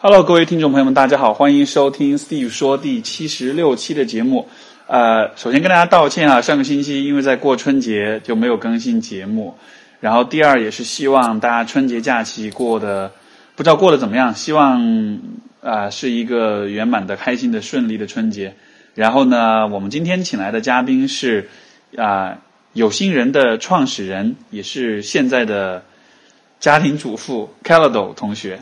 Hello，各位听众朋友们，大家好，欢迎收听 Steve 说第七十六期的节目。呃，首先跟大家道歉啊，上个星期因为在过春节就没有更新节目。然后第二也是希望大家春节假期过得不知道过得怎么样，希望啊是一个圆满的、开心的、顺利的春节。然后呢，我们今天请来的嘉宾是啊有心人的创始人，也是现在的家庭主妇 Calado 同学。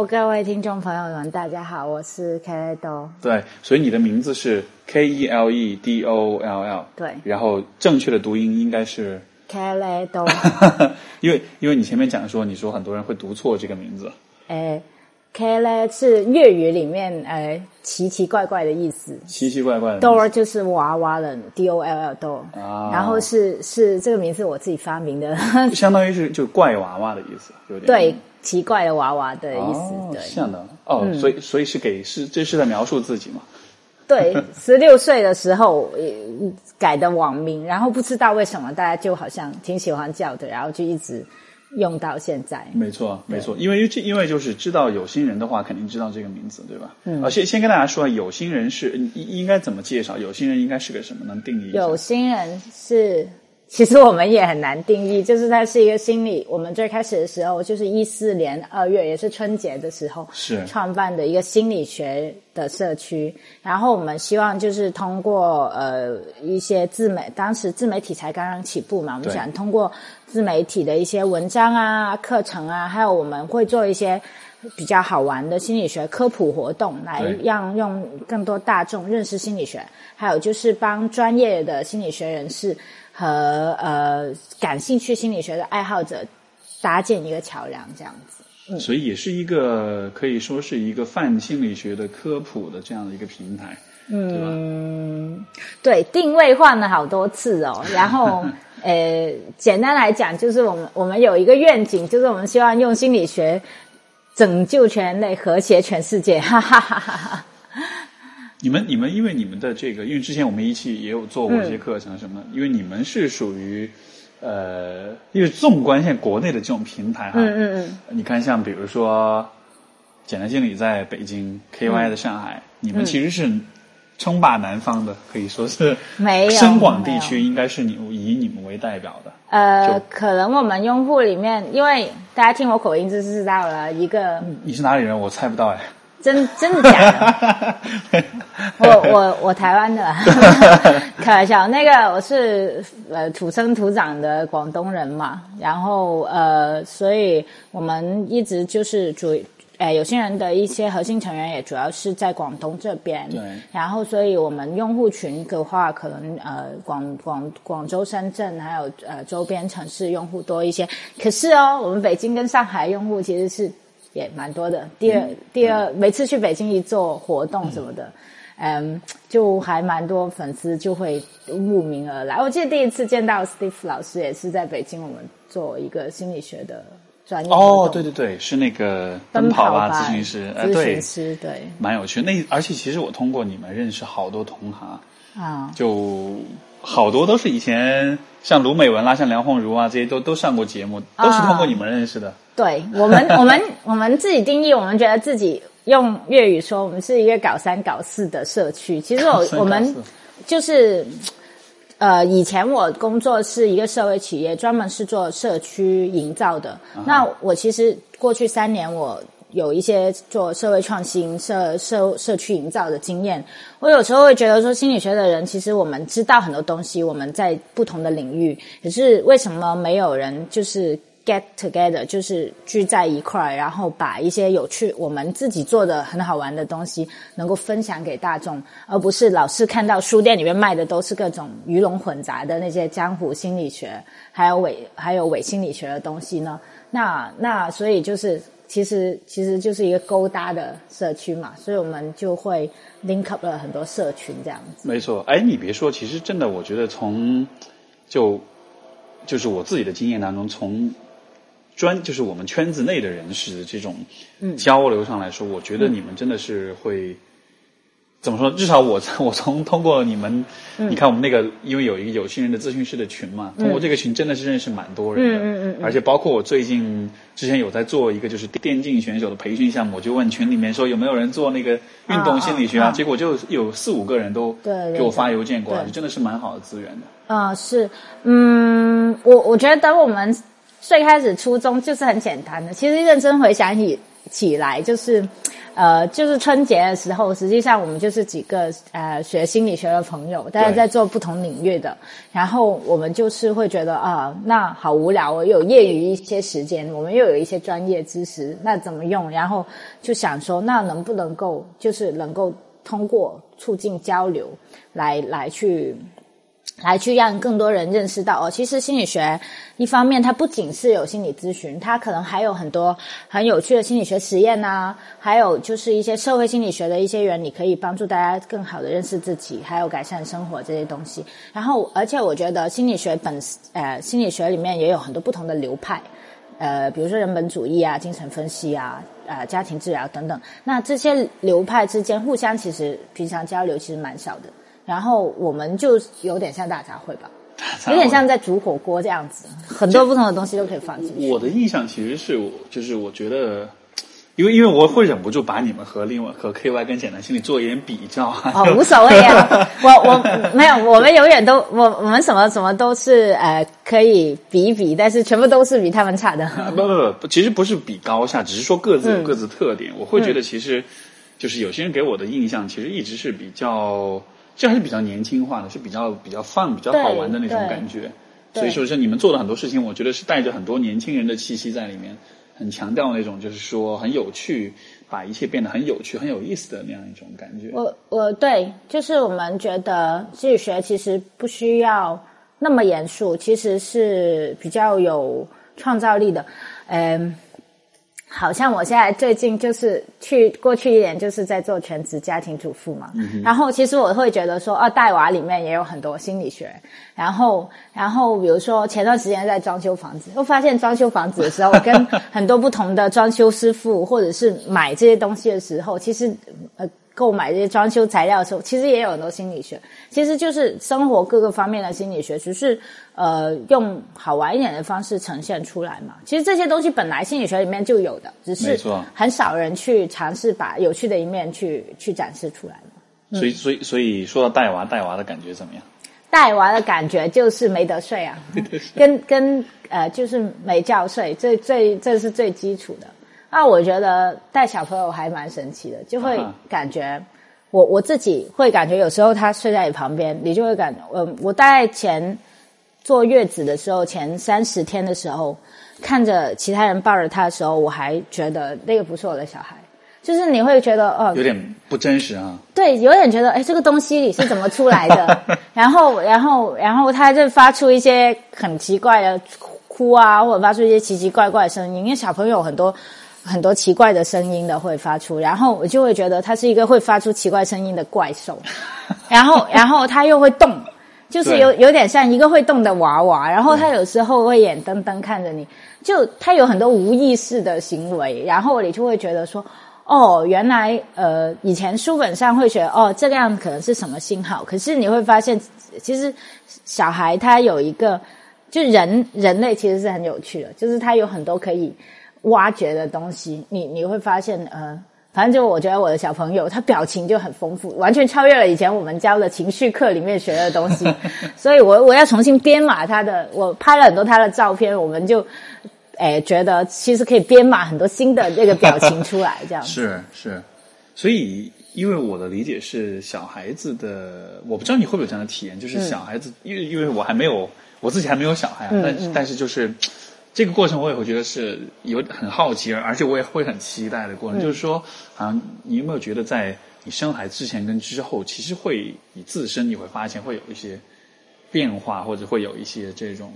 Hello，各位听众朋友们，大家好，我是 k a d o 对，所以你的名字是 K E L E D O L L，对。然后正确的读音应该是，k a d o 因为因为你前面讲说，你说很多人会读错这个名字，哎 k l 是粤语里面呃奇奇怪怪的意思。奇奇怪怪的名字。，door 就是娃娃的，D O L L door，、啊。然后是是这个名字我自己发明的，相当于是就怪娃娃的意思，有点。对，奇怪的娃娃的意思，哦，对这样的哦，所以所以是给是这是在描述自己嘛？对，十六岁的时候呃改的网名，然后不知道为什么大家就好像挺喜欢叫的，然后就一直用到现在。没错，没错，因为这因为就是知道有心人的话，肯定知道这个名字，对吧？嗯，啊，先先跟大家说，有心人是应应该怎么介绍？有心人应该是个什么？能定义一下？有心人是，其实我们也很难定义，就是它是一个心理。我们最开始的时候，就是一四年二月，也是春节的时候，是创办的一个心理学的社区。然后我们希望就是通过呃一些自媒，当时自媒体才刚刚起步嘛，我们想通过自媒体的一些文章啊、课程啊，还有我们会做一些。比较好玩的心理学科普活动，来对让用更多大众认识心理学，还有就是帮专业的心理学人士和呃感兴趣心理学的爱好者搭建一个桥梁，这样子。所以也是一个可以说是一个泛心理学的科普的这样的一个平台，嗯，对吧？嗯，对，定位换了好多次哦。然后，呃，简单来讲，就是我们我们有一个愿景，就是我们希望用心理学拯救全人类，和谐全世界。哈哈哈哈哈。你们你们因为你们的这个，因为之前我们一起也有做过一些课程什么的，因为你们是属于呃，因为纵观现在国内的这种平台哈，嗯嗯嗯，你看像比如说简单经理在北京，KY 的上海，你们其实是称霸南方的，可以说是没有深广地区应该是你以你们为代表的。呃，可能我们用户里面，因为大家听我口音就知道了，一个你是哪里人？我猜不到哎。真真的假的？我我我台湾的，开玩笑。那个我是呃土生土长的广东人嘛，然后呃，所以我们一直就是主。呃，有些人的一些核心成员也主要是在广东这边，对然后所以我们用户群的话，可能呃广广广州、深圳还有呃周边城市用户多一些。可是哦，我们北京跟上海用户其实是也蛮多的。第二、第二，每次去北京一做活动什么的，嗯，就还蛮多粉丝就会慕名而来。我记得第一次见到 Steve 老师也是在北京，我们做一个心理学的专业哦，对对对，是那个奔跑吧咨询师，呃，咨对询，师对蛮有趣。那而且其实我通过你们认识好多同行，啊，就好多都是以前像卢美文啦、像梁凤茹啊这些都都上过节目，都是通过你们认识的。对我们，我们我们自己定义，我们觉得自己用粤语说，我们是一个搞三搞四的社区。其实我我们就是，呃，以前我工作是一个社会企业，专门是做社区营造的。那我其实过去三年我。有一些做社会创新、社社社区营造的经验，我有时候会觉得说，心理学的人其实我们知道很多东西，我们在不同的领域，可是为什么没有人就是 get together，就是聚在一块，然后把一些有趣我们自己做的很好玩的东西能够分享给大众，而不是老是看到书店里面卖的都是各种鱼龙混杂的那些江湖心理学，还有伪还有伪心理学的东西呢？那那所以就是。其实其实就是一个勾搭的社区嘛，所以我们就会 link up 了很多社群这样子。没错，哎，你别说，其实真的，我觉得从就就是我自己的经验当中，从专就是我们圈子内的人士的这种交流上来说，我觉得你们真的是会。怎么说？至少我 我从通过你们，你看我们那个，因为有一个有心人的咨询师的群嘛，通过这个群真的是认识蛮多人的，嗯嗯嗯而且包括我最近之前有在做一个就是电竞选手的培训项目，我就问群里面说有没有人做那个运动心理学啊，结果就有四五个人都给我发邮件过来，真的是蛮好的资源的。啊，是，嗯，我我觉得等我们最开始初衷就是很简单的，其实认真回想起起来就是。呃，就是春节的时候，实际上我们就是几个呃学心理学的朋友，大家在做不同领域的，然后我们就是会觉得啊，那好无聊，我有业余一些时间，我们又有一些专业知识，那怎么用？然后就想说，那能不能够就是能够通过促进交流来来去。来去让更多人认识到哦，其实心理学一方面它不仅是有心理咨询，它可能还有很多很有趣的心理学实验呐，还有就是一些社会心理学的一些原理，可以帮助大家更好的认识自己，还有改善生活这些东西。然后，而且我觉得心理学本呃心理学里面也有很多不同的流派，呃，比如说人本主义啊、精神分析啊、呃家庭治疗等等。那这些流派之间互相其实平常交流其实蛮少的。然后我们就有点像大杂烩吧，有点像在煮火锅这样子，很多不同的东西都可以放进去。我的印象其实是，就是我觉得，因为因为我会忍不住把你们和另外和 KY 跟简单心理做一点比较。哦，无所谓啊，我我没有，我们永远都我我们什么什么都是呃可以比一比，但是全部都是比他们差的。不不不，其实不是比高下，只是说各自有各自特点。我会觉得其实就是有些人给我的印象，其实一直是比较。这还是比较年轻化的，是比较比较放、比较好玩的那种感觉。所以说，是你们做的很多事情，我觉得是带着很多年轻人的气息在里面，很强调那种就是说很有趣，把一切变得很有趣、很有意思的那样一种感觉。我我对，就是我们觉得心理学其实不需要那么严肃，其实是比较有创造力的。嗯。好像我现在最近就是去过去一年，就是在做全职家庭主妇嘛。然后其实我会觉得说，啊，带娃里面也有很多心理学。然后，然后比如说前段时间在装修房子，我发现装修房子的时候，跟很多不同的装修师傅，或者是买这些东西的时候，其实呃。购买这些装修材料的时候，其实也有很多心理学，其实就是生活各个方面的心理学，只是呃用好玩一点的方式呈现出来嘛。其实这些东西本来心理学里面就有的，只是很少人去尝试把有趣的一面去去展示出来所以，所以，所以说到带娃，带娃的感觉怎么样？带娃的感觉就是没得睡啊，跟跟呃就是没觉睡，最最这是最基础的。那我觉得带小朋友还蛮神奇的，就会感觉我我自己会感觉有时候他睡在你旁边，你就会感嗯，我大概前坐月子的时候，前三十天的时候，看着其他人抱着他的时候，我还觉得那个不是我的小孩，就是你会觉得哦，有点不真实啊。对，有点觉得哎，这个东西你是怎么出来的？然后然后然后他就发出一些很奇怪的哭啊，或者发出一些奇奇怪怪的声音，因为小朋友很多。很多奇怪的声音的会发出，然后我就会觉得它是一个会发出奇怪声音的怪兽，然后然后它又会动，就是有有点像一个会动的娃娃，然后它有时候会眼瞪瞪看着你，就它有很多无意识的行为，然后你就会觉得说，哦，原来呃以前书本上会学哦这个样可能是什么信号，可是你会发现其实小孩他有一个，就人人类其实是很有趣的，就是他有很多可以。挖掘的东西，你你会发现，呃，反正就我觉得我的小朋友他表情就很丰富，完全超越了以前我们教的情绪课里面学的东西，所以我我要重新编码他的，我拍了很多他的照片，我们就，哎觉得其实可以编码很多新的这个表情出来，这样 是是，所以因为我的理解是小孩子的，我不知道你会不会有这样的体验，就是小孩子，因为因为我还没有我自己还没有小孩，但但是就是。这个过程我也会觉得是有很好奇，而且我也会很期待的过程。就是说，啊你有没有觉得，在你生孩子之前跟之后，其实会你自身你会发现会有一些变化，或者会有一些这种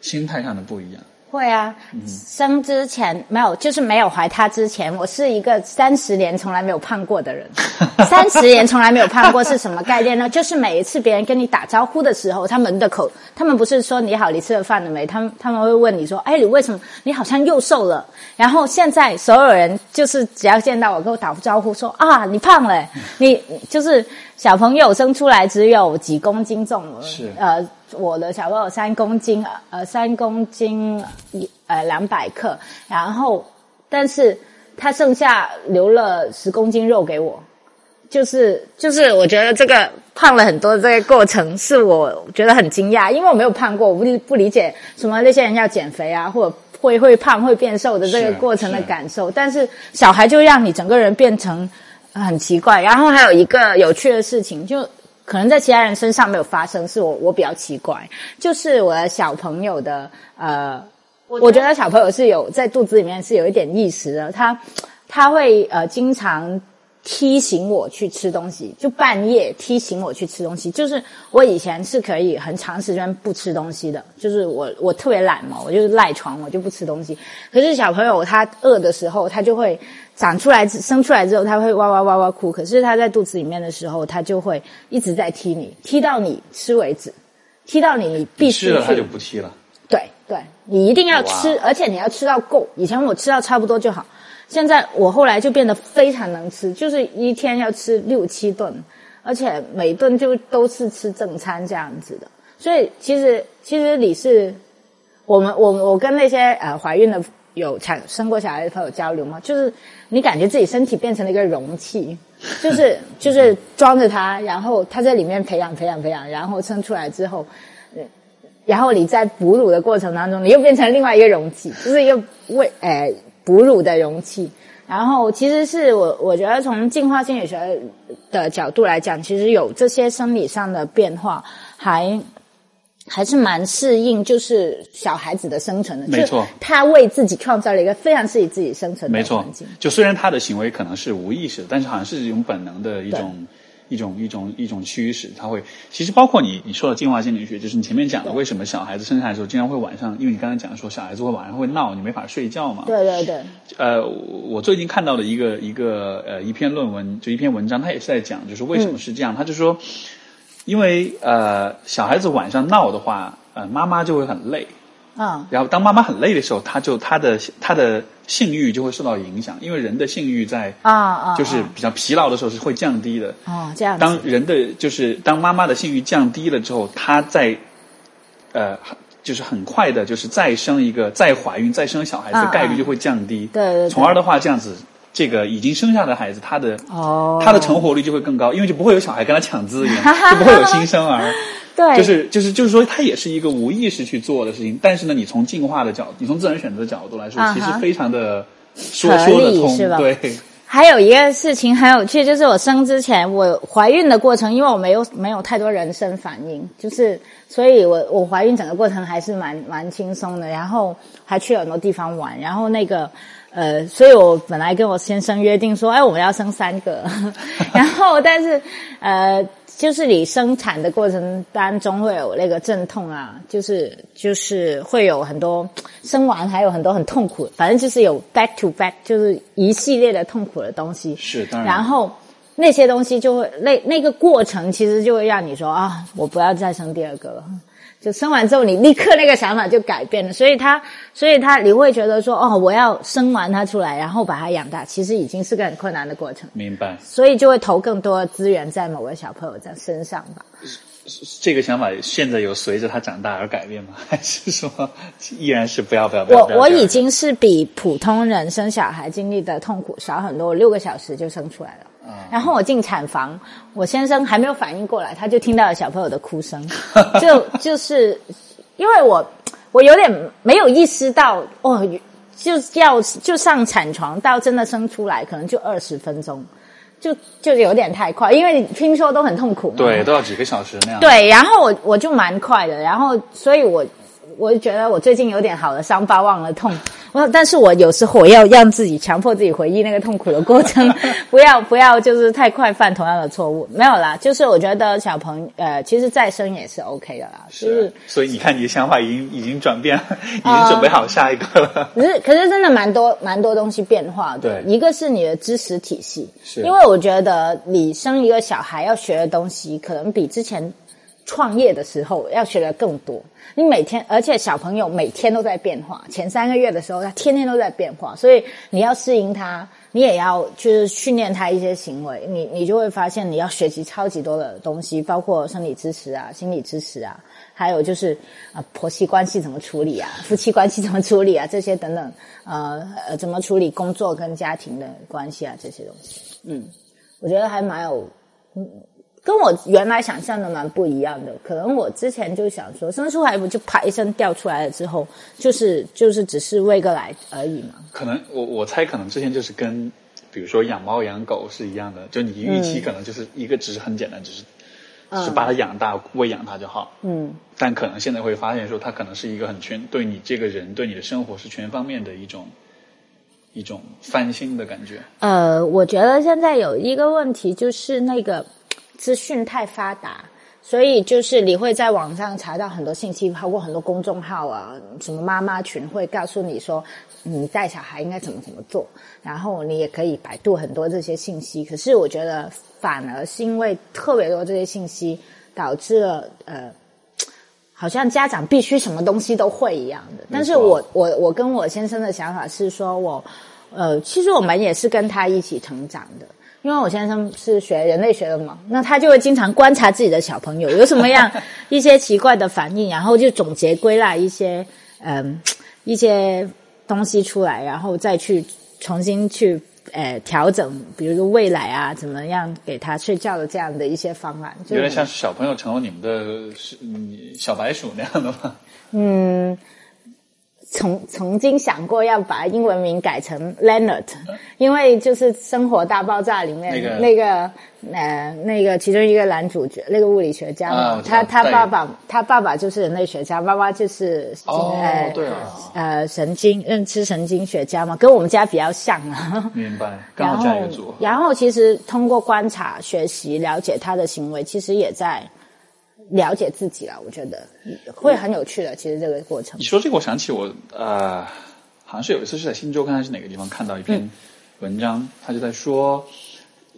心态上的不一样？会啊，生之前没有，就是没有怀他之前，我是一个三十年从来没有胖过的人。三十年从来没有胖过是什么概念呢？就是每一次别人跟你打招呼的时候，他们的口，他们不是说你好，你吃了饭了没？他们他们会问你说，哎，你为什么你好像又瘦了？然后现在所有人就是只要见到我跟我打招呼说啊，你胖了，你就是小朋友生出来只有几公斤重，是呃。我的小朋友三公斤，呃，三公斤一呃两百克，然后，但是他剩下留了十公斤肉给我，就是就是我觉得这个胖了很多，这个过程是我觉得很惊讶，因为我没有胖过，我不不理解什么那些人要减肥啊，或者会会胖会变瘦的这个过程的感受，但是小孩就让你整个人变成很奇怪，然后还有一个有趣的事情就。可能在其他人身上没有发生，是我我比较奇怪。就是我的小朋友的呃，我觉得小朋友是有在肚子里面是有一点意识的，他他会呃经常。踢醒我去吃东西，就半夜提醒我去吃东西。就是我以前是可以很长时间不吃东西的，就是我我特别懒嘛，我就是赖床，我就不吃东西。可是小朋友他饿的时候，他就会长出来生出来之后，他会哇哇哇哇哭。可是他在肚子里面的时候，他就会一直在踢你，踢到你吃为止，踢到你你必须吃了他就不踢了。对对，你一定要吃，而且你要吃到够。以前我吃到差不多就好。现在我后来就变得非常能吃，就是一天要吃六七顿，而且每顿就都是吃正餐这样子的。所以其实其实你是我们我我跟那些呃怀孕的有产生过小孩的朋友交流嘛，就是你感觉自己身体变成了一个容器，就是就是装着它，然后它在里面培养培养培养，然后生出来之后，然后你在哺乳的过程当中，你又变成另外一个容器，就是一个喂。哺乳的容器，然后其实是我我觉得从进化心理学的角度来讲，其实有这些生理上的变化，还还是蛮适应，就是小孩子的生存的。没错，他为自己创造了一个非常适宜自己生存的环境。就虽然他的行为可能是无意识的，但是好像是一种本能的一种。一种一种一种趋势，它会其实包括你你说的进化心理学，就是你前面讲的为什么小孩子生下来的时候经常会晚上，因为你刚才讲说小孩子会晚上会闹，你没法睡觉嘛。对对对。呃，我最近看到的一个一个呃一篇论文，就一篇文章，他也是在讲，就是为什么是这样。他就说，因为呃小孩子晚上闹的话，呃妈妈就会很累。嗯。然后当妈妈很累的时候，她就她的她的。性欲就会受到影响，因为人的性欲在啊啊，就是比较疲劳的时候是会降低的。哦，这样。当人的就是当妈妈的性欲降低了之后，她在呃，就是很快的，就是再生一个再怀孕再生小孩子概率就会降低。对对。从而的话，这样子，这个已经生下的孩子，他的哦，他的成活率就会更高，因为就不会有小孩跟他抢资源，就不会有新生儿。对，就是就是就是说，它也是一个无意识去做的事情。但是呢，你从进化的角，你从自然选择的角度来说，其实非常的说说得通，是吧？对。还有一个事情很有趣，就是我生之前，我怀孕的过程，因为我没有没有太多人生反应，就是所以我我怀孕整个过程还是蛮蛮轻松的，然后还去了很多地方玩，然后那个呃，所以我本来跟我先生约定说，哎，我们要生三个，然后但是呃。就是你生产的过程当中会有那个阵痛啊，就是就是会有很多生完还有很多很痛苦，反正就是有 back to back，就是一系列的痛苦的东西。是，当然。然后那些东西就会那那个过程其实就会让你说啊，我不要再生第二个了。就生完之后，你立刻那个想法就改变了，所以他，所以他，你会觉得说，哦，我要生完他出来，然后把他养大，其实已经是个很困难的过程。明白。所以就会投更多资源在某个小朋友在身上吧。这个想法现在有随着他长大而改变吗？还是说依然是不要不要不要？我我已经是比普通人生小孩经历的痛苦少很多，我六个小时就生出来了。然后我进产房，我先生还没有反应过来，他就听到了小朋友的哭声，就就是因为我我有点没有意识到哦，就要就上产床到真的生出来，可能就二十分钟，就就有点太快，因为听说都很痛苦嘛，对，都要几个小时那样。对，然后我我就蛮快的，然后所以我我觉得我最近有点好了，伤疤忘了痛。我但是我有时候我要让自己强迫自己回忆那个痛苦的过程，不要不要就是太快犯同样的错误。没有啦，就是我觉得小朋友呃，其实再生也是 OK 的啦。就是所以你看，你的想法已经已经转变了，已经准备好下一个了。可是可是真的蛮多蛮多东西变化的。对一个是你的知识体系，是因为我觉得你生一个小孩要学的东西，可能比之前创业的时候要学的更多。你每天，而且小朋友每天都在变化。前三个月的时候，他天天都在变化，所以你要适应他，你也要就是训练他一些行为。你你就会发现，你要学习超级多的东西，包括生理知识啊、心理知识啊，还有就是啊、婆媳关系怎么处理啊、夫妻关系怎么处理啊，这些等等，呃呃，怎么处理工作跟家庭的关系啊，这些东西。嗯，我觉得还蛮有，嗯，跟我原来想象的蛮不一样的。可能我之前就想说，生出来不就啪一声掉出来了之后，就是就是只是喂个奶而已嘛。可能我我猜，可能之前就是跟比如说养猫养狗是一样的，就你预期可能就是一个只是很简单，只是只是把它养大、喂养它就好。嗯但可能现在会发现说，它可能是一个很全对你这个人、对你的生活是全方面的一种一种翻新的感觉。呃，我觉得现在有一个问题就是那个资讯太发达，所以就是你会在网上查到很多信息，包括很多公众号啊，什么妈妈群会告诉你说你带小孩应该怎么怎么做，然后你也可以百度很多这些信息。可是我觉得反而是因为特别多这些信息，导致了呃。好像家长必须什么东西都会一样的，但是我我我跟我先生的想法是说我，呃，其实我们也是跟他一起成长的，因为我先生是学人类学的嘛，那他就会经常观察自己的小朋友有什么样 一些奇怪的反应，然后就总结归纳一些嗯、一些东西出来，然后再去重新去呃调整，比如说未来啊怎么样给他睡觉的这样的一些方案，就有点像是小朋友成为你们的是嗯小白鼠那样的吗？嗯，曾曾经想过要把英文名改成 Leonard，因为就是《生活大爆炸》里面那个那个呃那个其中一个男主角那个物理学家他他爸爸他爸爸就是人类学家，妈妈就是哦呃对啊呃神经认知神经学家嘛，跟我们家比较像啊。明白，刚 然后。然后其实通过观察、学习、了解他的行为，其实也在了解自己了。我觉得会很有趣的。其实这个过程你，说这个，我想起我呃，好像是有一次是在《新周刊》还是哪个地方看到一嗯篇文章，他就在说，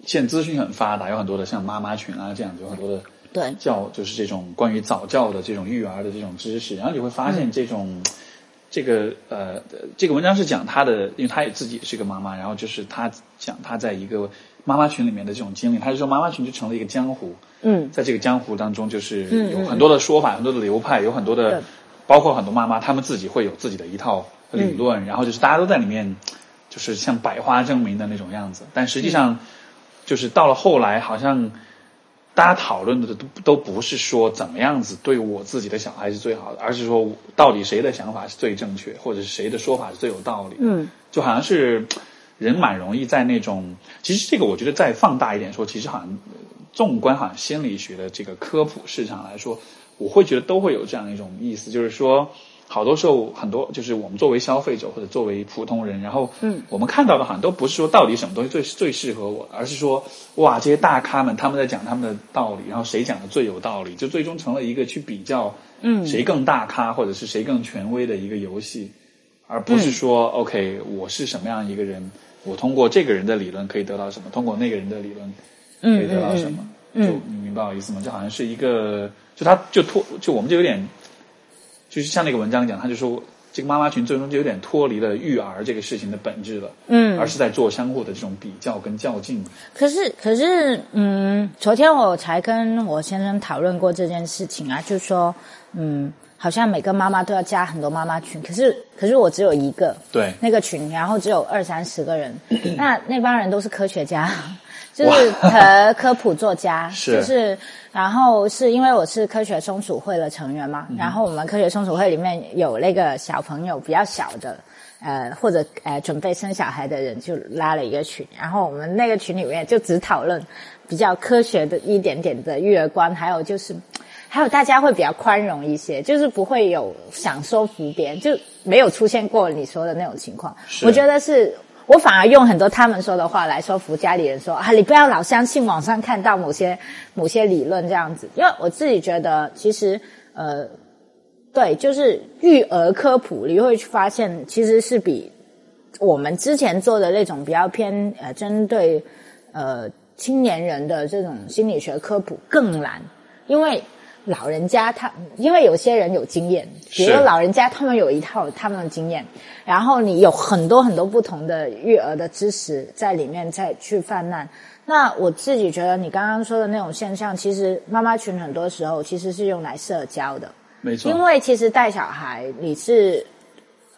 现在资讯很发达，有很多的像妈妈群啊这样子，有很多的对教就是这种关于早教的这种育儿的这种知识，然后你会发嗯现这种。这个呃，这个文章是讲他的，因为他也自己也是个妈妈，然后就是他讲他在一个妈妈群里面的这种经历，他就说妈妈群就成了一个江湖，嗯。在这个江湖当中，就是嗯有很多的说法，很多的流派，有很多的，包括很多妈妈，她们自己会有自己的一套理嗯。论，然后就是大家都在里面，就是像百花争鸣的那种样子。但实际上，就是到了后来，好像大家讨论的都都不是说怎么样子对我自己的小孩是最好的，而是说到底谁的想法是最正确，或者是谁的说法是最有道理。嗯。就好像是人蛮容易在那种，其实这个我觉得再放大一点说，其实好像呃纵观好像心理学的这个科普市场来说，我会觉得都会有这样一种意思，就是说。好多时候，很多就是我们作为消费者或者作为普通人，然后，嗯，我们看到的好像都不是说到底什么东西最最适合我，而是说，哇，这些大咖们他们在讲他们的道理，然后谁讲的最有道理，就最终成了一个去比较，嗯谁更大咖或者是谁更权威的一个游戏。而不是说、OK，我是什么样一个人，我通过这个人的理论可以得到什么，通过那个人的理论可以得到什么，嗯就你明白我意思吗？就好像是一个，就他就脱，就我们就有点，就是像那个文章讲，他就说这个妈妈群最终就有点脱离了育儿这个事情的本质了，嗯而是在做相互的这种比较跟较劲。可是，可是，嗯，昨天我才跟我先生讨论过这件事情啊，就说，嗯，好像每个妈妈都要加很多妈妈群，可是，可是我只有一个对，那个群，然后只有二三十个人，那那帮人都是科学家，就是和科普作家，是就是，然后是因为我是科学松鼠会的成员嘛，然后我们科学松鼠会里面有那个小朋友比较小的。呃，或者呃，准备生小孩的人就拉了一个群，然后我们那个群里面就只讨论比较科学的一点点的育儿观，还有就是还有大家会比较宽容一些，就是不会有想说服别人，就没有出现过你说的那种情况。我觉得是我反而用很多他们说的话来说服家里人说啊，你不要老相信网上看到某些某些理论这样子，因为我自己觉得其实呃，对，就是育儿科普，你会发现其实是比我们之前做的那种比较偏呃针对呃青年人的这种心理学科普更难，因为老人家他因为有些人有经验，比如是老人家他们有一套他们的经验，然后你有很多很多不同的育儿的知识在里面再去泛滥。那我自己觉得你刚刚说的那种现象，其实妈妈群很多时候其实是用来社交的。没错，因为其实带小孩，你是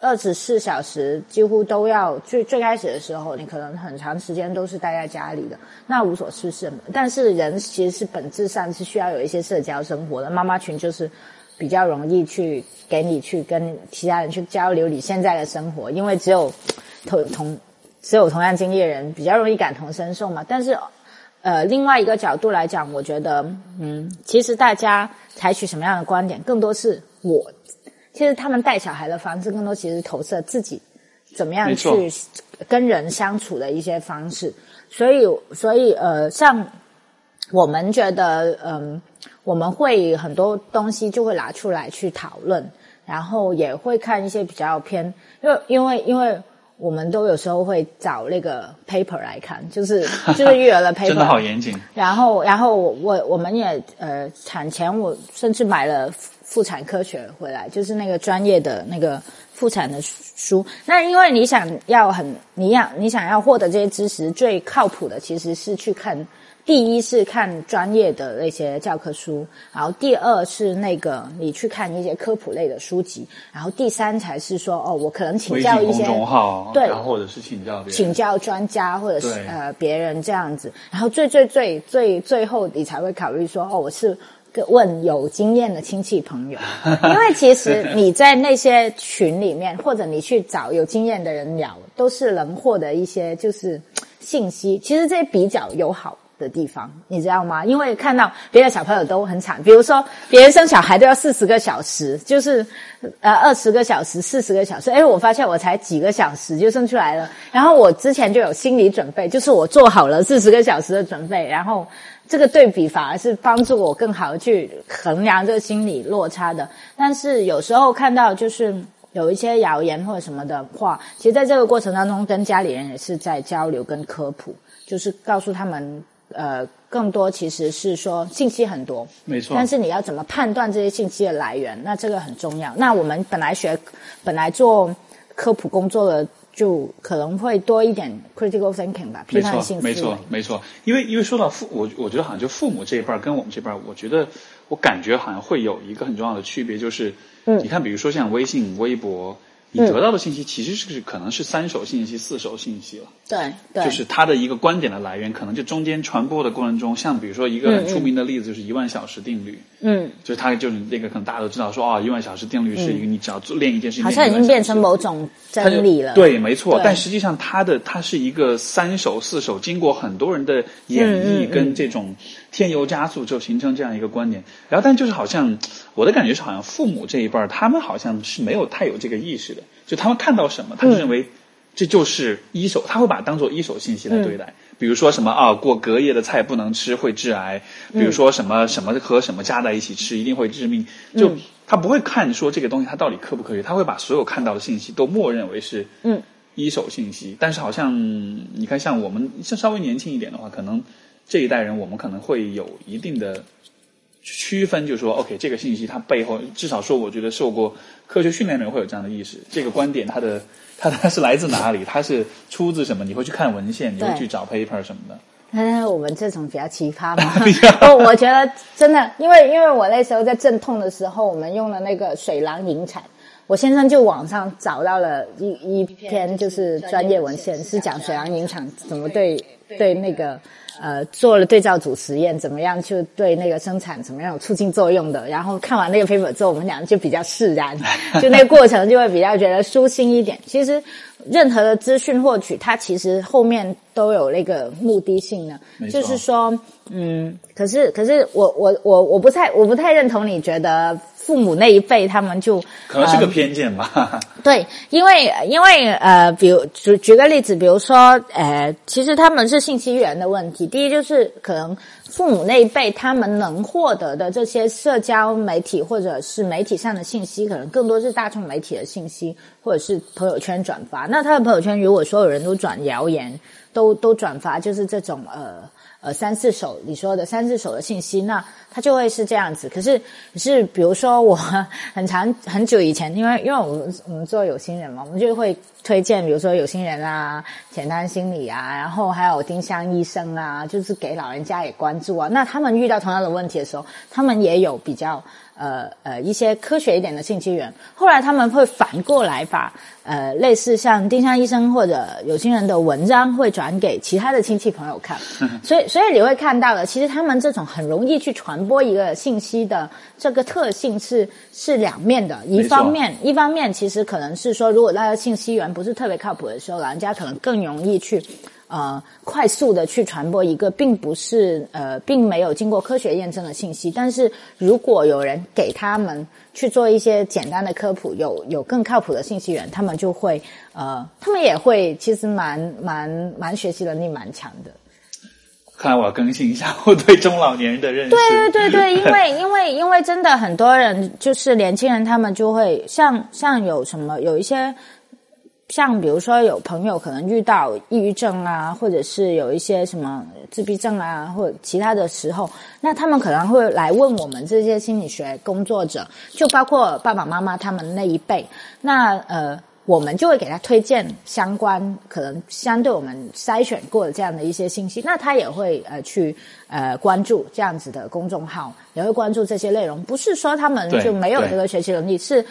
二十四小时几乎都要最最开始的时候，你可能很长时间都是待在家里的，那无所事事。但是人其实是本质上是需要有一些社交生活的，妈妈群就是比较容易去给你去跟其他人去交流你现在的生活，因为只有同同只有同样经历的人比较容易感同身受嘛。但是呃，另外一个角度来讲，我觉得，嗯，其实大家采取什么样的观点，更多是我，其实他们带小孩的方式，更多其实投射自己怎么样去跟人相处的一些方式。所以，所以呃，像我们觉得，嗯，我们会很多东西就会拿出来去讨论，然后也会看一些比较偏，因为因为因为我们都有时候会找那个 paper 来看，就是就是育儿的 paper，真的好严谨。然后，然后我我我们也呃，产前我甚至买了妇妇产科学回来，就是那个专业的那个妇产的书。那因为你想要很，你要你想要获得这些知识，最靠谱的其实是去看。第一是看专业的那些教科书，然后第二是那个你去看一些科普类的书籍，然后第三才是说哦，我可能请教一些对然后或者是请教请教专家或者是呃别人这样子，然后最最最最最后你才会考虑说哦，我是个问有经验的亲戚朋友，因 为其实你在那些群里面，或者你去找有经验的人聊，都是能获得一些就是信息。其实这些比较友好。的地方，你知道吗？因为看到别的小朋友都很惨，比如说别人生小孩都要四十个小时，就是呃二十个小时、四十个小时。哎，我发现我才几个小时就生出来了。然后我之前就有心理准备，就是我做好了四十个小时的准备，然后这个对比反而是帮助我更好的去衡量这个心理落差的。但是有时候看到就是。有一些谣言或者什么的话，其实在这个过程当中，跟家里人也是在交流跟科普，就是告诉他们，呃，更多其实是说信息很多，没错。但是你要怎么判断这些信息的来源？那这个很重要。那我们本来学，本来做科普工作的，就可能会多一点 critical thinking 吧，批判性，思维。没错，没错。因为因为说到父，我我觉得好像就父母这一辈儿跟我们这辈儿，我觉得我感觉好像会有一个很重要的区别，就是，嗯你看，比如说像微信、微博，你得到的信息其实是可能是三手信息、四手信息了。对对，就是他的一个观点的来源，可能就中间传播的过程中，像比如说一个很出名的例子，就是一万小时定律，嗯，就是它就是那个可能大家都知道说啊，一万小时定律是一个你只要做练一件事情，好像已经变成某。种真理了。对，没错。但实际上，它的它是一个三手四手，经过很多人的演嗯绎嗯跟这种添油加醋，就形成这样一个观点。然后，但就是好像我的感觉是，好像父母这一辈儿，他们好像是没有太有这个意识的，就他们看到什么，他就认为这就是一手，他会把它当做一手信息来对待。比如说什么啊，过隔夜的菜不能吃会致癌，比如说什么什么和什么加在一起吃一定会致命，就他不会看说这个东西它到底科不科学，他会把所有看到的信息都默认为是嗯。一手信息。但是好像你看，像我们像稍微年轻一点的话，可能这一代人我们可能会有一定的区分，就是说，OK，这个信息它背后至少说，我觉得受过科学训练的人会有这样的意识，这个观点它的它它是来自哪里，它是出自什么，你会去看文献，你会去找 paper 什么的。但 是我们这种比较奇葩嘛，我 我觉得真的，因为因为我那时候在阵痛的时候，我们用了那个水狼引产，我先生就网上找到了一一篇就是专业文献，是讲水狼引产怎么对对那个呃做了对照组实验，怎么样就对那个生产怎么样有促进作用的。然后看完那个 paper 之后，我们俩就比较释然，就那个过程就会比较觉得舒心一点。其实任何的资讯获取，它其实后面都有那个目的性的，就是说，嗯，可是可是我我我我不太我不太认同你觉得父母那一辈他们就可能是个偏见吧。对，因为因为呃，比如举举个例子，比如说，呃，其实他们是信息源的问题。第一就是可能父母那一辈他们能获得的这些社交媒体或者是媒体上的信息，可能更多是大众媒体的信息或者是朋友圈转发。那他的朋友圈如果所有人都转谣言，都都转发，就是这种呃。呃，三四手你说的三四手的信息，那它就会是这样子。可是，是比如说我 很长很久以前，因为因为我们我们做有心人嘛，我们就会推荐，比如说有心人啊、简单心理啊，然后还有丁香医生啊，就是给老人家也关注啊。那他们遇到同样的问题的时候，他们也有比较。呃呃，一些科学一点的信息源，后来他们会反过来把呃类似像丁香医生或者有心人的文章会转给其他的亲戚朋友看，所以所以你会看到的，其实他们这种很容易去传播一个信息的这个特性是是两面的，一方面一方面其实可能是说，如果那个信息源不是特别靠谱的时候，老人家可能更容易去。呃，快速的去传播一个并不是呃，并没有经过科学验证的信息，但是如果有人给他们去做一些简单的科普，有有更靠谱的信息源，他们就会呃，他们也会其实蛮蛮蛮学习能力蛮强的。看来我要更新一下我对中老年人的认识。对对对对，因为因为因为真的很多人就是年轻人，他们就会像像有什么有一些。像比如说有朋友可能遇到抑郁症啊，或者是有一些什么自闭症啊，或者其他的时候，那他们可能会来问我们这些心理学工作者，就包括爸爸妈妈他们那一辈，那呃，我们就会给他推荐相关可能相对我们筛选过的这样的一些信息，那他也会呃去呃关注这样子的公众号，也会关注这些内容，不是说他们就没有这个学习能力，是。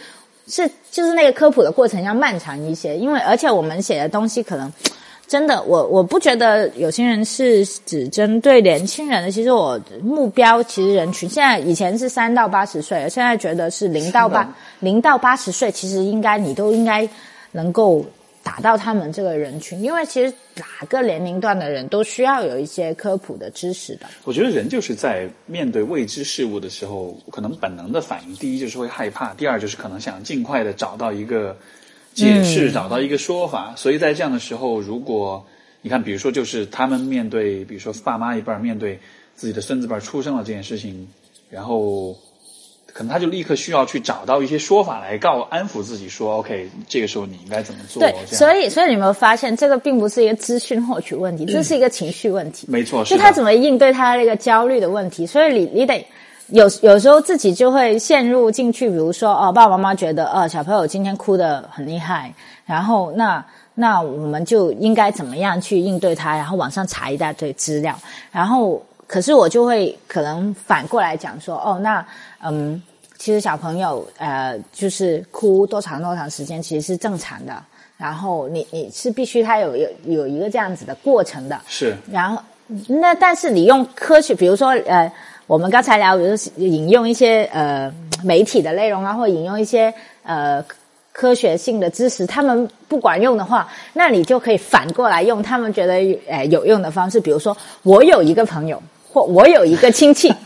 是，就是那个科普的过程要漫长一些，因为而且我们写的东西可能真的，我我不觉得有些人是只针对年轻人的。其实我目标其实人群现在以前是三到八十岁，现在觉得是零到八零到八十岁，其实应该你都应该能够。打到他们这个人群，因为其实哪个年龄段的人都需要有一些科普的知识的。我觉得人就是在面对未知事物的时候，可能本能的反应，第一就是会害怕，第二就是可能想尽快的找到一个解释，找到一个说法。所以在这样的时候，如果你看，比如说，就是他们面对，比如说爸妈一辈儿面对自己的孙子辈儿出生了这件事情，然后。可能他就立刻需要去找到一些说法来告安抚自己，说 OK，这个时候你应该怎么做？对，所以所以你有没有发现，这个并不是一个资讯获取问题，这是一个情绪问题。没错，就他怎么应对他那个焦虑的问题。所以你你得有有时候自己就会陷入进去，比如说哦，爸爸妈妈觉得哦，小朋友今天哭的很厉害，然后那那我们就应该怎么样去应对他？然后网上查一大堆资料，然后可是我就会可能反过来讲说哦，那。嗯，其实小朋友呃，就是哭多长多长时间，其实是正常的。然后你你是必须他有有有一个这样子的过程的。是。然后那但是你用科学，比如说呃，我们刚才聊，比如引用一些呃媒体的内容啊，或引用一些呃科学性的知识，他们不管用的话，那你就可以反过来用他们觉得呃有用的方式，比如说我有一个朋友，或我有一个亲戚。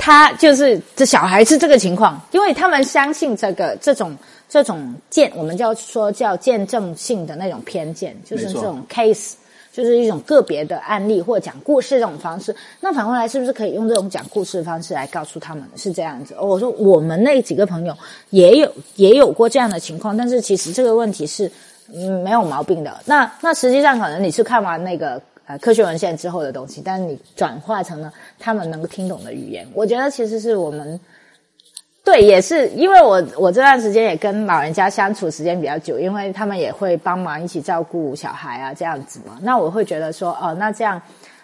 他就是这小孩是这个情况，因为他们相信这个这种这种见，我们叫说叫见证性的那种偏见，就是这种 case，就是一种个别的案例或讲故事这种方式。那反过来是不是可以用这种讲故事的方式来告诉他们是这样子？我说我们那几个朋友也有也有过这样的情况，但是其实这个问题是嗯没有毛病的。那那实际上可能你是看完那个。呃，科学文献之后的东西，但是你转化成了他们能够听懂的语言，我觉得其实是我们对，也是因为我我这段时间也跟老人家相处时间比较久，因为他们也会帮忙一起照顾小孩啊，这样子嘛。那我会觉得说，哦，那这样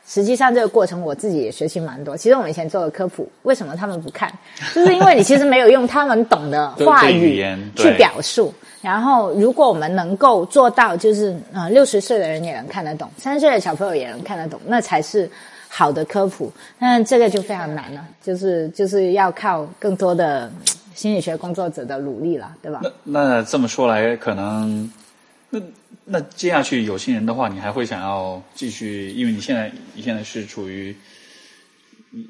实际上这个过程我自己也学习蛮多。其实我们以前做的科普，为什么他们不看？就是因为你其实没有用他们懂的 话语去表述。然后，如果我们能够做到，就是呃，六十岁的人也能看得懂，三岁的小朋友也能看得懂，那才是好的科普。那这个就非常难了，就是就是要靠更多的心理学工作者的努力了，对吧？那那这么说来，可能那那接下去有心人的话，你还会想要继续？因为你现在你现在是处于，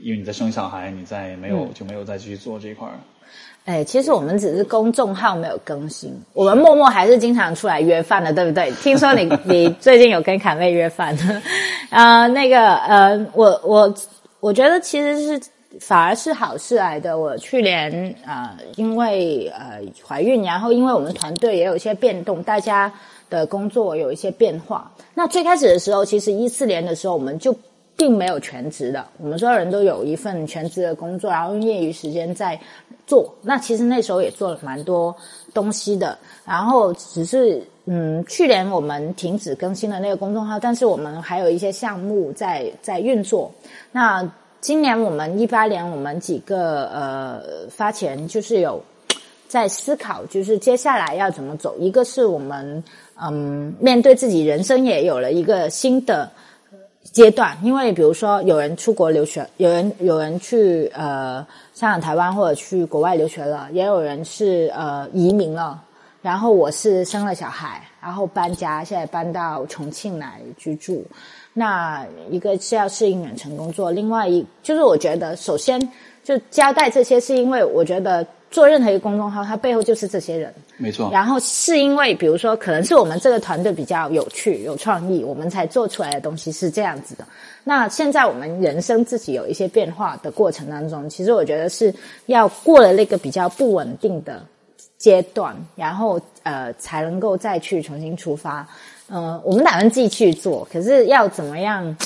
因为你在生小孩，你在没有、就没有再继续做这一块儿。哎，其实我们只是公众号没有更新，我们默默还是经常出来约饭的，对不对？听说你 你最近有跟凯妹约饭，啊，那个呃，我我我觉得其实是反而是好事来的。我去年啊，因为呃怀孕，然后因为我们团队也有一些变动，大家的工作有一些变化。那最开始的时候，其实一四年的时候，我们就并没有全职的，我们所有人都有一份全职的工作，然后用业余时间在。做那其实那时候也做了蛮多东西的，然后只是嗯，去年我们停止更新了那个公众号，但是我们还有一些项目在在运作。那今年我们一八年我们几个呃发钱就是有在思考，就是接下来要怎么走。一个是我们嗯面对自己人生也有了一个新的阶段，因为比如说有人出国留学，有人有人去呃。香港、台湾或者去国外留学了，也有人是呃移民了。然后我是生了小孩，然后搬家，现在搬到重庆来居住。那一个是要适应远程工作，另外一就是我觉得，首先就交代这些，是因为我觉得做任何一个公众号，它背后就是这些人。没错。然后是因为，比如说，可能是我们这个团队比较有趣、有创意，我们才做出来的东西是这样子的。那现在我们人生自己有一些变化的过程当中，其实我觉得是要过了那个比较不稳定的阶段，然后呃才能够再去重新出发。呃，我们打算继续做，可是要怎么样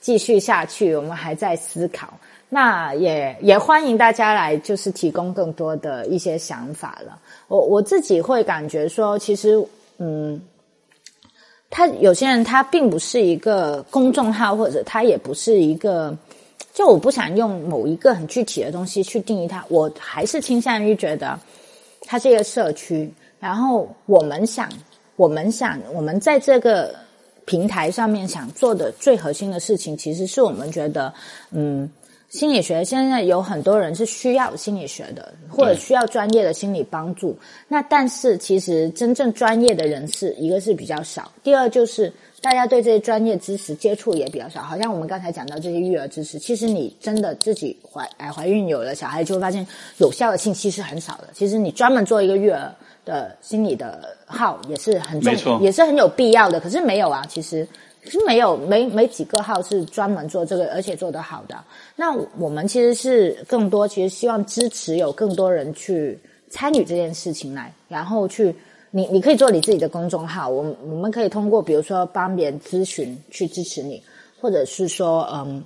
继续下去，我们还在思考。那也也欢迎大家来，就是提供更多的一些想法了。我我自己会感觉说，其实嗯。他有些人他并不是一个公众号，或者他也不是一个，就我不想用某一个很具体的东西去定义它，我还是倾向于觉得它是一个社区。然后我们想，我们想，我们在这个平台上面想做的最核心的事情，其实是我们觉得，嗯。心理学现在有很多人是需要心理学的，或者需要专业的心理帮助。那但是其实真正专业的人士，一个是比较少，第二就是大家对这些专业知识接触也比较少。好像我们刚才讲到这些育儿知识，其实你真的自己怀哎怀孕有了小孩，就会发现有效的信息是很少的。其实你专门做一个育儿的心理的号也是很重，也是很有必要的。可是没有啊，其实。是没有没没几个号是专门做这个，而且做得好的。那我们其实是更多，其实希望支持有更多人去参与这件事情来，然后去你你可以做你自己的公众号，我我们可以通过比如说帮别人咨询去支持你，或者是说嗯，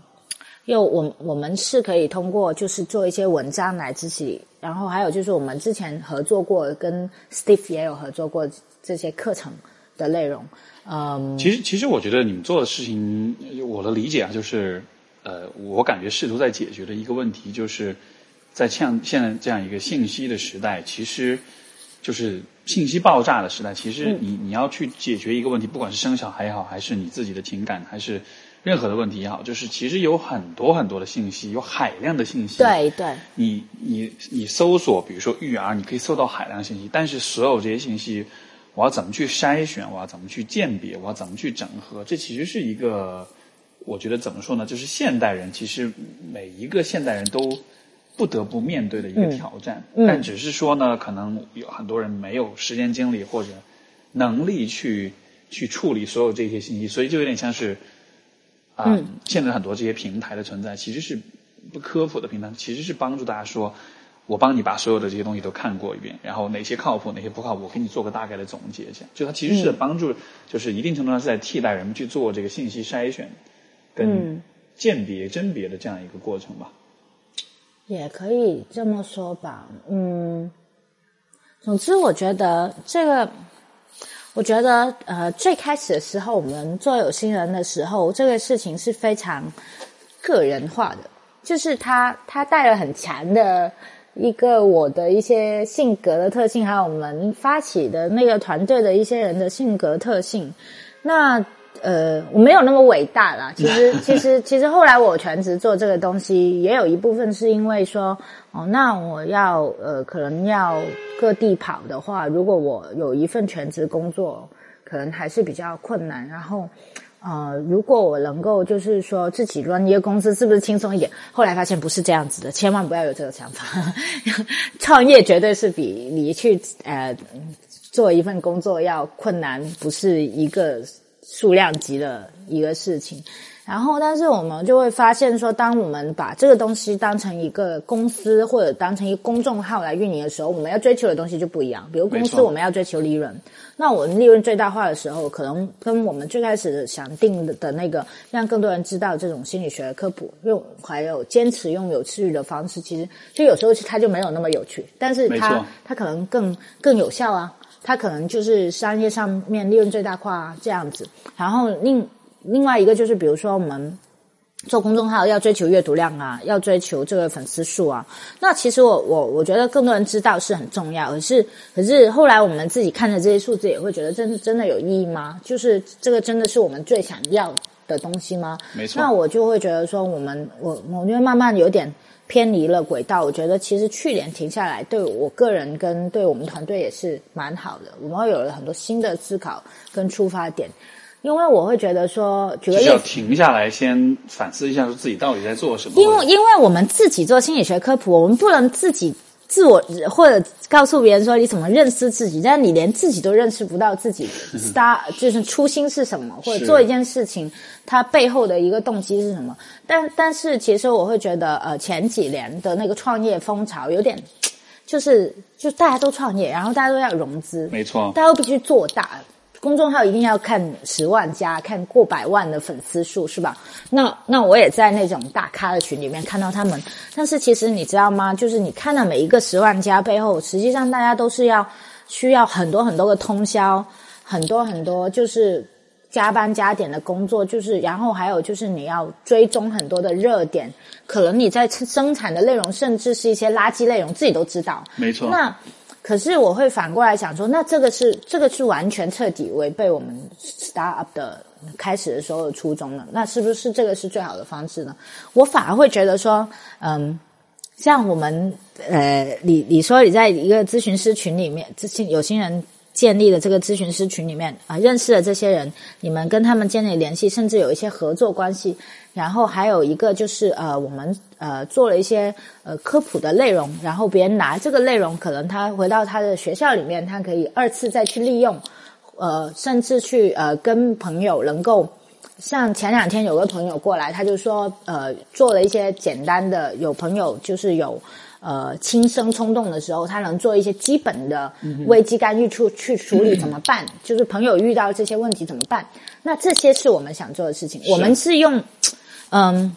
又我我们是可以通过就是做一些文章来支持你，然后还有就是我们之前合作过跟 Steve 也有合作过这些课程的内容。嗯，其实其实我觉得你们做的事情，我的理解啊，就是呃，我感觉试图在解决的一个问题，就是在像现在这样一个信息的时代，其实就是信息爆炸的时代，其实你你要去解决一个问题，不管是生小孩也好，还是你自己的情感，还是任何的问题也好，就是其实有很多很多的信息，有海量的信息。对对。你你你搜索，比如说育儿，你可以搜到海量信息，但是所有这些信息。我要怎么去筛选？我要怎么去鉴别？我要怎么去整合？这其实是一个，我觉得怎么说呢？就是现代人其实每一个现代人都不得不面对的一个挑战。但只是说呢，可能有很多人没有时间、精力或者能力去去处理所有这些信息，所以就有点像是啊，现在很多这些平台的存在其实是不科普的平台，其实是帮助大家说。我帮你把所有的这些东西都看过一遍，然后哪些靠谱，哪些不靠谱，我给你做个大概的总结。一下，就它其实是帮助，就是一定程度上是在替代人们去做这个信息筛选、跟鉴别、甄别的这样一个过程吧。也可以这么说吧，嗯。总之，我觉得这个，我觉得呃，最开始的时候，我们做有心人的时候，这个事情是非常个人化的，就是他他带了很强的。一个我的一些性格的特性，还有我们发起的那个团队的一些人的性格特性。那呃，我没有那么伟大啦。其实，其实，其实后来我全职做这个东西，也有一部分是因为说，哦，那我要呃，可能要各地跑的话，如果我有一份全职工作。可能还是比较困难。然后，呃，如果我能够就是说自己 run 一个公司，是不是轻松一点？后来发现不是这样子的，千万不要有这个想法。创业绝对是比你去呃做一份工作要困难，不是一个数量级的一个事情。然后，但是我们就会发现说，当我们把这个东西当成一个公司或者当成一个公众号来运营的时候，我们要追求的东西就不一样。比如公司，我们要追求利润，那我们利润最大化的时候，可能跟我们最开始想定的那个让更多人知道这种心理学的科普，用还有坚持用有趣的方式，其实就有时候它就没有那么有趣，但是它它可能更更有效啊，它可能就是商业上面利润最大化这样子，然后另。另外一个就是，比如说我们做公众号要追求阅读量啊，要追求这个粉丝数啊。那其实我我我觉得更多人知道是很重要，可是可是后来我们自己看着这些数字，也会觉得真真的有意义吗？就是这个真的是我们最想要的东西吗？没错。那我就会觉得说，我们我我就会慢慢有点偏离了轨道。我觉得其实去年停下来，对我个人跟对我们团队也是蛮好的。我们会有了很多新的思考跟出发点。因为我会觉得说，举个例子，要停下来先反思一下，说自己到底在做什么。因为因为我们自己做心理学科普，我们不能自己自我或者告诉别人说你怎么认识自己，但你连自己都认识不到自己，star 就是初心是什么，或者做一件事情它背后的一个动机是什么。但但是其实我会觉得，呃，前几年的那个创业风潮有点，就是就大家都创业，然后大家都要融资，没错，大家都必须做大。公众号一定要看十万加，看过百万的粉丝数是吧？那那我也在那种大咖的群里面看到他们，但是其实你知道吗？就是你看到每一个十万加背后，实际上大家都是要需要很多很多个通宵，很多很多就是加班加点的工作，就是然后还有就是你要追踪很多的热点，可能你在生产的内容甚至是一些垃圾内容，自己都知道。没错。那。可是我会反过来想说，那这个是这个是完全彻底违背我们 start up 的开始的时候的初衷了。那是不是这个是最好的方式呢？我反而会觉得说，嗯，像我们呃，你你说你在一个咨询师群里面，咨询有心人。建立的这个咨询师群里面啊，认识了这些人，你们跟他们建立联系，甚至有一些合作关系。然后还有一个就是呃，我们呃做了一些呃科普的内容，然后别人拿这个内容，可能他回到他的学校里面，他可以二次再去利用，呃，甚至去呃跟朋友能够，像前两天有个朋友过来，他就说呃做了一些简单的，有朋友就是有。呃，轻生冲动的时候，他能做一些基本的危机干预处去处理 怎么办？就是朋友遇到这些问题怎么办？那这些是我们想做的事情。我们是用，嗯，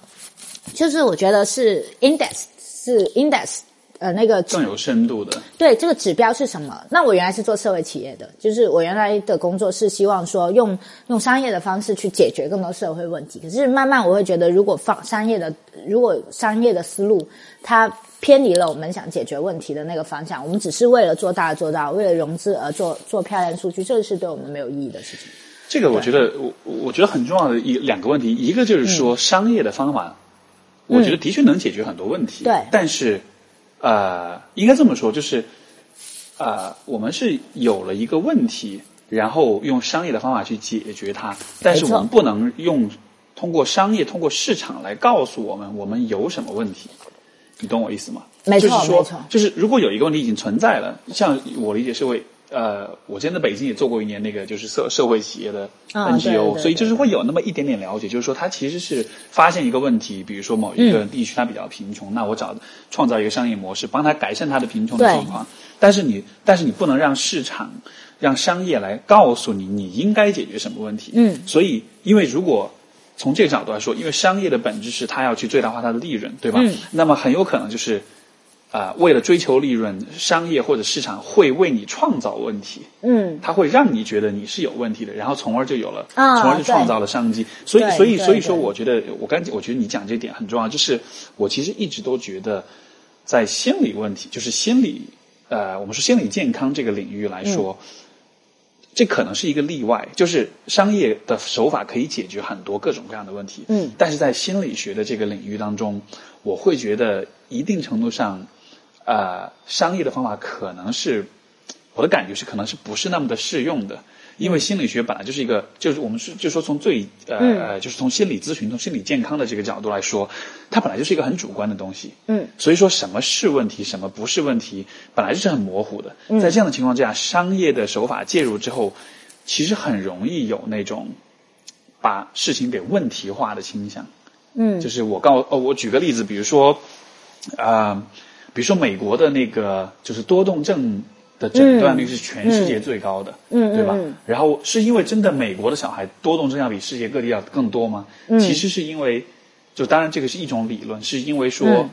就是我觉得是 index 是 index。呃，那个更有深度的，对这个指标是什么？那我原来是做社会企业的，就是我原来的工作是希望说用用商业的方式去解决更多社会问题。可是慢慢我会觉得，如果放商业的，如果商业的思路它偏离了我们想解决问题的那个方向，我们只是为了做大做大，为了融资而做做漂亮数据，这个是对我们没有意义的事情。这个我觉得，我我觉得很重要的一两个问题，一个就是说商业的方法，我觉得的确能解决很多问题，对，但是。呃，应该这么说，就是，呃，我们是有了一个问题，然后用商业的方法去解决它，但是我们不能用通过商业、通过市场来告诉我们我们有什么问题，你懂我意思吗？没错，没错，就是如果有一个问题已经存在了，像我理解是会。呃，我之前在北京也做过一年那个，就是社社会企业的 NGO，所以就是会有那么一点点了解，就是说它其实是发现一个问题，比如说某一个地区它比较贫穷，那我找创造一个商业模式，帮他改善他的贫穷的状况。但是你，但是你不能让市场、让商业来告诉你你应该解决什么问题。嗯，所以因为如果从这个角度来说，因为商业的本质是它要去最大化它的利润，对吧？嗯，那么很有可能就是。啊，为了追求利润，商业或者市场会为你创造问题，嗯，它会让你觉得你是有问题的，然后从而就有了，从而就创造了商机。所以，所以，所以说，我觉得我刚，我觉得你讲这点很重要，就是我其实一直都觉得，在心理问题，就是心理，呃，我们说心理健康这个领域来说，这可能是一个例外，就是商业的手法可以解决很多各种各样的问题，嗯，但是在心理学的这个领域当中，我会觉得一定程度上。呃，商业的方法可能是，我的感觉是可能是不是那么的适用的，因为心理学本来就是一个，就是我们是就说从最呃、就是从心理咨询、从心理健康的这个角度来说，它本来就是一个很主观的东西。嗯，所以说什么是问题，什么不是问题，本来就是很模糊的。嗯在这样的情况之下，商业的手法介入之后，其实很容易有那种把事情给问题化的倾向。嗯就是我告哦，我举个例子，比如说，啊、比如说美国的那个就是多动症的诊断率是全世界最高的，嗯对吧？然后是因为真的美国的小孩多动症要比世界各地要更多吗？嗯其实是因为，就当然这个是一种理论，是因为说。嗯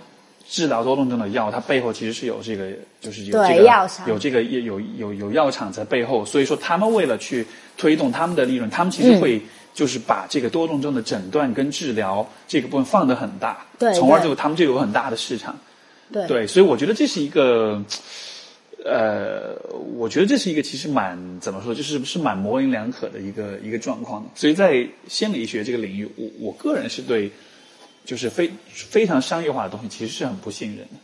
治疗多动症的药，它背后其实是有这个，就是有这个药厂有这个有有有有药厂在背后，所以说他们为了去推动他们的利润，他们其实嗯会就是把这个多动症的诊断跟治疗这个部分放得很大，对从而就他们就有很大的市场。对对，所以我觉得这是一个，呃，我觉得这是一个其实蛮怎么说，就是是蛮模棱两可的一个一个状况的。所以在心理学这个领域，我我个人是对就是非非常商业化的东西，其实是很不信任的。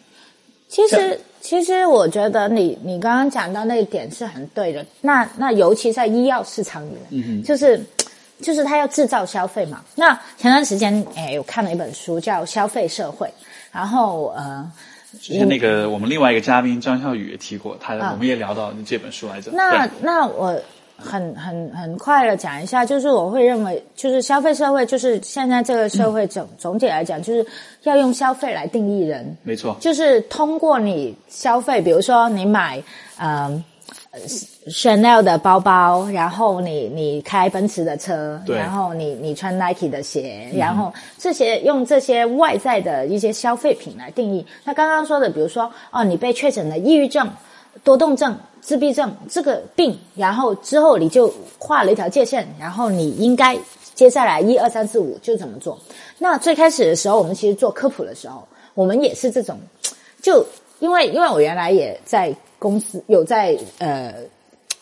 其实，其实我觉得你你刚刚讲到那一点是很对的。那那尤其在医药市场里面，就是就是他要制造消费嘛。那前段时间，哎，我看了一本书叫《消费社会》，然后呃，之前那个我们另外一个嘉宾张笑宇也提过，他啊我们也聊到这本书来着。那那我很很很快的讲一下，就是我会认为，就是消费社会，就是现在这个社会总、总体来讲，就是要用消费来定义人。没错，就是通过你消费，比如说你买嗯、呃 Chanel 的包包，然后你你开奔驰的车，然后你你穿 Nike 的鞋，然后这些用这些外在的一些消费品来定义。那刚刚说的，比如说哦，你被确诊了抑郁症、多动症、自闭症这个病，然后之后你就画了一条界限，然后你应该接下来一二三四五就怎么做。那最开始的时候，我们其实做科普的时候，我们也是这种，就因为因为我原来也在公司有在呃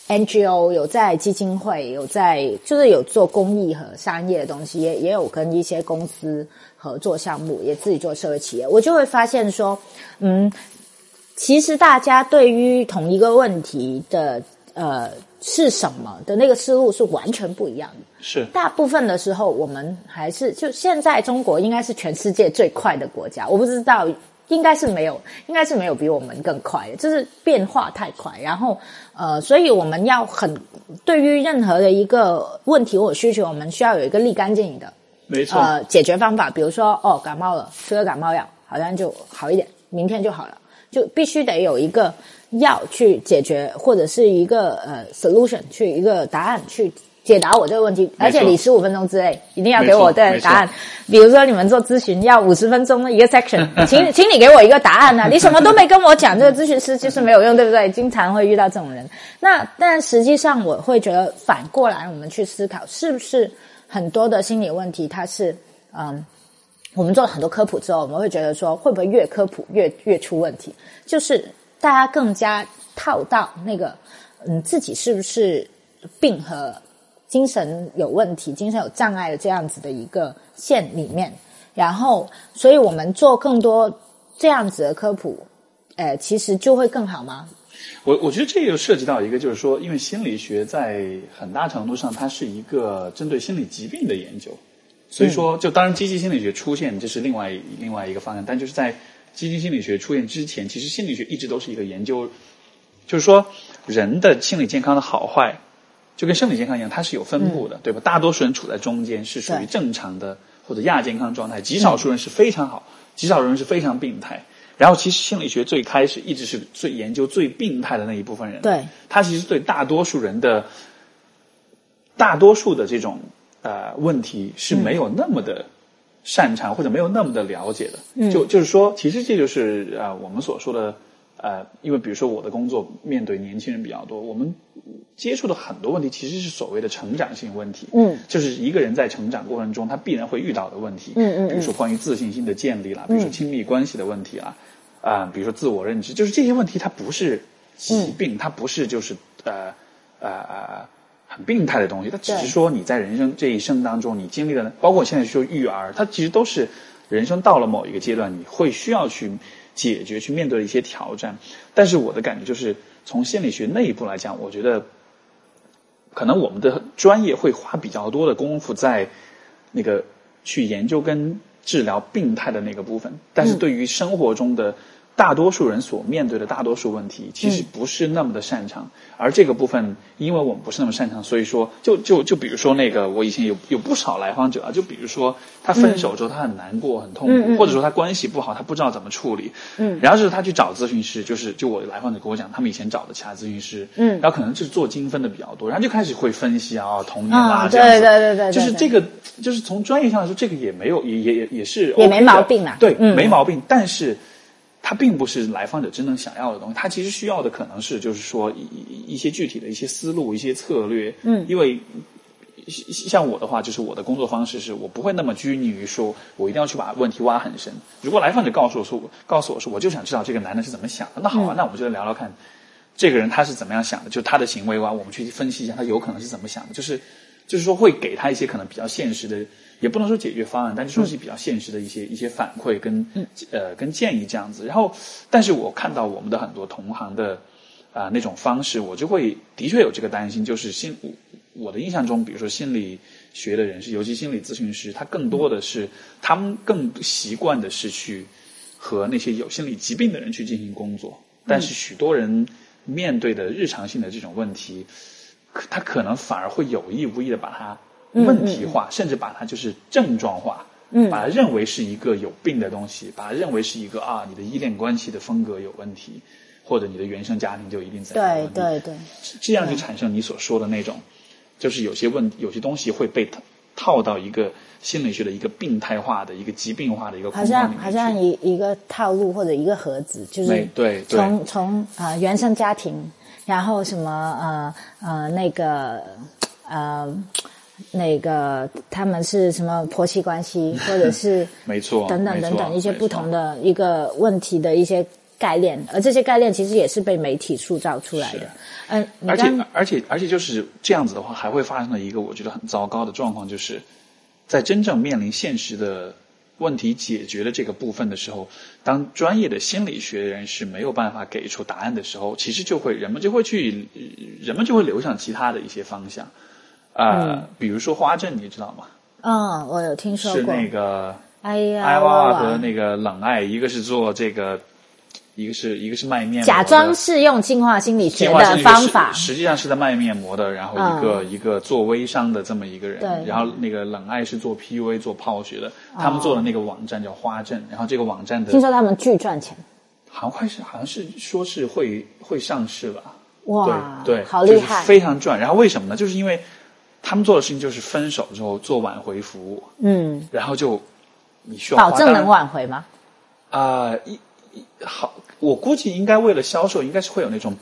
NGO 有在基金会有在就是有做公益和商业的东西，也也有跟一些公司合作项目，也自己做社会企业，我就会发现说，嗯，其实大家对于同一个问题的呃是什么的那个思路是完全不一样的。是大部分的时候，我们还是就现在中国应该是全世界最快的国家，我不知道。应该是没有，应该是没有比我们更快的，就是变化太快。然后，呃，所以我们要很对于任何的一个问题或需求，我们需要有一个立竿见影的没错，呃解决方法。比如说，哦，感冒了，吃了感冒药，好像就好一点，明天就好了，就必须得有一个药去解决，或者是一个呃 solution 去一个答案去解答我这个问题，而且你十五分钟之内一定要给我对答案。比如说你们做咨询要五十分钟的一个 section，请请你给我一个答案呢、啊？你什么都没跟我讲，这个咨询师就是没有用，对不对？经常会遇到这种人。那但实际上我会觉得反过来，我们去思考是不是很多的心理问题，它是嗯。我们做了很多科普之后，我们会觉得说，会不会越科普越越出问题？就是大家更加套到那个，嗯，自己是不是病和精神有问题、精神有障碍的这样子的一个线里面，然后，所以我们做更多这样子的科普，呃，其实就会更好吗？我我觉得这又涉及到一个，就是说，因为心理学在很大程度上，它是一个针对心理疾病的研究，所以说，就当然积极心理学出现，这是另外另外一个方向，但就是在积极心理学出现之前，其实心理学一直都是一个研究，就是说人的心理健康的好坏，就跟生理健康一样，它是有分布的，对吧？大多数人处在中间，是属于正常的或者亚健康状态，极少数人是非常好，极少数人是非常病态。然后，其实心理学最开始一直是最研究最病态的那一部分人。对，他其实对大多数人的大多数的这种呃问题是没有那么的擅长、或者没有那么的了解的。嗯就就是说，其实这就是呃我们所说的呃，因为比如说我的工作面对年轻人比较多，我们接触的很多问题其实是所谓的成长性问题。嗯，就是一个人在成长过程中他必然会遇到的问题。嗯嗯嗯比如说关于自信心的建立啦，比如说亲密关系的问题啦。啊、比如说自我认知，就是这些问题，它不是疾嗯病，它不是就是呃呃呃很病态的东西，它只是说你在人生这一生当中，你经历的，包括现在说育儿，它其实都是人生到了某一个阶段，你会需要去解决、去面对的一些挑战。但是我的感觉就是，从心理学内部来讲，我觉得可能我们的专业会花比较多的功夫在那个去研究跟治疗病态的那个部分，但是对于生活中的大多数人所面对的大多数问题，其实不是那么的擅长。而这个部分，因为我们不是那么擅长，所以说，就就就比如说那个，我以前有有不少来访者啊，就比如说他分手之后，他很难过、很痛苦，或者说他关系不好，他不知道怎么处理。嗯，然后就是他去找咨询师，就是就我来访者跟我讲，他们以前找的其他咨询师，嗯。然后可能就是做精分的比较多，然后就开始会分析啊，童年啊啊，这样子，对对对对对对就是这个，就是从专业上来说，这个也没有，也也也也是也没毛病啊。对，嗯。没毛病，但是。它并不是来访者真正想要的东西，他其实需要的可能是，就是说一一一些具体的一些思路、一些策略。嗯因为像我的话，就是我的工作方式是我不会那么拘泥于说我一定要去把问题挖很深。如果来访者告诉我说，告诉我说我就想知道这个男的是怎么想的，那好啊，嗯那我们就来聊聊看，这个人他是怎么样想的，就他的行为哇，我们去分析一下他有可能是怎么想的，就是就是说会给他一些可能比较现实的，也不能说解决方案，但是说是比较现实的一些、一些反馈跟、呃跟建议这样子。然后，但是我看到我们的很多同行的啊、那种方式，我就会的确有这个担心，就是心我的印象中，比如说心理学的人士，尤其心理咨询师，他更多的是他们更习惯的是去和那些有心理疾病的人去进行工作，但是许多人面对的日常性的这种问题，可他可能反而会有意无意的把它问题化，甚至把它就是症状化，嗯。把它认为是一个有病的东西，把它认为是一个啊，你的依恋关系的风格有问题，或者你的原生家庭就一定怎样对对对，这样就产生你所说的那种，就是有些问有些东西会被套套到一个心理学的一个病态化的一个疾病化的一个好像好像一一个套路或者一个盒子，就是对对。从从啊、呃原生家庭，然后什么呃呃那个呃那个他们是什么婆媳关系，或者是没错等等等等一些不同的一个问题的一些概念，而这些概念其实也是被媒体塑造出来的。嗯，而且而且而且就是这样子的话，还会发生了一个我觉得很糟糕的状况，就是在真正面临现实的问题解决的这个部分的时候，当专业的心理学人士没有办法给出答案的时候，其实就会人们就会去，呃人们就会流向其他的一些方向，啊、嗯。比如说花镇，你知道吗？嗯，我有听说过，是那个哎呀，艾哇娃和那个冷爱，一个是做这个，一个是一个是卖面膜的。假装是用进化心理学的方法，实实际上是在卖面膜的，然后一个、一个做微商的这么一个人，对。然后那个冷爱是做 PUA 做泡学的，他们做的那个网站叫花镇，然后这个网站的听说他们巨赚钱，好像快是好像是说是会会上市吧，哇，对对，好厉害，就是非常赚。然后为什么呢？就是因为他们做的事情就是分手之后做挽回服务，嗯，然后就你需要保证能挽回吗？啊、一一好，我估计应该为了销售，应该是会有那种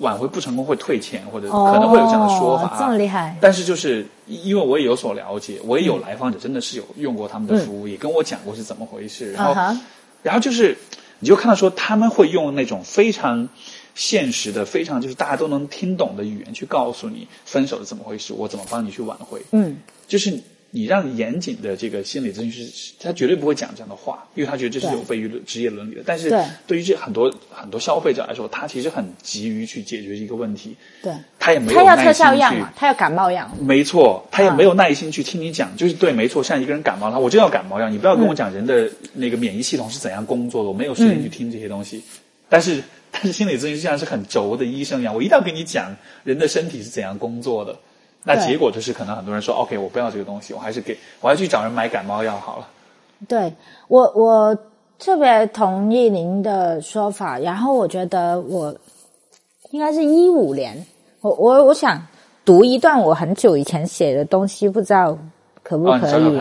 挽回不成功会退钱，或者可能会有这样的说法、这么厉害但是就是因为我也有所了解，我也有来访者真的是有用过他们的服务，也跟我讲过是怎么回事。然后，然后就是你就看到说他们会用那种非常。现实的非常就是大家都能听懂的语言去告诉你分手是怎么回事，我怎么帮你去挽回。嗯，就是你让严谨的这个心理咨询师，他绝对不会讲这样的话，因为他觉得这是有悖于职业伦理的。但是对对于这很多很多消费者来说，他其实很急于去解决一个问题，对，他也没有他要特耐心去效药嘛，他要感冒药，没错，他也嗯没有耐心去听你讲，就是对，没错。像一个人感冒了，我就要感冒药，你不要跟我讲人的那个免疫系统是怎样工作的，我没有时间去听这些东西。但是，但是心理咨询师像是很轴的医生一样，我一定要跟你讲人的身体是怎样工作的。那结果就是，可能很多人说，OK，我不要这个东西，我还是给我还去找人买感冒药好了。对我我特别同意您的说法，然后我觉得我应该是一五年，我我我想读一段我很久以前写的东西，不知道可不可以？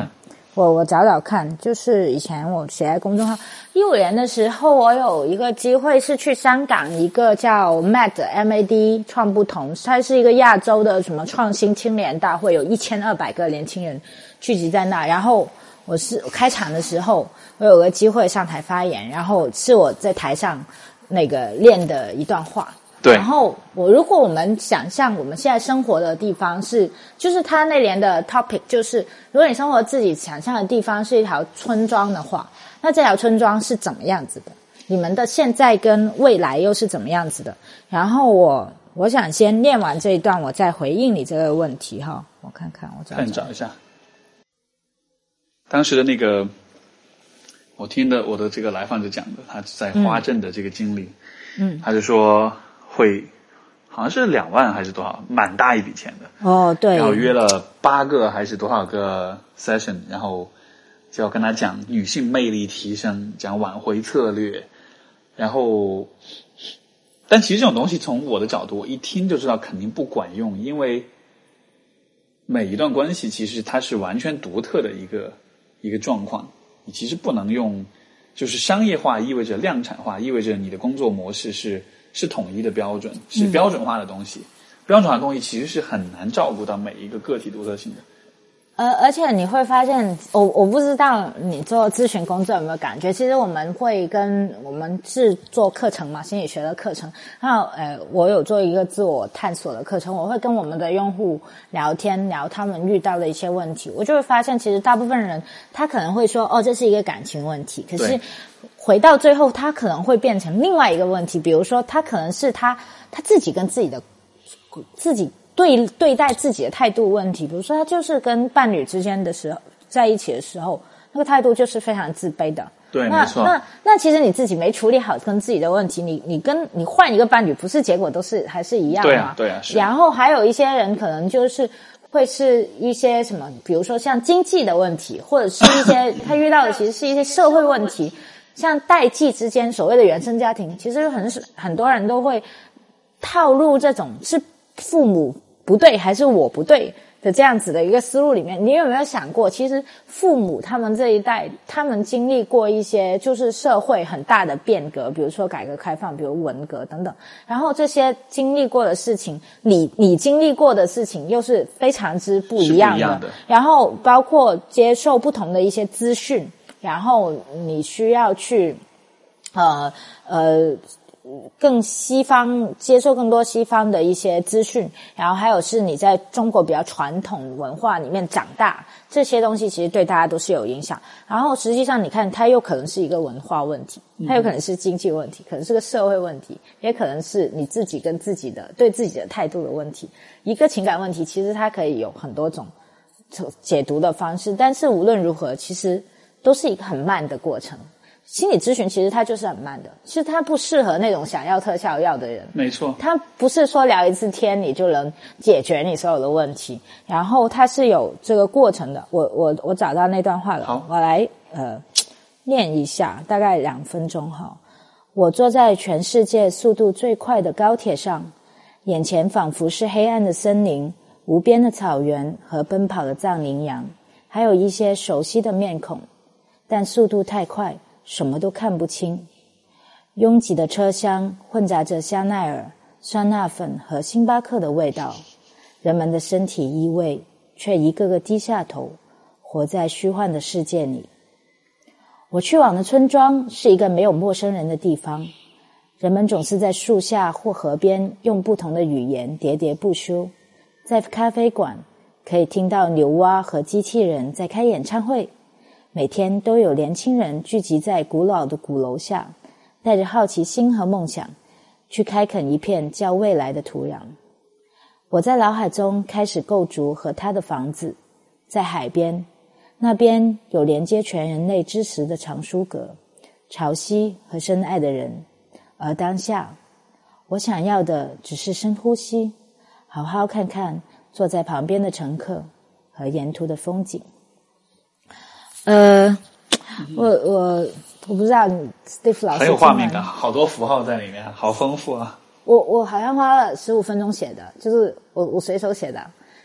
我我找找看，就是以前我写在公众号一五年的时候，我有一个机会是去香港一个叫 MAD M A D 创不同，它是一个亚洲的什么创新青年大会，有一千二百个年轻人聚集在那，然后我是开场的时候，我有个机会上台发言，然后是我在台上那个练的一段话。对然后我如果我们想象我们现在生活的地方是，就是他那年的 topic 就是，如果你生活自己想象的地方是一条村庄的话，那这条村庄是怎么样子的？你们的现在跟未来又是怎么样子的？然后我我想先念完这一段，我再回应你这个问题哈。我看看，我找看找一下，当时的那个，我听的我的这个来访者讲的，他在花镇的这个经历，嗯，他就说会好像是两万还是多少，蛮大一笔钱的。哦，对，然后约了八个还是多少个 session，然后就要跟他讲女性魅力提升，讲挽回策略，然后，但其实这种东西从我的角度，我一听就知道肯定不管用，因为每一段关系其实它是完全独特的一个一个状况，你其实不能用，就是商业化意味着量产化，意味着你的工作模式是是统一的标准，是标准化的东西。标准化的东西其实是很难照顾到每一个个体独特性的。而而且你会发现，我我不知道你做咨询工作有没有感觉，其实我们会跟我们是做课程嘛，心理学的课程。那呃，我有做一个自我探索的课程，我会跟我们的用户聊天，聊他们遇到的一些问题。我就会发现，其实大部分人他可能会说，哦，这是一个感情问题。可是回到最后，他可能会变成另外一个问题，比如说，他可能是他他自己跟自己的自己对对待自己的态度问题，比如说他就是跟伴侣之间的时候在一起的时候，那个态度就是非常自卑的。对，那。那那其实你自己没处理好跟自己的问题，你你跟你换一个伴侣，不是结果都是还是一样吗？对啊对啊是然后还有一些人可能就是会是一些什么，比如说像经济的问题，或者是一些 他遇到的其实是一些社会问题，像代际之间所谓的原生家庭，其实很很多人都会套路这种是父母不对还是我不对的这样子的一个思路里面，你有没有想过，其实父母他们这一代，他们经历过一些就是社会很大的变革，比如说改革开放，比如文革等等，然后这些经历过的事情，你你经历过的事情又是非常之不一样的，然后包括接受不同的一些资讯，然后你需要去呃呃更西方接受更多西方的一些资讯，然后还有是你在中国比较传统文化里面长大，这些东西其实对大家都是有影响。然后实际上你看，它又可能是一个文化问题，它有可能是经济问题，可能是个社会问题，也可能是你自己跟自己的对自己的态度的问题。一个情感问题，其实它可以有很多种解读的方式，但是无论如何，其实都是一个很慢的过程。心理咨询其实它就是很慢的，其实它不适合那种想要特效药的人。没错，它不是说聊一次天你就能解决你所有的问题，然后它是有这个过程的。我我我找到那段话了，好我来呃念一下，大概两分钟哈。我坐在全世界速度最快的高铁上，眼前仿佛是黑暗的森林、无边的草原和奔跑的藏羚羊，还有一些熟悉的面孔，但速度太快，什么都看不清。拥挤的车厢混杂着香奈儿、酸辣粉和星巴克的味道，人们的身体依偎，却一个个低下头，活在虚幻的世界里。我去往的村庄是一个没有陌生人的地方，人们总是在树下或河边用不同的语言喋喋不休。在咖啡馆可以听到牛蛙和机器人在开演唱会，每天都有年轻人聚集在古老的鼓楼下。带着好奇心和梦想，去开垦一片叫未来的土壤。我在脑海中开始构筑和他的房子，在海边，那边有连接全人类知识的藏书阁、潮汐和深爱的人。而当下，我想要的只是深呼吸，好好看看坐在旁边的乘客和沿途的风景。呃，我我。我不知道你 Steve 老师很有画面感，好多符号在里面，好丰富啊！我我好像花了十五分钟写的，就是我我随手写的。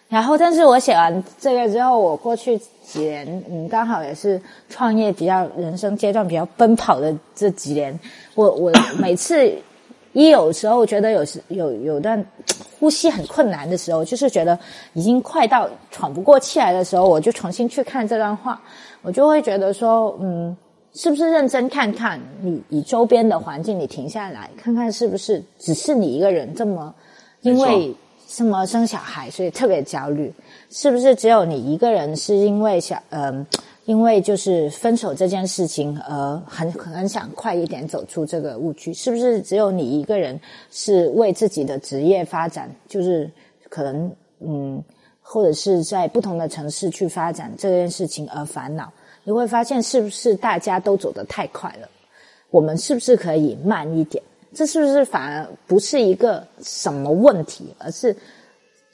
然后，但是我写完这个之后，我过去几年，嗯，刚好也是创业比较人生阶段比较奔跑的这几年，我我 每次一有时候觉得有时有有段呼吸很困难的时候，就是觉得已经快到喘不过气来的时候，我就重新去看这段话，我就会觉得说，嗯。是不是认真看看你你周边的环境？你停下来看看，是不是只是你一个人这么因为什么生小孩所以特别焦虑？是不是只有你一个人是因为小嗯因为就是分手这件事情，而很很想快一点走出这个误区，是不是只有你一个人是为自己的职业发展，就是可能嗯，或者是在不同的城市去发展这件事情而烦恼？你会发现，是不是大家都走得太快了？我们是不是可以慢一点？这是不是反而不是一个什么问题，而是？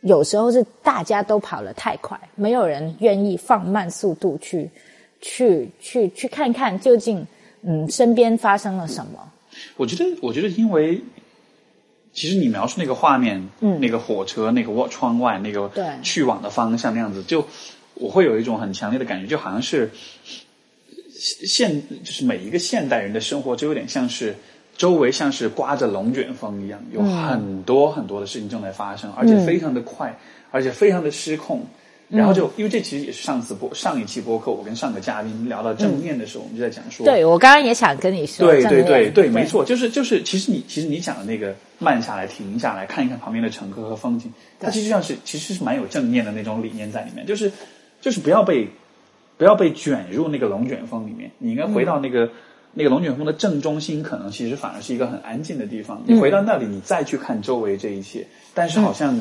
有时候是大家都跑得太快，没有人愿意放慢速度去，去去去看看究竟，嗯，身边发生了什么。我觉得，我觉得，因为其实你描述那个画面，嗯，那个火车，那个窗外，那个对去往的方向那样子，就我会有一种很强烈的感觉，就好像是现就是每一个现代人的生活，就有点像是。周围像是刮着龙卷风一样，有很多很多的事情正在发生，而且非常的快，而且非常的失控。然后就因为这其实也是上次播上一期播客，我跟上个嘉宾聊到正念的时候，我们就在讲说，对我刚刚也想跟你说，对对对对，没错，就是就是，其实你其实你讲的那个慢下来、停下来看一看旁边的乘客和风景，它其实像是其实是蛮有正念的那种理念在里面，就是就是不要被不要被卷入那个龙卷风里面，你应该回到那个。那个龙卷风的正中心，可能其实反而是一个很安静的地方。你回到那里，你再去看周围这一切。但是，好像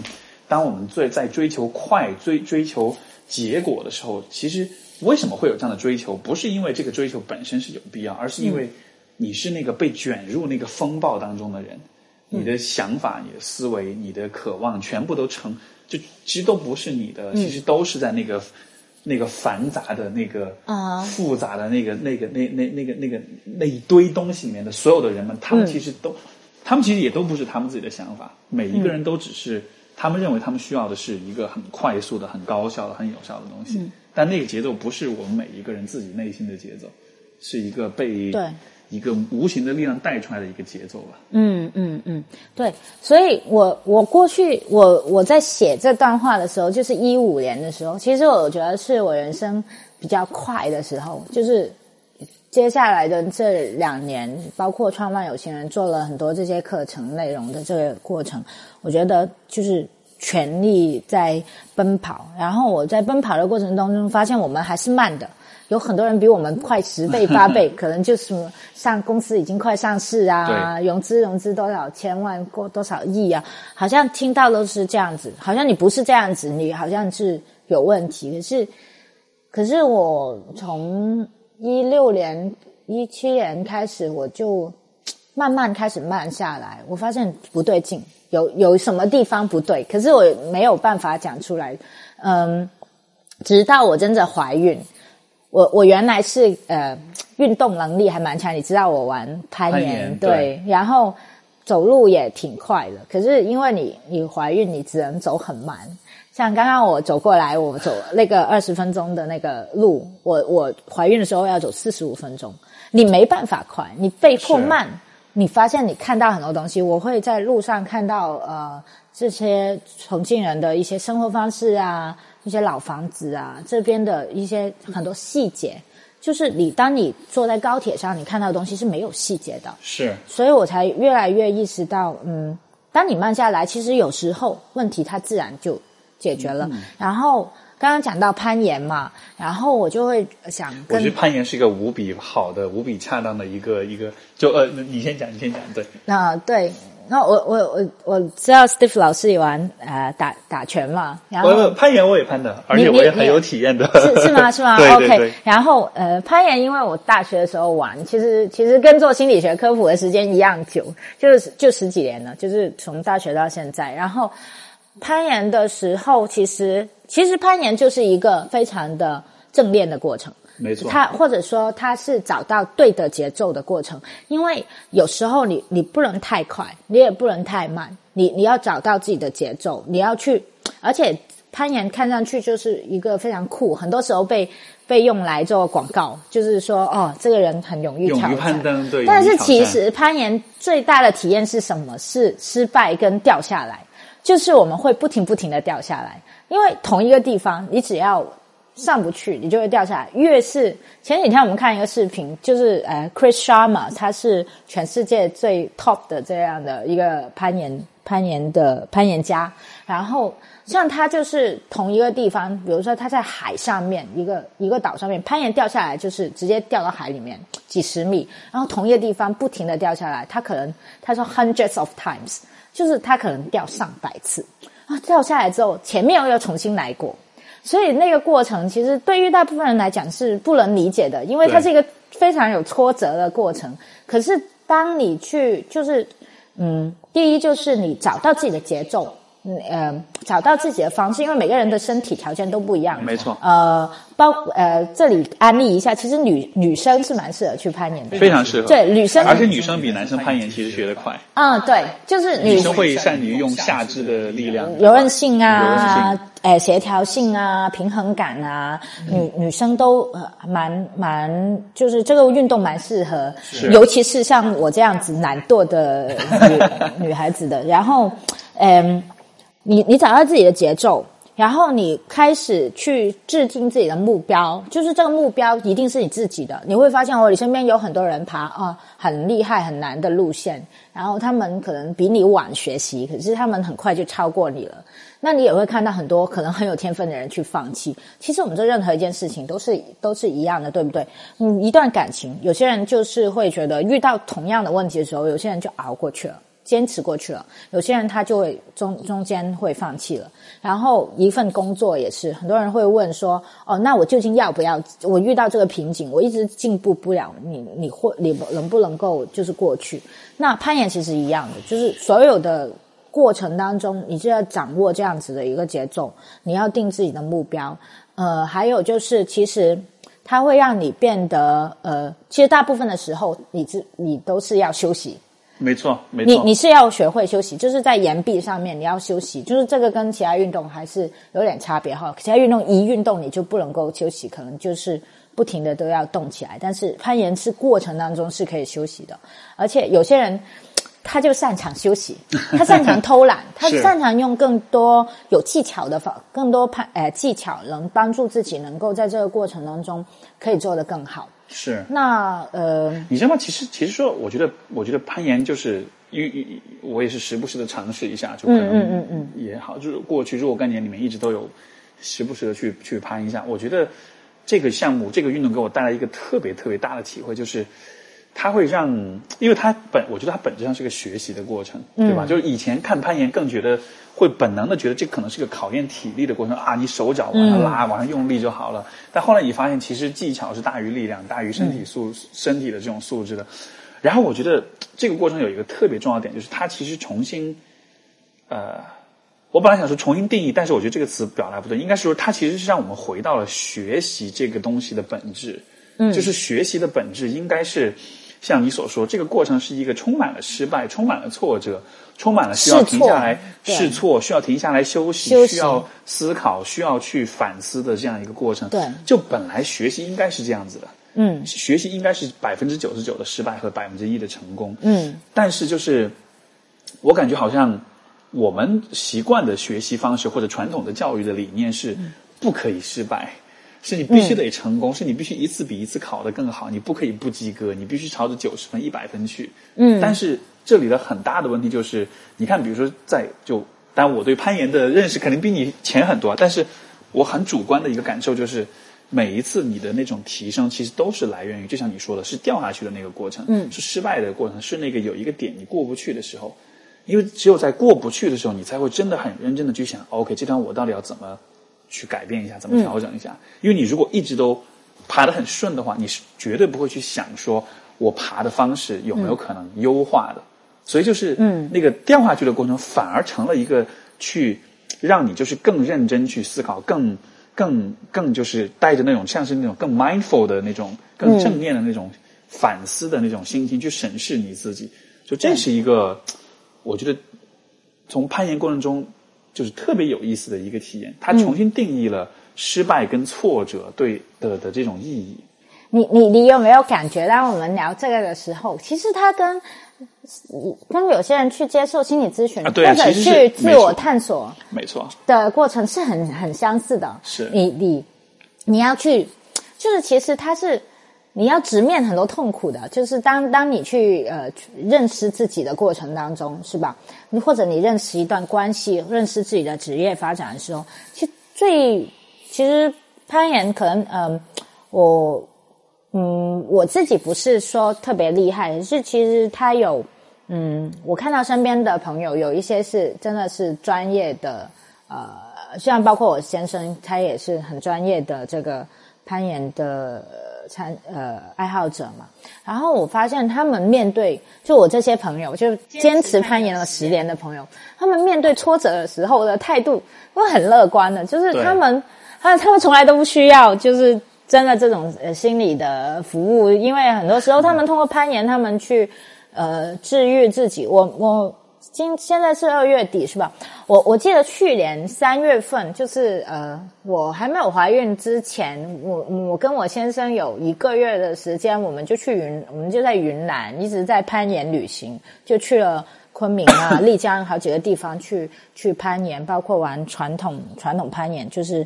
当我们最在追求快、追追求结果的时候，其实为什么会有这样的追求？不是因为这个追求本身是有必要，而是因为你是那个被卷入那个风暴当中的人，你的想法、你的思维、你的渴望，全部都成就其实都不是你的，其实都是在那个。那个繁杂的那个啊，复杂的那个那个那那那个那个那一堆东西里面的所有的人们，他们其实都，他们其实也都不是他们自己的想法。每一个人都只是他们认为他们需要的是一个很快速的、很高效的、很有效的东西。但那个节奏不是我们每一个人自己内心的节奏，是一个被对。一个无形的力量带出来的一个节奏吧。嗯嗯嗯，对，所以我我过去我我在写这段话的时候，就是一五年的时候，其实我觉得是我人生比较快的时候，就是接下来的这两年，包括创办有钱人做了很多这些课程内容的这个过程，我觉得就是全力在奔跑，然后我在奔跑的过程当中，发现我们还是慢的。有很多人比我们快十倍八倍，可能就是上公司已经快上市啊，融资融资多少千万过多少亿啊，好像听到都是这样子，好像你不是这样子，你好像是有问题。可是，可是我从一六年、一七年开始，我就慢慢开始慢下来，我发现不对劲，有有什么地方不对，可是我没有办法讲出来。嗯，直到我真的怀孕。我我原来是呃运动能力还蛮强，你知道我玩攀岩对，然后走路也挺快的。可是因为你你怀孕，你只能走很慢。像刚刚我走过来，我走那个二十分钟的那个路，我我怀孕的时候要走四十五分钟，你没办法快，你被迫慢。你发现你看到很多东西，我会在路上看到呃这些重庆人的一些生活方式啊。一些老房子啊，这边的一些很多细节，就是你当你坐在高铁上，你看到的东西是没有细节的。是，所以我才越来越意识到，嗯，当你慢下来，其实有时候问题它自然就解决了。然后刚刚讲到攀岩嘛，然后我就会想，我觉得攀岩是一个无比好的、无比恰当的一个一个，就呃，你先讲，你先讲，对。那对。那我我我我知道 Steve 老师也玩呃打打拳嘛，然后攀岩我也攀的，而且我也很有体验的，是是吗？是吗？OK。然后呃攀岩，因为我大学的时候玩，其实其实跟做心理学科普的时间一样久，就是就十几年了，就是从大学到现在。然后攀岩的时候，其实其实攀岩就是一个非常的正念的过程。没错，他或者说他是找到对的节奏的过程，因为有时候你你不能太快，你也不能太慢，你你要找到自己的节奏，你要去，而且攀岩看上去就是一个非常酷，很多时候被被用来做广告，就是说哦，这个人很勇于挑战，对，但是其实攀岩最大的体验是什么？是失败跟掉下来，就是我们会不停不停的掉下来，因为同一个地方，你只要。上不去，你就会掉下来。越是前几天我们看一个视频，就是呃，Chris Sharma，他是全世界最 top 的这样的一个攀岩攀岩的攀岩家，然后像他就是同一个地方，比如说他在海上面一个一个岛上面攀岩掉下来，就是直接掉到海里面几十米，然后同一个地方不停的掉下来，他可能他说 hundreds of times，就是他可能掉上百次啊，掉下来之后前面又要重新来过，所以那个过程其实对于大部分人来讲是不能理解的，因为它是一个非常有挫折的过程。可是当你去就是嗯，第一就是你找到自己的节奏，呃，找到自己的方式，因为每个人的身体条件都不一样。没错。呃，包呃，这里安利一下，其实女女生是蛮适合去攀岩的，非常适合。对，女生而且女生比男生攀岩其实学得快。嗯，对，就是女生会善于用下肢的力量，柔韧性啊，哎，协调性啊，平衡感啊，女女生都呃蛮蛮，就是这个运动蛮适合，尤其是像我这样子懒惰的女 女孩子的。然后，嗯。你你找到自己的节奏，然后你开始去制定自己的目标，就是这个目标一定是你自己的。你会发现哦，你身边有很多人爬啊很厉害很难的路线，然后他们可能比你晚学习，可是他们很快就超过你了。那你也会看到很多可能很有天分的人去放弃。其实我们做任何一件事情都是都是一样的，对不对？嗯，一段感情，有些人就是会觉得遇到同样的问题的时候，有些人就熬过去了。坚持过去了，有些人他就会中中间会放弃了。然后一份工作也是，很多人会问说：“哦，那我究竟要不要？我遇到这个瓶颈，我一直进步不了，你你会你能不能够就是过去？”那攀岩其实一样的，就是所有的过程当中，你就要掌握这样子的一个节奏，你要定自己的目标。呃，还有就是，其实它会让你变得呃，其实大部分的时候，你自你都是要休息。没错，没错。你你是要学会休息，就是在岩壁上面你要休息，就是这个跟其他运动还是有点差别哈。其他运动一运动你就不能够休息，可能就是不停的都要动起来。但是攀岩是过程当中是可以休息的，而且有些人他就擅长休息，他擅长偷懒，他擅长用更多有技巧的方，更多攀呃技巧能帮助自己能够在这个过程当中可以做得更好。是，那呃，你知道吗？其实，其实说，我觉得，我觉得攀岩就是，因为我也是时不时的尝试一下，就可能嗯嗯嗯也好，就是过去若干年里面一直都有时不时的去去攀一下。我觉得这个项目，这个运动给我带来一个特别特别大的体会，就是。它会让，因为它本，我觉得它本质上是个学习的过程，对吧？就是以前看攀岩更觉得会本能的觉得这可能是个考验体力的过程啊，你手脚往上拉，往上用力就好了。但后来你发现，其实技巧是大于力量，大于身体素身体的这种素质的。然后我觉得这个过程有一个特别重要点，就是它其实重新，呃，我本来想说重新定义，但是我觉得这个词表达不对，应该是说它其实是让我们回到了学习这个东西的本质，嗯，就是学习的本质应该是。像你所说，这个过程是一个充满了失败、充满了挫折、充满了需要停下来试错、需要停下来休息、需要思考、需要去反思的这样一个过程。对，就本来学习应该是这样子的。嗯，学习应该是百分之九十九的失败和百分之一的成功。嗯，但是就是我感觉好像我们习惯的学习方式或者传统的教育的理念是不可以失败。是你必须得成功，是你必须一次比一次考得更好，你不可以不及格，你必须朝着九十分、一百分去。嗯。但是这里的很大的问题就是，你看，比如说在就，当然我对攀岩的认识肯定比你浅很多，但是我很主观的一个感受就是，每一次你的那种提升，其实都是来源于，就像你说的，是掉下去的那个过程，嗯，是失败的过程，是那个有一个点你过不去的时候，因为只有在过不去的时候，你才会真的很认真的去想，OK，这段我到底要怎么。去改变一下，怎么调整一下？因为你如果一直都爬得很顺的话，你是绝对不会去想说我爬的方式有没有可能优化的。所以就是，嗯，那个掉下去的过程反而成了一个去让你就是更认真去思考，更更更就是带着那种像是那种更 mindful 的那种更正面的那种反思的那种心情去审视你自己。就这是一个，我觉得从攀岩过程中。就是特别有意思的一个体验，它重新定义了失败跟挫折对的的这种意义。你你你有没有感觉到我们聊这个的时候，其实它跟跟有些人去接受心理咨询或者去自我探索，没错的过程是很很相似的。是你你你要去，就是其实它是你要直面很多痛苦的，就是当当你去呃认识自己的过程当中，是吧？或者你认识一段关系，认识自己的职业发展的时候，其实最其实攀岩可能嗯、我嗯我自己不是说特别厉害，是其实他有嗯，我看到身边的朋友有一些是真的是专业的呃，像包括我先生，他也是很专业的这个攀岩的呃参呃爱好者嘛。然后我发现他们面对就我这些朋友，就坚持攀岩了十年的朋友，他们面对挫折的时候的态度都很乐观的，就是他们他他们从来都不需要就是。真的这种呃心理的服务，因为很多时候他们通过攀岩，他们去呃治愈自己。我我今现在是二月底是吧？我我记得去年三月份，就是呃我还没有怀孕之前，我我跟我先生有一个月的时间，我们就去云，我们就在云南一直在攀岩旅行，就去了。昆明啊，丽江好几个地方去去攀岩，包括玩传统传统攀岩，就是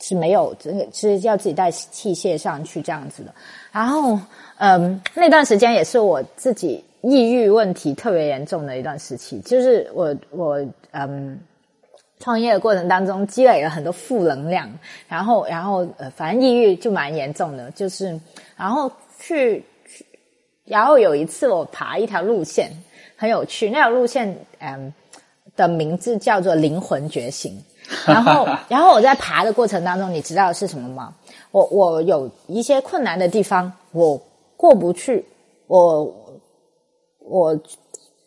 是没有这个是要自己带器械上去这样子的。然后，嗯，那段时间也是我自己抑郁问题特别严重的一段时期，就是我我嗯。创业的过程当中积累了很多负能量，然后然后呃，反正抑郁就蛮严重的，就是然后去去，然后有一次我爬一条路线很有趣，那条路线嗯的名字叫做灵魂觉醒。然后，然后我在爬的过程当中，你知道是什么吗？我我有一些困难的地方，我过不去，我我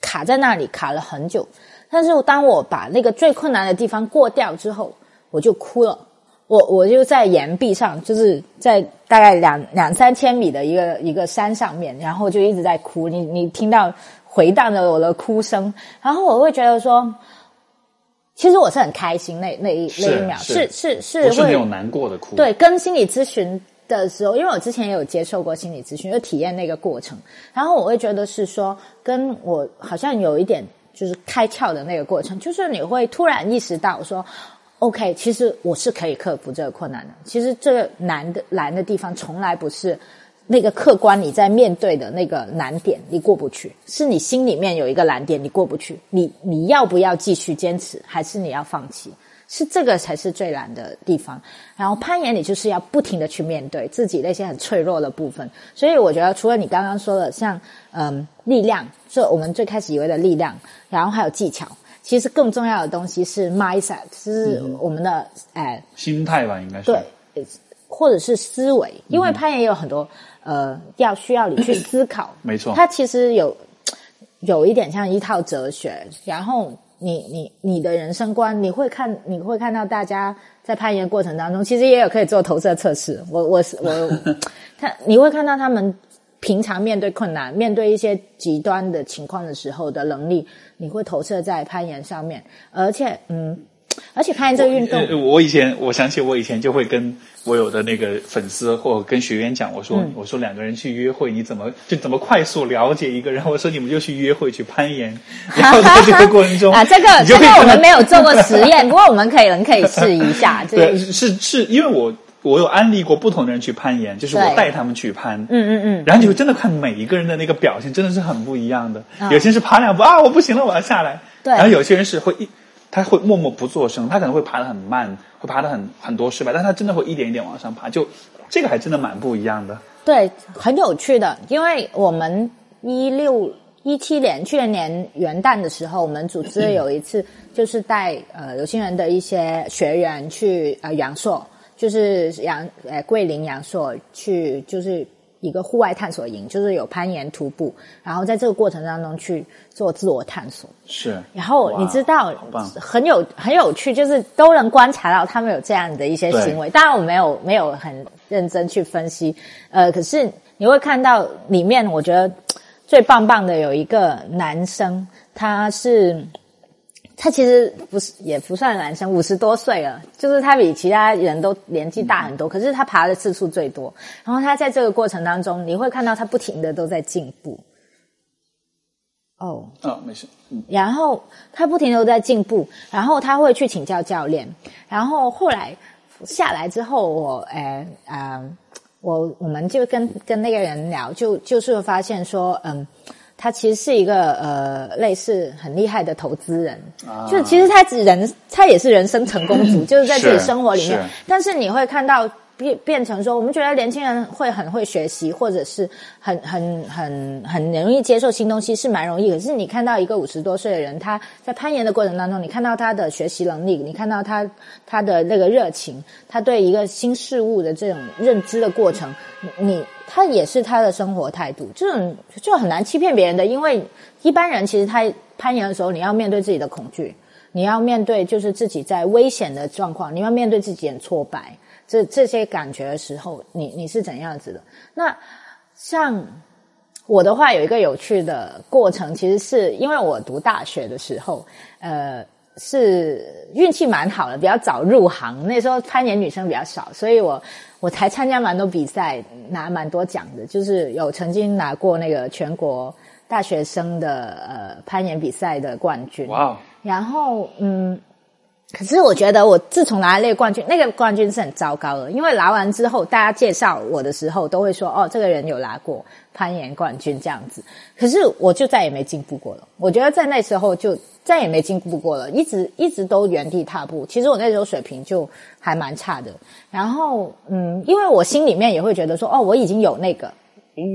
卡在那里卡了很久。但是当我把那个最困难的地方过掉之后，我就哭了。我我就在岩壁上，就是在大概两两三千米的一个一个山上面，然后就一直在哭。你你听到回荡着我的哭声，然后我会觉得说，其实我是很开心那那一那一秒，是是是是那种难过的哭？对，跟心理咨询的时候，因为我之前也有接受过心理咨询，就体验那个过程，然后我会觉得是说，跟我好像有一点就是开窍的那个过程，就是你会突然意识到说，OK，其实我是可以克服这个困难的。其实这个难的难的地方，从来不是那个客观你在面对的那个难点你过不去，是你心里面有一个难点你过不去，你你要不要继续坚持，还是你要放弃？是这个才是最难的地方。然后攀岩，你就是要不停的去面对自己那些很脆弱的部分。所以我觉得，除了你刚刚说的像嗯力量，是我们最开始以为的力量，然后还有技巧，其实更重要的东西是 mindset，是我们的哎、心态吧，应该是。对，或者是思维，因为攀岩也有很多呃要需要你去思考。没错它其实有有一点像一套哲学，然后你你你的人生观，你会看你会看到大家在攀岩过程当中，其实也有可以做投射测试。我我是我，他你会看到他们平常面对困难、面对一些极端的情况的时候的能力，你会投射在攀岩上面，而且嗯。而且攀岩这个运动，呃我以前我想起我以前就会跟我有的那个粉丝或跟学员讲，我说、嗯我说两个人去约会，你怎么就怎么快速了解一个人？我说你们就去约会去攀岩，然后在这个过程中啊，这个这个我们没有做过实验，不过我们可以能可以试一下。这 对，是是因为我我有安利过不同的人去攀岩，就是我带他们去攀，嗯嗯嗯，然后你会真的看每一个人的那个表现，真的是很不一样的。啊有些人是爬两步啊，我不行了，我要下来。对然后有些人是会一，他会默默不作声，他可能会爬得很慢，会爬得很很多失败，但他真的会一点一点往上爬，就这个还真的蛮不一样的。对，很有趣的，因为我们一六一七年去年年元旦的时候，我们组织有一次，就是带呃有心人的一些学员去呃阳朔，就是阳呃桂林阳朔去，就是一个户外探索营，就是有攀岩、徒步，然后在这个过程当中去做自我探索。是，然后你知道很有很有趣，就是都能观察到他们有这样的一些行为。当然我没有没有很认真去分析，呃，可是你会看到里面，我觉得最棒棒的有一个男生，他是。他其实不是，也不算男生，五十多岁了，就是他比其他人都年纪大很多，可是他爬的次数最多。然后他在这个过程当中，你会看到他不停的都在进步。哦，啊，没事，嗯，然后他不停的在进步，然后他会去请教教练，然后后来下来之后我，哎，啊、我我们就跟跟那个人聊，就就是发现说，嗯，他其实是一个呃类似很厉害的投资人，啊。就其实他人他也是人生成功族，就是在自己生活里面。是，但是你会看到。变变成说，我们觉得年轻人会很会学习，或者是很很很很容易接受新东西，是蛮容易。可是你看到一个五十多岁的人，他在攀岩的过程当中，你看到他的学习能力，你看到他他的那个热情，他对一个新事物的这种认知的过程，你他也是他的生活态度，这种就很难欺骗别人的，因为一般人其实他攀岩的时候，你要面对自己的恐惧，你要面对就是自己在危险的状况，你要面对自己很挫败。这这些感觉的时候，你你是怎样子的？那像我的话，有一个有趣的过程，其实是因为我读大学的时候，呃，是运气蛮好的，比较早入行。那时候攀岩女生比较少，所以我我才参加蛮多比赛，拿蛮多奖的，就是有曾经拿过那个全国大学生的呃攀岩比赛的冠军。哇哦，然后嗯。可是我觉得，我自从拿了那个冠军，那个冠军是很糟糕的，因为拿完之后，大家介绍我的时候都会说：“哦，这个人有拿过攀岩冠军这样子。”可是我就再也没进步过了。我觉得在那时候就再也没进步过了，一直一直都原地踏步。其实我那时候水平就还蛮差的。然后嗯，因为我心里面也会觉得说：“哦，我已经有那个。”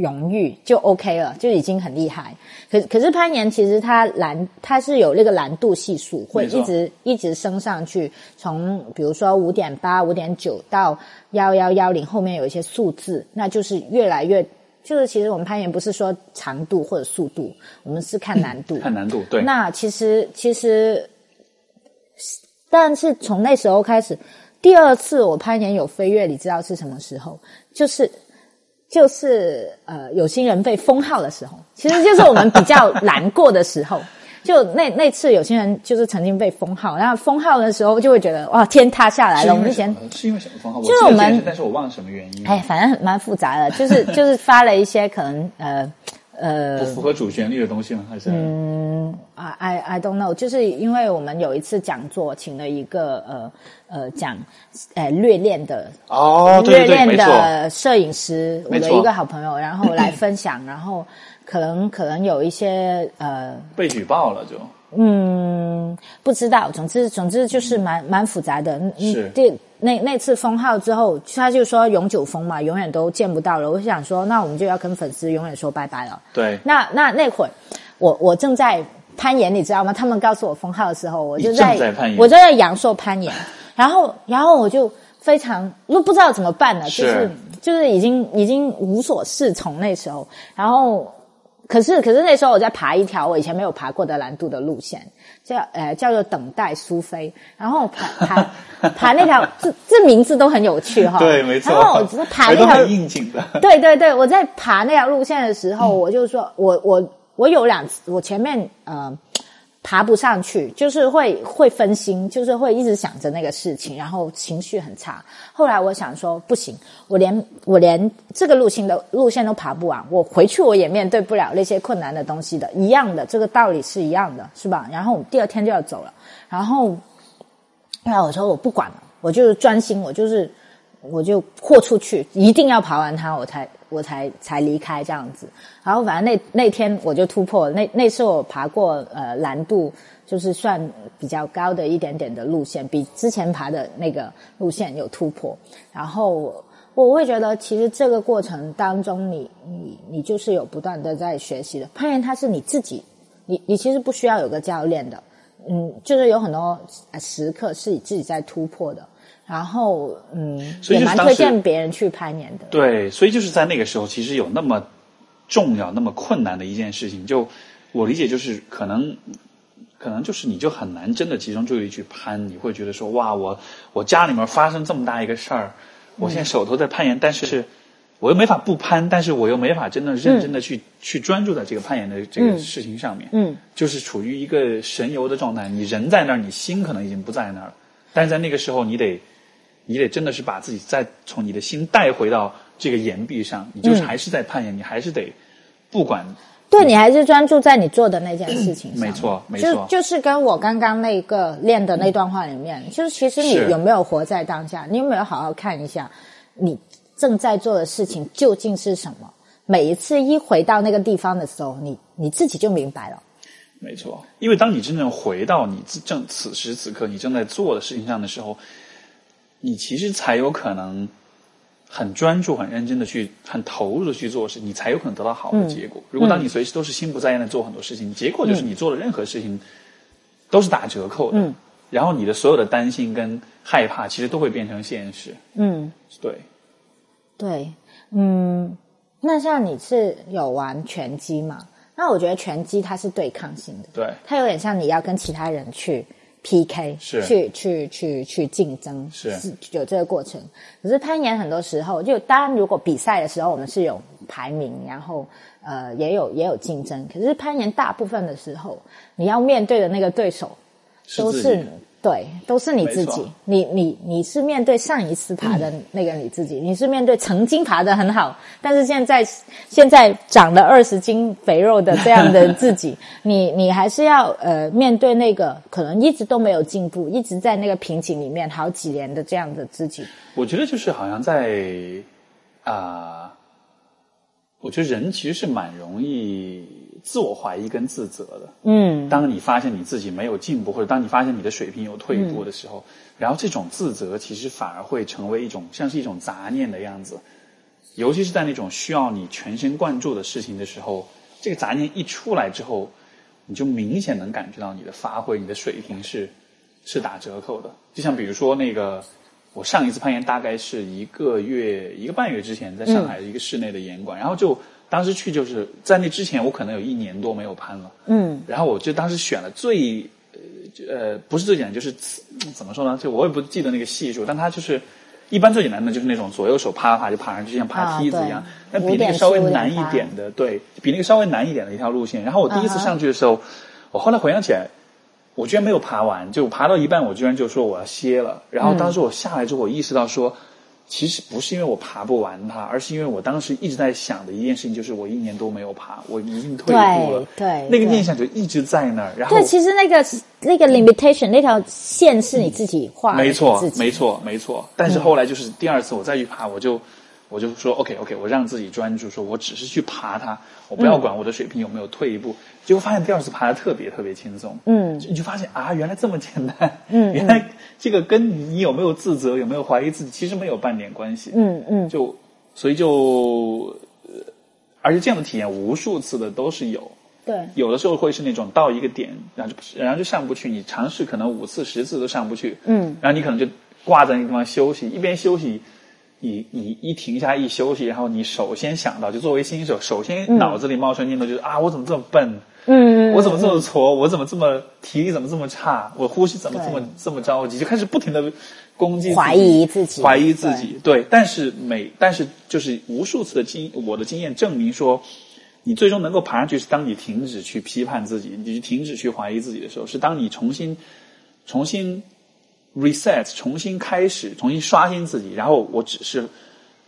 荣誉就 OK 了，就已经很厉害。可可是攀岩其实它难，它是有那个难度系数，会一直一直升上去。从比如说五点八、五点九到幺幺幺零，后面有一些数字，那就是越来越就是其实我们攀岩不是说长度或者速度，我们是看难度。看难度，对。那其实其实，但是从那时候开始，第二次我攀岩有飞跃，你知道是什么时候？就是。就是呃，有心人被封号的时候，其实就是我们比较难过的时候。就那那次有心人就是曾经被封号，然后封号的时候就会觉得哇，天塌下来了。我们以前是因为什么封号？就是我们，但是我忘了什么原因。哎，反正蛮复杂的，就是就是发了一些可能呃呃不符合主旋律的东西吗？还是嗯，I I don't know，就是因为我们有一次讲座，请了一个呃。呃，讲呃虐恋的哦，虐恋的摄影师，我的一个好朋友，然后来分享，然后可能可能有一些呃被举报了就嗯不知道，总之总之就是蛮蛮复杂的。是对那那次封号之后，他就说永久封嘛，永远都见不到了。我想说，那我们就要跟粉丝永远说拜拜了。对，那那那会儿我我正在攀岩，你知道吗？他们告诉我封号的时候，我就在我就在阳朔攀岩。然后，然后我就非常又不知道怎么办了，就是就是已经已经无所适从那时候。然后，可是可是那时候我在爬一条我以前没有爬过的难度的路线，叫呃叫做等待苏菲。然后 爬爬爬那条，这这名字都很有趣哈。对，没错。然后我只是爬那条应景的。对对对，我在爬那条路线的时候，我就说我我我有两次，我前面呃。爬不上去，就是会会分心，就是会一直想着那个事情，然后情绪很差。后来我想说，不行，我连我连这个路线的路线都爬不完，我回去我也面对不了那些困难的东西的，一样的，这个道理是一样的，是吧？然后第二天就要走了，然后，然后我说我不管了，我就是专心，我就是我就豁出去，一定要爬完它，我才。我才才离开这样子，然后反正那那天我就突破，那那是我爬过呃难度就是算比较高的一点点的路线，比之前爬的那个路线有突破。然后我会觉得，其实这个过程当中，你你你就是有不断的在学习的。攀岩它是你自己，你你其实不需要有个教练的，嗯，就是有很多时刻是你自己在突破的。然后，嗯，也蛮推荐别人去攀岩的。对，所以就是在那个时候，其实有那么重要、那么困难的一件事情，就我理解，就是可能，可能就是你就很难真的集中注意力去攀。你会觉得说，哇，我我家里面发生这么大一个事儿，我现在手头在攀岩，但是我又没法不攀，但是我又没法真的认真的去去专注在这个攀岩的这个事情上面。嗯，就是处于一个神游的状态，你人在那儿，你心可能已经不在那儿了，但是在那个时候，你得。你得真的是把自己再从你的心带回到这个岩壁上，你就是还是在攀岩，你还是得不管，对你还是专注在你做的那件事情上。没错，没错，就就是跟我刚刚那个练的那段话里面，就是其实你有没有活在当下？你有没有好好看一下你正在做的事情究竟是什么。每一次一回到那个地方的时候，你你自己就明白了。没错，因为当你真正回到你正此时此刻你正在做的事情上的时候，你其实才有可能很专注、很认真的去、很投入的去做事，你才有可能得到好的结果。如果当你随时都是心不在焉的做很多事情，结果就是你做的任何事情都是打折扣的。嗯然后你的所有的担心跟害怕，其实都会变成现实。嗯，对，对，嗯，那像你是有玩拳击嘛？那我觉得拳击它是对抗性的，对，它有点像你要跟其他人去 PK，是。去去去去竞争，是。有这个过程。可是攀岩很多时候，就当然如果比赛的时候我们是有排名，然后呃也有也有竞争，可是攀岩大部分的时候，你要面对的那个对手都是对，都是你自己。你你你是面对上一次爬的那个你自己，你是面对曾经爬的很好，但是现在现在长了二十斤肥肉的这样的自己，你你还是要呃面对那个可能一直都没有进步，一直在那个瓶颈里面好几年的这样的自己。我觉得就是好像在啊、我觉得人其实是蛮容易自我怀疑跟自责的。嗯当你发现你自己没有进步，或者当你发现你的水平有退步的时候，然后这种自责其实反而会成为一种像是一种杂念的样子，尤其是在那种需要你全神贯注的事情的时候，这个杂念一出来之后，你就明显能感觉到你的发挥、你的水平是是打折扣的。就像比如说那个，我上一次攀岩大概是一个月一个半月之前，在上海的一个室内的岩馆，然后就当时去就是在那之前，我可能有一年多没有攀了。嗯然后我就当时选了最呃呃不是最简单，就是怎么说呢？就我也不记得那个系数，但它就是一般最简单的就是那种左右手啪啪就爬上去，像爬梯子一样啊。那、对比那个稍微难一点的，对比那个稍微难一点的一条路线。然后我第一次上去的时候，我后来回想起来。我居然没有爬完，就爬到一半，我居然就说我要歇了。然后当时我下来之后，我意识到说，其实不是因为我爬不完它，而是因为我当时一直在想的一件事情，就是我一年多没有爬，我已经退步了。对对那个念想就一直在那儿。然后对，其实那个那个 limitation 那条线是你自己画的，没错没错，没错。但是后来就是第二次我再去爬，我就我就说 OK OK，我让自己专注，说我只是去爬它，我不要管我的水平有没有退一步。结果发现第二次爬的特别特别轻松，嗯你就发现啊，原来这么简单，嗯原来这个跟你有没有自责、有没有怀疑自己，其实没有半点关系。嗯嗯就所以就，呃而且这样的体验无数次的都是有。对有的时候会是那种到一个点，然后就然后就上不去，你尝试可能五次十次都上不去，嗯，然后你可能就挂在那个地方休息，一边休息，你你一停下一休息，然后你首先想到，就作为新手，首先脑子里冒出念头就是、啊，我怎么这么笨，嗯，我怎么这么挫，我怎么这么体力怎么这么差，我呼吸怎么这么这么着急，就开始不停的攻击自己怀疑自己怀疑自己，对，但是每但是就是无数次的经我的经验证明说，你最终能够爬上去，是当你停止去批判自己，你停止去怀疑自己的时候，是当你重新重新 reset，重新开始，重新刷新自己，然后我只是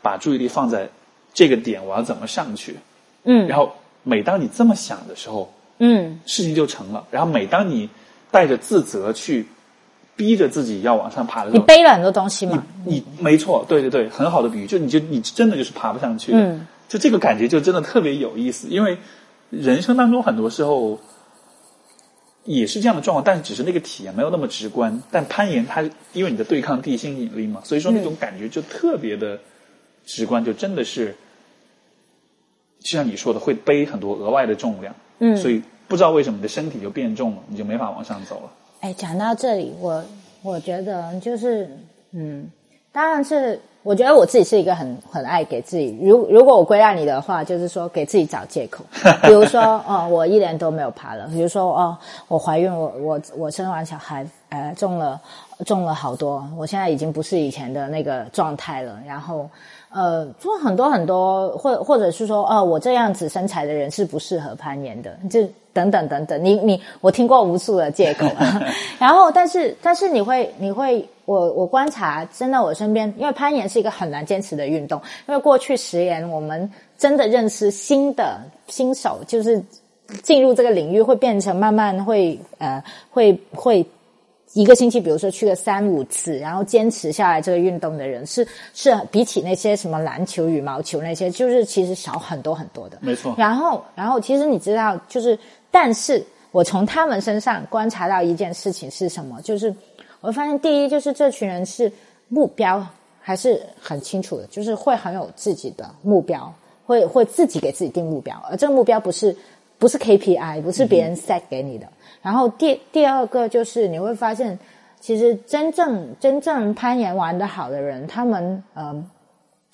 把注意力放在这个点，我要怎么上去，嗯。然后每当你这么想的时候，嗯。事情就成了。然后每当你带着自责去逼着自己要往上爬的时候你，背了很多东西嘛，你没错，对对对，很好的比喻，就你就你真的就是爬不上去的，嗯。就这个感觉就真的特别有意思，因为人生当中很多时候也是这样的状况，但是只是那个体验没有那么直观。但攀岩它因为你的对抗地心引力嘛，所以说那种感觉就特别的直观，就真的是就像你说的，会背很多额外的重量，嗯所以不知道为什么你的身体就变重了，你就没法往上走了。哎，讲到这里，我我觉得就是，嗯，当然是，我觉得我自己是一个很很爱给自己，如如果我归纳你的话，就是说给自己找借口，比如说，哦，我一年都没有爬了，比如说，哦，我怀孕，我我我生完小孩，呃，重了重了好多，我现在已经不是以前的那个状态了，然后。呃，做很多很多，或或者是说，哦，我这样子身材的人是不适合攀岩的，就等等等等。你你，我听过无数的借口，然后，但是但是你会你会，我我观察，真的我身边，因为攀岩是一个很难坚持的运动，因为过去十年我们真的认识新的新手，就是进入这个领域会变成慢慢会呃会会一个星期，比如说去个三五次，然后坚持下来这个运动的人，是是比起那些什么篮球、羽毛球那些，就是其实少很多很多的。没错。然后，然后其实你知道，就是但是我从他们身上观察到一件事情是什么？就是我发现，第一就是这群人是目标还是很清楚的，就是会很有自己的目标，会会自己给自己定目标，而这个目标不是不是 KPI，不是别人 set 给你的。然后第第二个就是你会发现，其实真正真正攀岩玩的好的人，他们呃，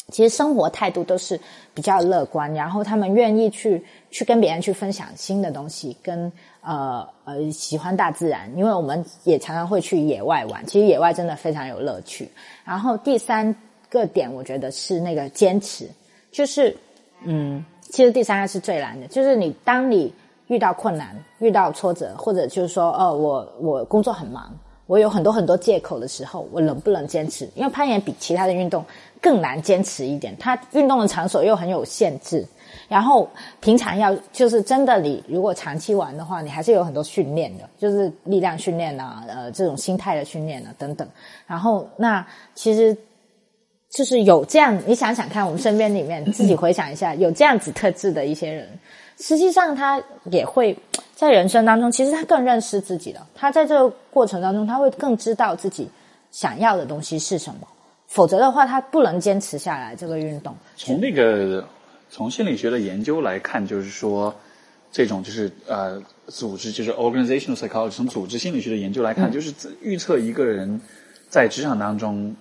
其实生活态度都是比较乐观，然后他们愿意去去跟别人去分享新的东西，跟呃呃喜欢大自然，因为我们也常常会去野外玩，其实野外真的非常有乐趣。然后第三个点，我觉得是那个坚持，就是嗯，其实第三个是最难的，就是你当你。遇到困难、遇到挫折，或者就是说，哦，我我工作很忙，我有很多很多借口的时候，我能不能坚持？因为攀岩比其他的运动更难坚持一点，它运动的场所又很有限制。然后平常要就是真的，你如果长期玩的话，你还是有很多训练的，就是力量训练啊，呃，这种心态的训练啊等等。然后那其实就是有这样，你想想看，我们身边里面自己回想一下，有这样子特质的一些人。实际上，他也会在人生当中，其实他更认识自己了。他在这个过程当中，他会更知道自己想要的东西是什么。否则的话，他不能坚持下来这个运动。从那个从心理学的研究来看，就是说，这种就是呃，组织就是 organizational psychology，从组织心理学的研究来看，就是预测一个人在职场当中。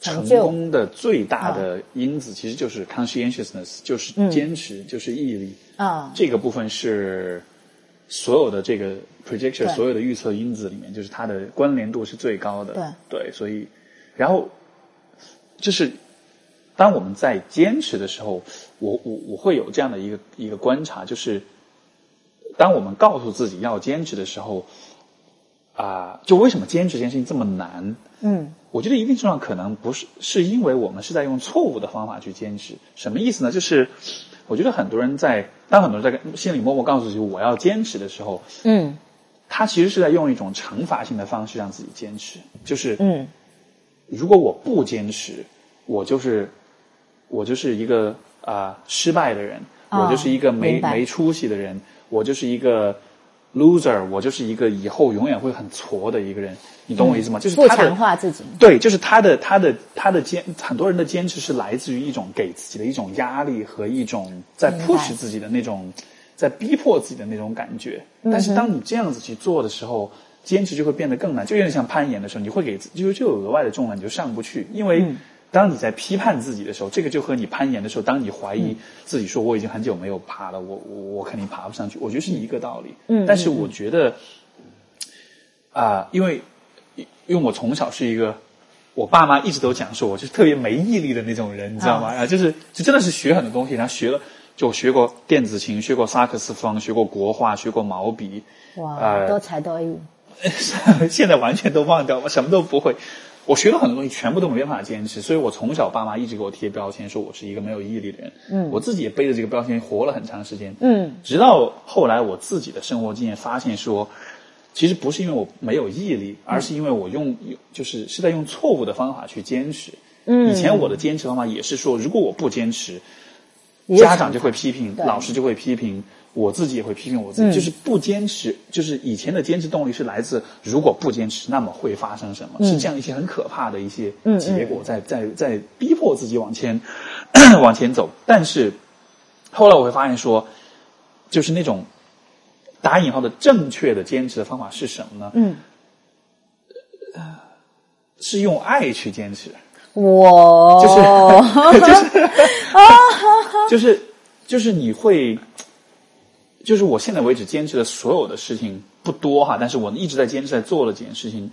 成功的最大的因子其实就是 conscientiousness，就是坚持，就是毅力。啊，这个部分是所有的这个 prediction，所有的预测因子里面，就是它的关联度是最高的。对，对，所以，然后就是当我们在坚持的时候，我我我会有这样的一个一个观察，就是当我们告诉自己要坚持的时候，啊，就为什么坚持这件事情这么难？嗯。我觉得一定程度上可能不是，是因为我们是在用错误的方法去坚持。什么意思呢？就是我觉得很多人在当很多人在心里默默告诉自己我要坚持的时候，嗯，他其实是在用一种惩罚性的方式让自己坚持。就是，嗯，如果我不坚持，我就是我就是一个啊失败的人，我就是一个没没出息的人，我就是一个 loser，我就是一个以后永远会很挫的一个人。你懂我意思吗？就是他强化自己。对，就是他的他的他的坚，很多人的坚持是来自于一种给自己的一种压力和一种在 push 自己的那种，在逼迫自己的那种感觉。但是当你这样子去做的时候，坚持就会变得更难，就有点像攀岩的时候，你会给就就有额外的重量，你就上不去。因为当你在批判自己的时候，这个就和你攀岩的时候，当你怀疑自己说我已经很久没有爬了，我我我肯定爬不上去，我觉得是一个道理。嗯。但是我觉得啊，因为。因为我从小是一个，我爸妈一直都讲说我就是特别没毅力的那种人，你知道吗？啊，就是就真的是学很多东西，然后学了就学过电子琴，学过萨克斯风，学过国画，学过毛笔，哇，多才多艺。现在完全都忘掉，我什么都不会。我学了很多东西，全部都没办法坚持，所以我从小爸妈一直给我贴标签，说我是一个没有毅力的人。嗯，我自己也背着这个标签活了很长时间。嗯，直到后来我自己的生活经验发现说。其实不是因为我没有毅力，而是因为我用就是是在用错误的方法去坚持。嗯，以前我的坚持方法也是说，如果我不坚持，家长就会批评，老师就会批评，我自己也会批评我自己。就是不坚持，就是以前的坚持动力是来自如果不坚持，那么会发生什么？是这样一些很可怕的一些结果，在在在逼迫自己往前 往前走。但是后来我会发现说，就是那种。打引号的正确的坚持的方法是什么呢？嗯，是用爱去坚持。我就是 就是 就是就是你会，就是我现在为止坚持的所有的事情不多哈，但是我一直在坚持在做的这件事情，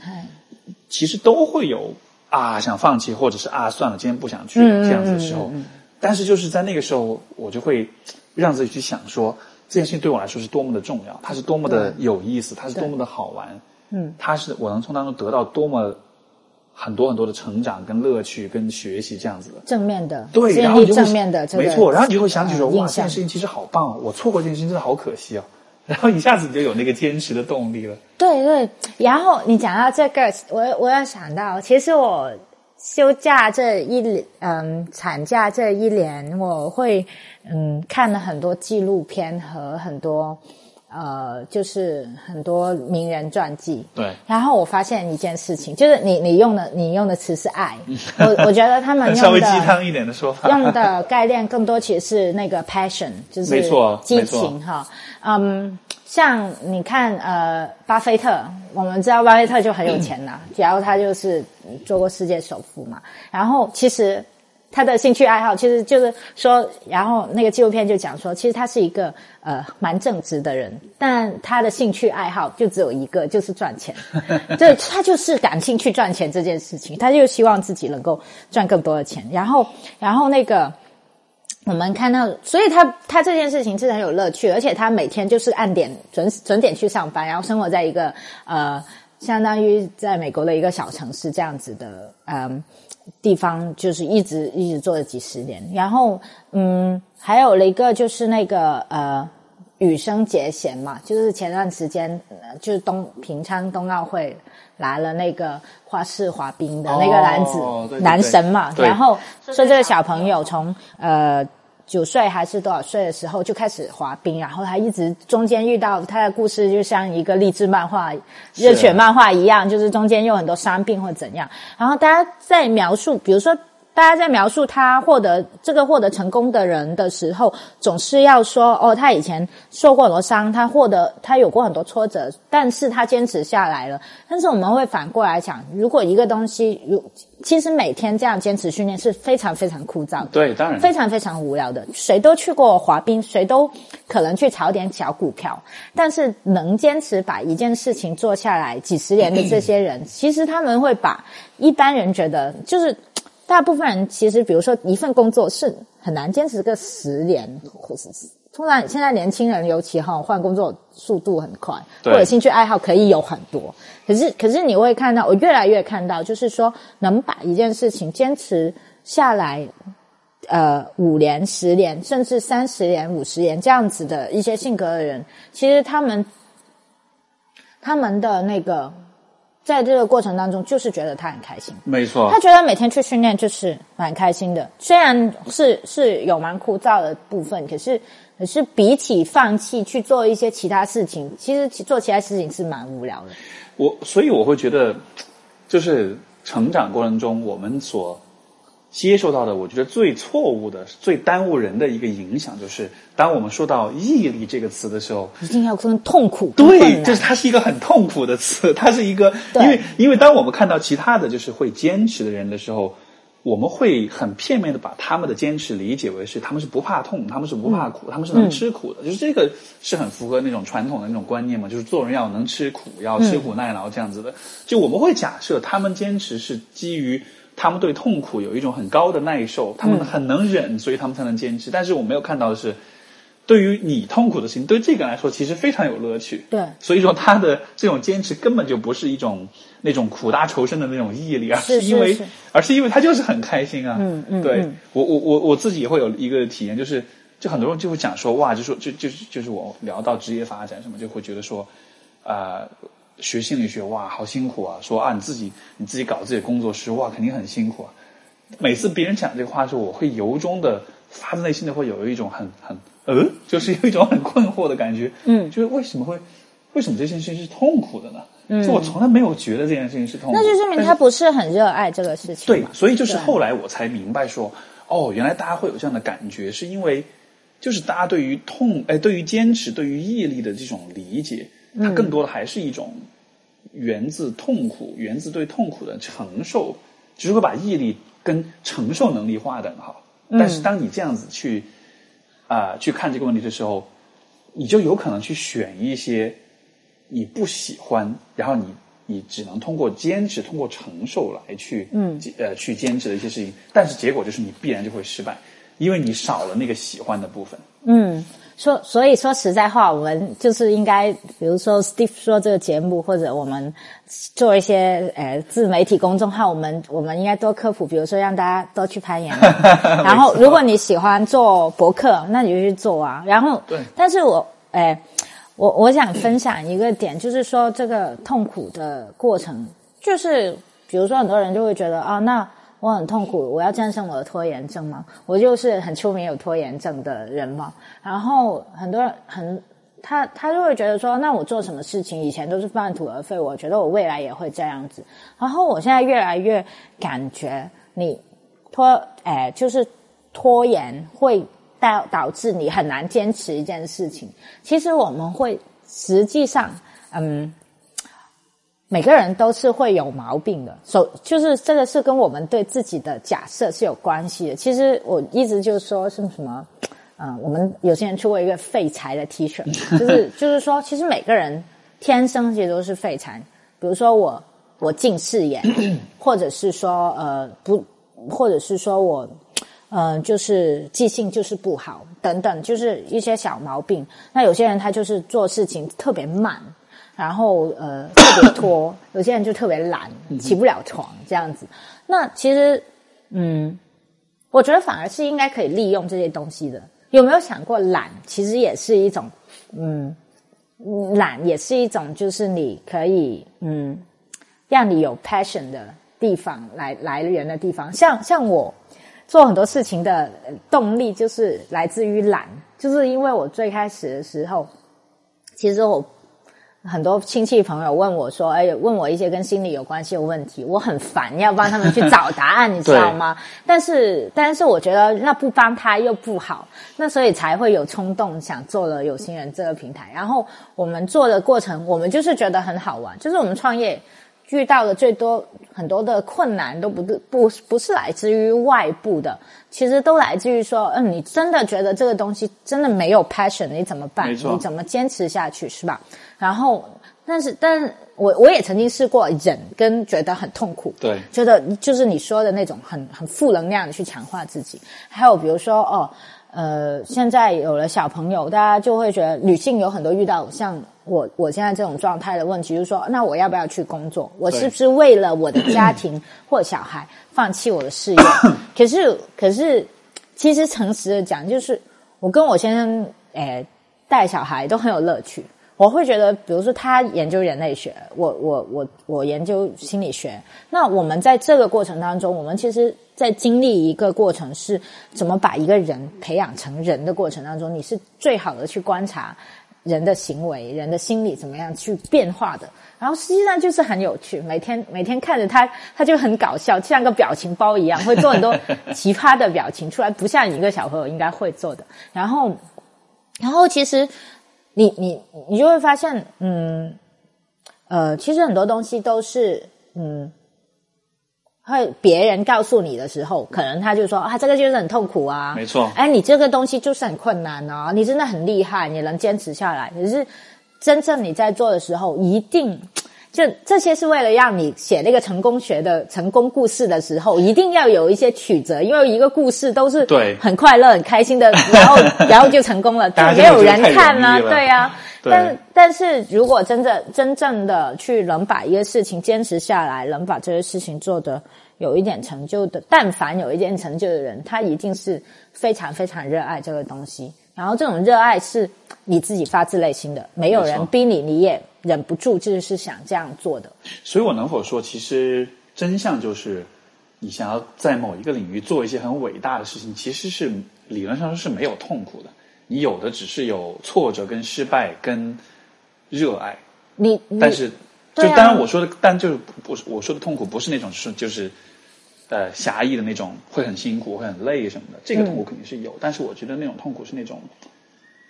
其实都会有啊想放弃或者是啊算了今天不想去这样子的时候，但是就是在那个时候我就会让自己去想说。这件事情对我来说是多么的重要，它是多么的有意思，它是多么的好玩，嗯，它是我能从当中得到多么很多很多的成长、跟乐趣、跟学习这样子的正面的，对，然后正面的，没错，然后你就会想起说，哇，这件事情其实好棒，我错过这件事情真的好可惜哦，然后一下子你就有那个坚持的动力了。对对，然后你讲到这个，我我有想到，其实我休假这一嗯产假这一年，我会嗯看了很多纪录片和很多呃就是很多名人传记。对，然后我发现一件事情，就是你你用的你用的词是爱，我我觉得他们 用的稍微鸡汤一点的说法，用的概念更多其实是那个 passion，就是没错激情哈。嗯，像你看呃，巴菲特，我们知道巴菲特就很有钱呐，然后他就是做过世界首富嘛。然后其实他的兴趣爱好其实就是说，然后那个纪录片就讲说，其实他是一个呃蛮正直的人，但他的兴趣爱好就只有一个，就是赚钱。对他就是感兴趣赚钱这件事情，他就希望自己能够赚更多的钱。然后，然后那个。我们看到，所以他他这件事情是很有乐趣，而且他每天就是按点准准点去上班，然后生活在一个呃，相当于在美国的一个小城市这样子的嗯地方，就是一直一直做了几十年。然后嗯，还有了一个就是那个呃羽生结弦嘛，就是前段时间呃就是东平昌冬奥会来了那个花式滑冰的那个男子、哦对对对男神嘛，然后说这个小朋友从呃九岁还是多少岁的时候就开始滑冰，然后他一直中间遇到他的故事，就像一个励志漫画、热血漫画一样，就是中间有很多伤病或怎样。然后大家在描述，比如说大家在描述他获得这个获得成功的人的时候，总是要说哦，他以前受过很多伤，他获得他有过很多挫折，但是他坚持下来了。但是我们会反过来讲，如果一个东西如其实每天这样坚持训练是非常非常枯燥的。对，当然非常非常无聊的。谁都去过滑冰，谁都可能去炒点小股票，但是能坚持把一件事情做下来几十年的这些人，其实他们会把一般人觉得就是。大部分人其实，比如说一份工作是很难坚持个十年，或是通常现在年轻人尤其哈换工作速度很快，或者兴趣爱好可以有很多。可是，可是你会看到，我越来越看到，就是说能把一件事情坚持下来，呃，五年、十年，甚至三十年、五十年这样子的一些性格的人，其实他们他们的那个在这个过程当中，就是觉得他很开心。没错他，觉得每天去训练就是蛮开心的，虽然是是有蛮枯燥的部分，可是可是比起放弃去做一些其他事情，其实做其他事情是蛮无聊的。我所以我会觉得，就是成长过程中我们所接受到的，我觉得最错误的、最耽误人的一个影响，就是当我们说到毅力这个词的时候，一定要跟痛苦对，就是它是一个很痛苦的词，它是一个，因为因为当我们看到其他的就是会坚持的人的时候，我们会很片面的把他们的坚持理解为是他们是不怕痛，他们是不怕苦，他们是能吃苦的，就是这个是很符合那种传统的那种观念嘛，就是做人要能吃苦，要吃苦耐劳这样子的。就我们会假设他们坚持是基于。他们对痛苦有一种很高的耐受，他们很能忍，所以他们才能坚持。但是我没有看到的是，对于你痛苦的事情，对这个人来说其实非常有乐趣。对所以说他的这种坚持根本就不是一种那种苦大仇深的那种毅力，而是因为而是因为他就是很开心啊。嗯嗯对嗯我我我我自己也会有一个体验，就是就很多人就会讲说哇，就说就就是就是我聊到职业发展什么，就会觉得说啊。学心理学哇，好辛苦啊！说啊，你自己你自己搞自己的工作室哇，肯定很辛苦啊。每次别人讲这个话的时候，我会由衷的、发自内心的会有一种很很呃，就是有一种很困惑的感觉。嗯就是为什么会为什么这件事情是痛苦的呢？嗯，就我从来没有觉得这件事情是痛苦的。那就说明他不是很热爱这个事情。，对所以就是后来我才明白说，哦，原来大家会有这样的感觉，是因为就是大家对于痛，哎，对于坚持、对于毅力的这种理解，它嗯。更多的还是一种源自痛苦、源自对痛苦的承受，只是会把毅力跟承受能力划等号。嗯。但是当你这样子去啊、去看这个问题的时候，你就有可能去选一些你不喜欢，然后你你只能通过坚持、通过承受来去嗯。呃去坚持的一些事情，但是结果就是你必然就会失败，因为你少了那个喜欢的部分。嗯，说所以说实在话，我们就是应该，比如说 Steve 说这个节目，或者我们做一些呃自媒体公众号，我们我们应该多科普，比如说让大家多去攀岩啊。然后，如果你喜欢做博客，那你就去做啊。然后，对但是我哎。我我想分享一个点，就是说这个痛苦的过程，就是比如说很多人就会觉得啊，那我很痛苦，我要战胜我的拖延症吗？我就是很出名有拖延症的人嘛。然后很多人很他他就会觉得说，那我做什么事情以前都是半途而废，我觉得我未来也会这样子。然后我现在越来越感觉，你拖哎就是拖延会。导导致你很难坚持一件事情。其实我们会实际上，嗯，每个人都是会有毛病的。首就是这个是跟我们对自己的假设是有关系的。其实我一直就说是什么，嗯，我们有些人出过一个废柴的 T 恤，就是 就是说，其实每个人天生其实都是废柴。比如说我我近视眼，或者是说呃不，或者是说我。嗯，就是记性就是不好，等等，就是一些小毛病。那有些人他就是做事情特别慢，然后呃特别拖；有些人就特别懒，起不了床这样子。那其实，嗯，我觉得反而是应该可以利用这些东西的。有没有想过，懒其实也是一种，嗯，懒也是一种，就是你可以嗯，让你有 passion 的地方来来源的地方。像像我。做很多事情的动力就是来自于懒，就是因为我最开始的时候，其实我很多亲戚朋友问我说：“哎，问我一些跟心理有关系的问题，我很烦，要帮他们去找答案，你知道吗？” 但是，但是我觉得那不帮他又不好，那所以才会有冲动想做了有心人这个平台。然后我们做的过程，我们就是觉得很好玩，就是我们创业。遇到的最多很多的困难都不不不是来自于外部的，其实都来自于说，嗯，你真的觉得这个东西真的没有 passion，你怎么办？你怎么坚持下去，是吧？然后，但是，但我我也曾经试过忍跟觉得很痛苦，对，觉得就是你说的那种很很负能量的去强化自己。还有比如说，哦，呃，现在有了小朋友，大家就会觉得女性有很多遇到像。我我现在这种状态的问题，就是说，那我要不要去工作？我是不是为了我的家庭 或小孩放弃我的事业？可是，可是，其实诚实的讲，就是我跟我先生，诶，带小孩都很有乐趣。我会觉得，比如说他研究人类学，我我我我研究心理学。那我们在这个过程当中，我们其实，在经历一个过程，是怎么把一个人培养成人的过程当中，你是最好的去观察。人的行为、人的心理怎么样去变化的？然后实际上就是很有趣，每天每天看着他，他就很搞笑，像个表情包一样，会做很多奇葩的表情出来，不像一个小朋友应该会做的。然后，然后其实你你你就会发现，嗯，呃，其实很多东西都是嗯。会别人告诉你的时候，可能他就说啊，这个就是很痛苦啊，没错。哎，你这个东西就是很困难哦，你真的很厉害，你能坚持下来。可是真正你在做的时候，一定就这些是为了让你写那个成功学的成功故事的时候，一定要有一些曲折，因为一个故事都是对很快乐、很开心的，然后 然后就成功了，就没有人看啊，对呀。但但是如果真正真正的去能把一个事情坚持下来，能把这个事情做的。有一点成就的，但凡有一点成就的人，他一定是非常非常热爱这个东西。然后这种热爱是你自己发自内心的，没有人逼你，你也忍不住就是想这样做的。所以我能否说，其实真相就是，你想要在某一个领域做一些很伟大的事情，其实是理论上是没有痛苦的。你有的只是有挫折、跟失败、跟热爱。你但是就当然我说的，但就是不是我说的痛苦，不是那种是就是。呃，狭义的那种会很辛苦，会很累什么的，这个痛苦肯定是有。但是我觉得那种痛苦是那种，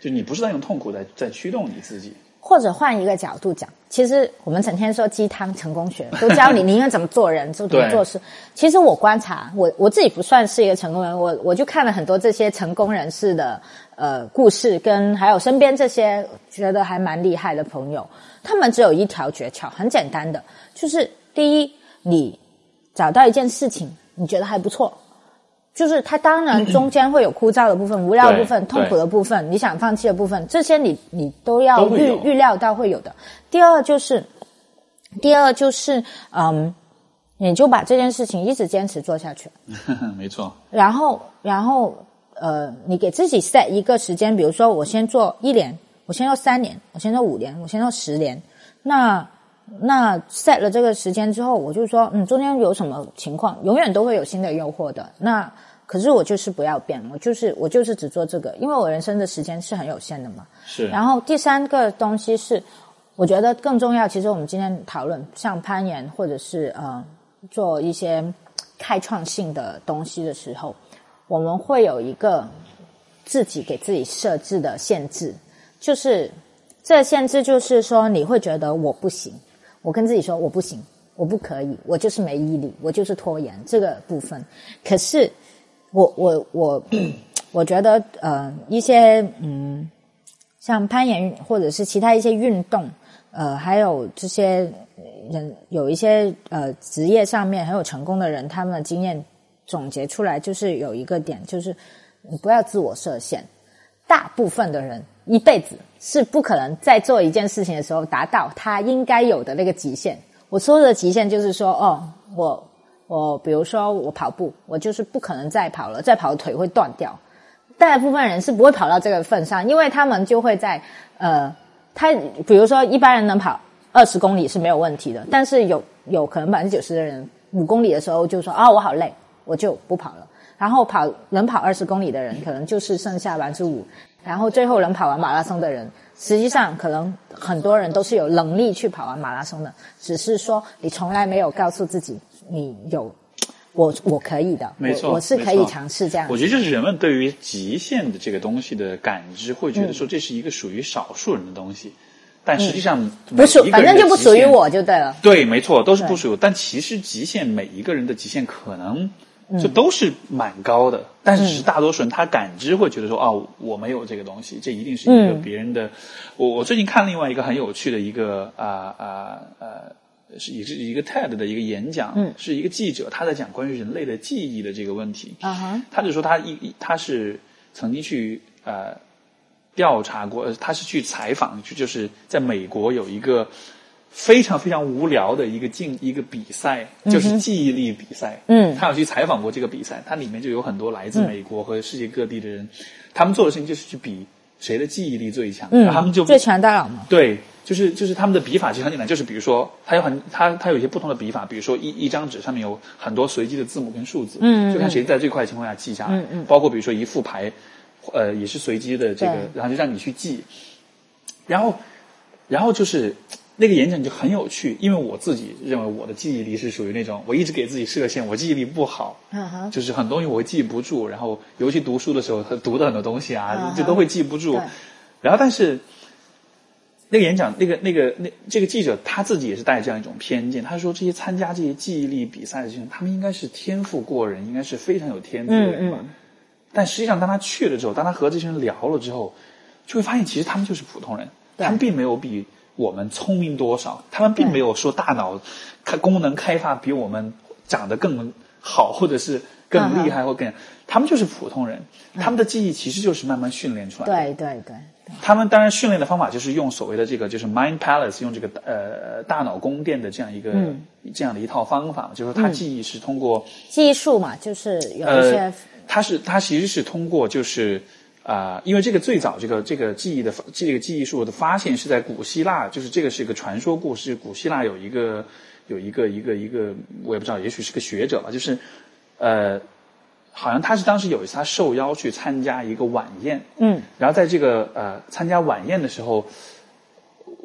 就你不是在用痛苦在在驱动你自己。或者换一个角度讲，其实我们整天说鸡汤成功学，都教你你应该怎么做人，就怎么做事。其实我观察，我我自己不算是一个成功人，我我就看了很多这些成功人士的呃故事，跟还有身边这些觉得还蛮厉害的朋友，他们只有一条诀窍，很简单的，就是第一你。找到一件事情，你觉得还不错，就是它当然中间会有枯燥的部分、无聊的部分、痛苦的部分、你想放弃的部分，这些你你都要预预料到会有的。第二就是，第二就是，嗯，你就把这件事情一直坚持做下去。没错。然后，然后，呃，你给自己 set 一个时间，比如说我先做一年。我先做三年，我先做五年，我先做十年。那那 set 了这个时间之后，我就说，嗯，中间有什么情况，永远都会有新的诱惑的。那可是我就是不要变，我就是我就是只做这个，因为我人生的时间是很有限的嘛。是。然后第三个东西是，我觉得更重要。其实我们今天讨论像攀岩或者是呃做一些开创性的东西的时候，我们会有一个自己给自己设置的限制，就是这限制就是说你会觉得我不行。我跟自己说我不行，我不可以，我就是没毅力，我就是拖延这个部分。可是我我我 我觉得呃一些嗯像攀岩或者是其他一些运动呃还有这些人有一些呃职业上面很有成功的人，他们的经验总结出来就是有一个点，就是你不要自我设限。大部分的人一辈子是不可能在做一件事情的时候达到他应该有的那个极限。我说的极限就是说，哦，我我比如说我跑步，我就是不可能再跑了，再跑腿会断掉。大部分人是不会跑到这个份上，因为他们就会在呃，他比如说一般人能跑二十公里是没有问题的，但是有有可能百分之九十的人五公里的时候就说啊，我好累，我就不跑了。然后跑能跑二十公里的人，可能就是剩下百分之五。然后最后能跑完马拉松的人，实际上可能很多人都是有能力去跑完马拉松的，只是说你从来没有告诉自己你有，我我可以的，没错，我是可以尝试这样。我觉得就是人们对于极限的这个东西的感知，会觉得说这是一个属于少数人的东西，但实际上不属，反正就不属于我就对了。对，没错，都是不属于。但其实极限每一个人的极限可能。就都是蛮高的，但是是大多数人他感知会觉得说，哦，我没有这个东西，这一定是一个别人的。我我最近看另外一个很有趣的一个啊啊呃，是也是一个 TED 的一个演讲，是一个记者他在讲关于人类的记忆的这个问题。啊哈，他就说他一他是曾经去呃调查过，他是去采访，就就是在美国有一个。非常非常无聊的一个竞一个比赛，就是记忆力比赛。嗯，他有去采访过这个比赛，它里面就有很多来自美国和世界各地的人，他们做的事情就是去比谁的记忆力最强。嗯，他们就最强大脑嘛。对，就是就是他们的笔法其实很简单，就是比如说，他有很他他有一些不同的笔法，比如说一一张纸上面有很多随机的字母跟数字，嗯，就看谁在最快的情况下记下来。嗯嗯，包括比如说一副牌，呃，也是随机的这个，然后就让你去记，然后然后就是。那个演讲就很有趣，因为我自己认为我的记忆力是属于那种我一直给自己设限，我记忆力不好，就是很多东西我会记不住，然后尤其读书的时候，他读的很多东西啊，就都会记不住。然后，但是那个演讲，那个那个那这个记者他自己也是带这样一种偏见，他说这些参加这些记忆力比赛的这些人，他们应该是天赋过人，应该是非常有天赋的人吧。但实际上，当他去了之后，当他和这些人聊了之后，就会发现其实他们就是普通人，他们并没有比。我们聪明多少？他们并没有说大脑开功能开发比我们长得更好，或者是更厉害或更。他们就是普通人，他们的记忆其实就是慢慢训练出来的。对对对。他们当然训练的方法就是用所谓的这个就是 mind palace，用这个呃大脑宫殿的这样一个这样的一套方法，就是他记忆是通过记忆术嘛，就是有一些。他是他其实是通过就是。啊，因为这个最早这个这个记忆的这个记忆术的发现是在古希腊，就是这个是一个传说故事。古希腊有一个有一个一个一个，我也不知道，也许是个学者吧，就是呃，好像他是当时有一次他受邀去参加一个晚宴，嗯，然后在这个呃参加晚宴的时候，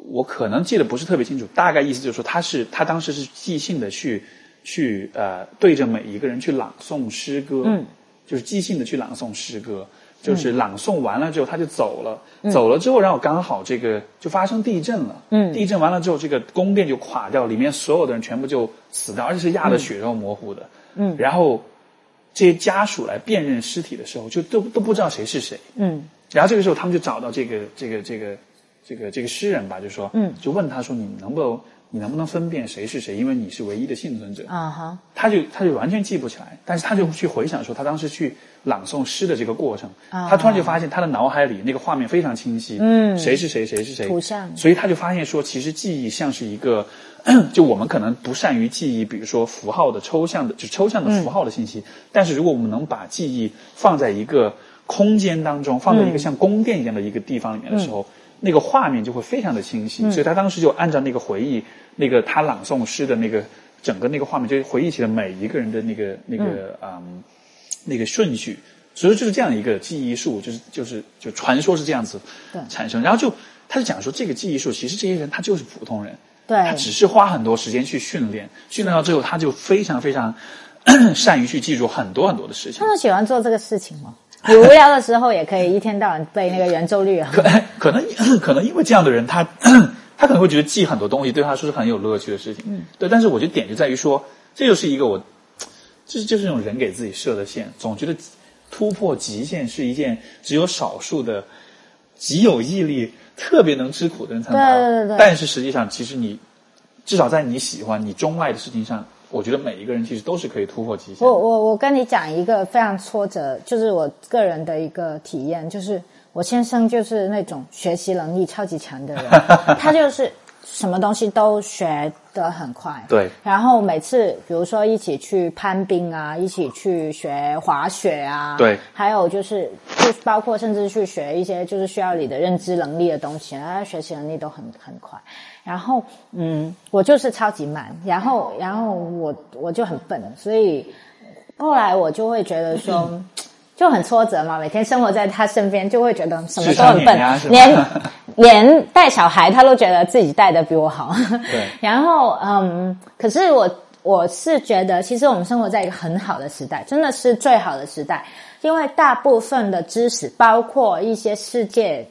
我可能记得不是特别清楚，大概意思就是说他是他当时是即兴的去去呃对着每一个人去朗诵诗歌，嗯，就是即兴的去朗诵诗歌。就是朗诵完了之后，他就走了。走了之后，然后刚好这个就发生地震了。嗯，地震完了之后，这个宫殿就垮掉，里面所有的人全部就死掉，而且是压得血肉模糊的。嗯，然后这些家属来辨认尸体的时候，就都都不知道谁是谁。嗯，然后这个时候他们就找到这个这个这个这个这个诗人吧，就说，嗯，就问他说：“你能不能你能不能分辨谁是谁？因为你是唯一的幸存者。”啊哈，他就他就完全记不起来，但是他就去回想说，他当时去。朗诵诗的这个过程，他突然就发现他的脑海里那个画面非常清晰，嗯，谁是谁，谁是谁，图像，所以他就发现说，其实记忆像是一个，就我们可能不善于记忆，比如说符号的抽象的，就抽象的符号的信息，但是如果我们能把记忆放在一个空间当中，放在一个像宫殿一样的一个地方里面的时候，那个画面就会非常的清晰。所以他当时就按照那个回忆，那个他朗诵诗的那个整个那个画面，就回忆起了每一个人的那个那个嗯那个顺序。所以就是这样一个记忆术，就是就是就传说是这样子产生。然后就他就讲说，这个记忆术其实这些人他就是普通人，对他只是花很多时间去训练，训练到最后他就非常非常 善于去记住很多很多的事情他。们喜欢做这个事情吗？你 无聊的时候也可以一天到晚背那个圆周率啊。可 可能 可能因为这样的人，他 他可能会觉得记很多东西对他说是很有乐趣的事情。嗯，对。但是我觉得点就在于说，这就是一个我，就是就是这种人给自己设的线，总觉得突破极限是一件只有少数的极有毅力、特别能吃苦的人才能对对对但是实际上，其实你至少在你喜欢、你钟爱的事情上，我觉得每一个人其实都是可以突破极限。我我我跟你讲一个非常挫折，就是我个人的一个体验，就是我先生就是那种学习能力超级强的人，他就是什么东西都学得很快。对然后每次比如说一起去攀冰啊，一起去学滑雪啊，对还有就是就包括甚至去学一些就是需要你的认知能力的东西，他学习能力都很很快。然后嗯，我就是超级慢，然后然后我我就很笨，所以后来我就会觉得说。就很挫折嘛，每天生活在他身边，就会觉得什么都很笨连 连带小孩他都觉得自己带的比我好。对 然后嗯，可是我我是觉得，其实我们生活在一个很好的时代，真的是最好的时代，因为大部分的知识，包括一些世界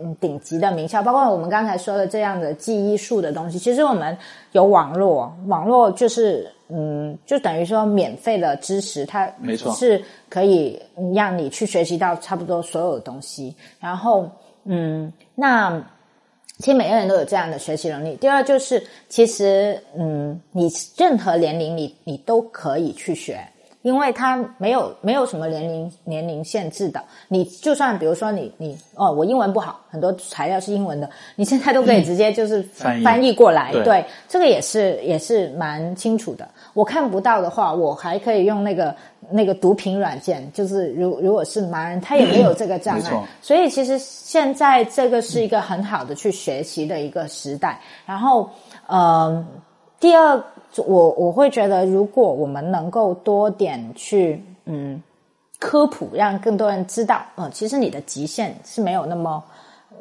嗯顶级的名校，包括我们刚才说的这样的记忆术的东西，其实我们有网络，网络就是嗯，就等于说免费的知识，它没错是可以嗯让你去学习到差不多所有的东西。然后嗯，那其实每个人都有这样的学习能力。第二就是，其实嗯，你任何年龄你你都可以去学。因为它没有没有什么年龄年龄限制的，你就算比如说你你哦，我英文不好，很多材料是英文的，你现在都可以直接就是翻译。过来，对。对，这个也是也是蛮清楚的。我看不到的话，我还可以用那个那个读屏软件，就是如如果是盲人，他也没有这个障碍。所以其实现在这个是一个很好的去学习的一个时代。然后，呃，第二，我我会觉得，如果我们能够多点去嗯科普，让更多人知道，嗯、其实你的极限是没有那么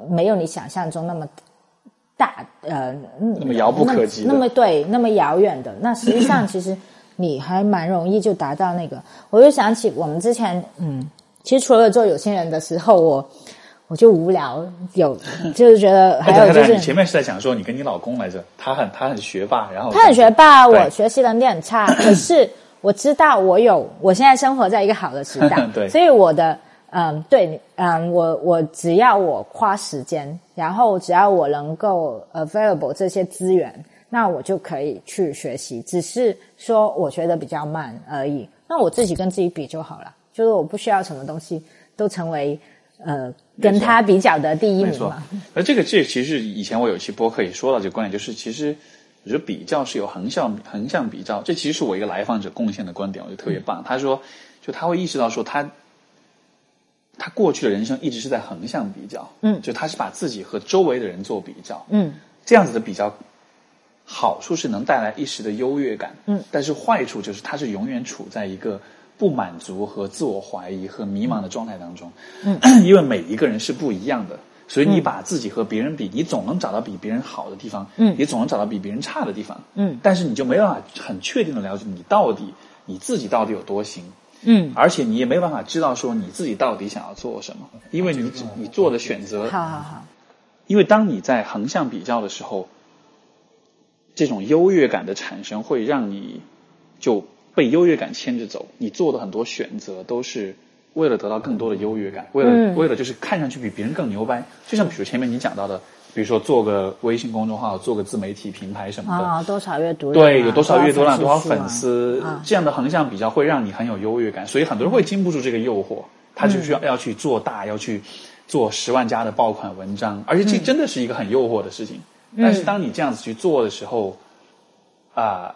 没有你想象中那么大，呃，那么遥不可及那么那么对，那么遥远的。那实际上，其实 你还蛮容易就达到那个。我就想起我们之前，嗯，其实除了做有心人的时候，我我就无聊，有 就是觉得还有哎就是前面是在讲说你跟你老公来着，他很他很学霸，然后他很学霸，我学习能力很差，可 是我知道我有，我现在生活在一个好的时代，对所以我的嗯，对，嗯，我我只要我花时间，然后只要我能够 available 这些资源，那我就可以去学习，只是说我学的比较慢而已。那我自己跟自己比就好了，就是我不需要什么东西都成为呃跟他比较的第一没错名嘛。，而这个这其实以前我有一期播客也说到这个观点，就是其实我觉得比较是有横向横向比较，这其实是我一个来访者贡献的观点，我觉得特别棒。他说，就他会意识到说他。他过去的人生一直是在横向比较，嗯就他是把自己和周围的人做比较，嗯这样子的比较，好处是能带来一时的优越感，嗯，但是坏处就是他是永远处在一个不满足和自我怀疑和迷茫的状态当中，嗯，因为每一个人是不一样的，所以你把自己和别人比，你总能找到比别人好的地方，嗯。也总能找到比别人差的地方，嗯。但是你就没办法很确定的了解你到底你自己到底有多行，嗯，而且你也没办法知道说你自己到底想要做什么，因为你你做的选择好好好，因为当你在横向比较的时候，这种优越感的产生会让你就被优越感牵着走。你做的很多选择都是为了得到更多的优越感，为了、嗯。为了就是看上去比别人更牛掰。就像比如前面你讲到的，比如说做个微信公众号、做个自媒体平台什么的，啊，多少阅读对，有多少阅读量、多少粉丝，啊。这样的横向比较会让你很有优越感，所以很多人会经不住这个诱惑，他就需要要去做大，要去做十万加的爆款文章，而且这真的是一个很诱惑的事情。但是当你这样子去做的时候，啊、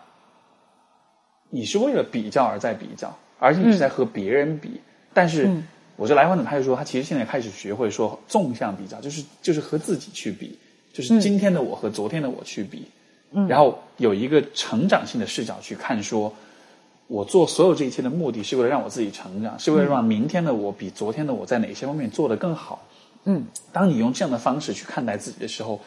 你是为了比较而在比较，而且你是在和别人比，但是我这来访者他就说，他其实现在开始学会说纵向比较，就是就是和自己去比，就是今天的我和昨天的我去比，嗯，然后有一个成长性的视角去看，说我做所有这一切的目的是为了让我自己成长，是为了让明天的我比昨天的我在哪些方面做得更好。嗯，当你用这样的方式去看待自己的时候，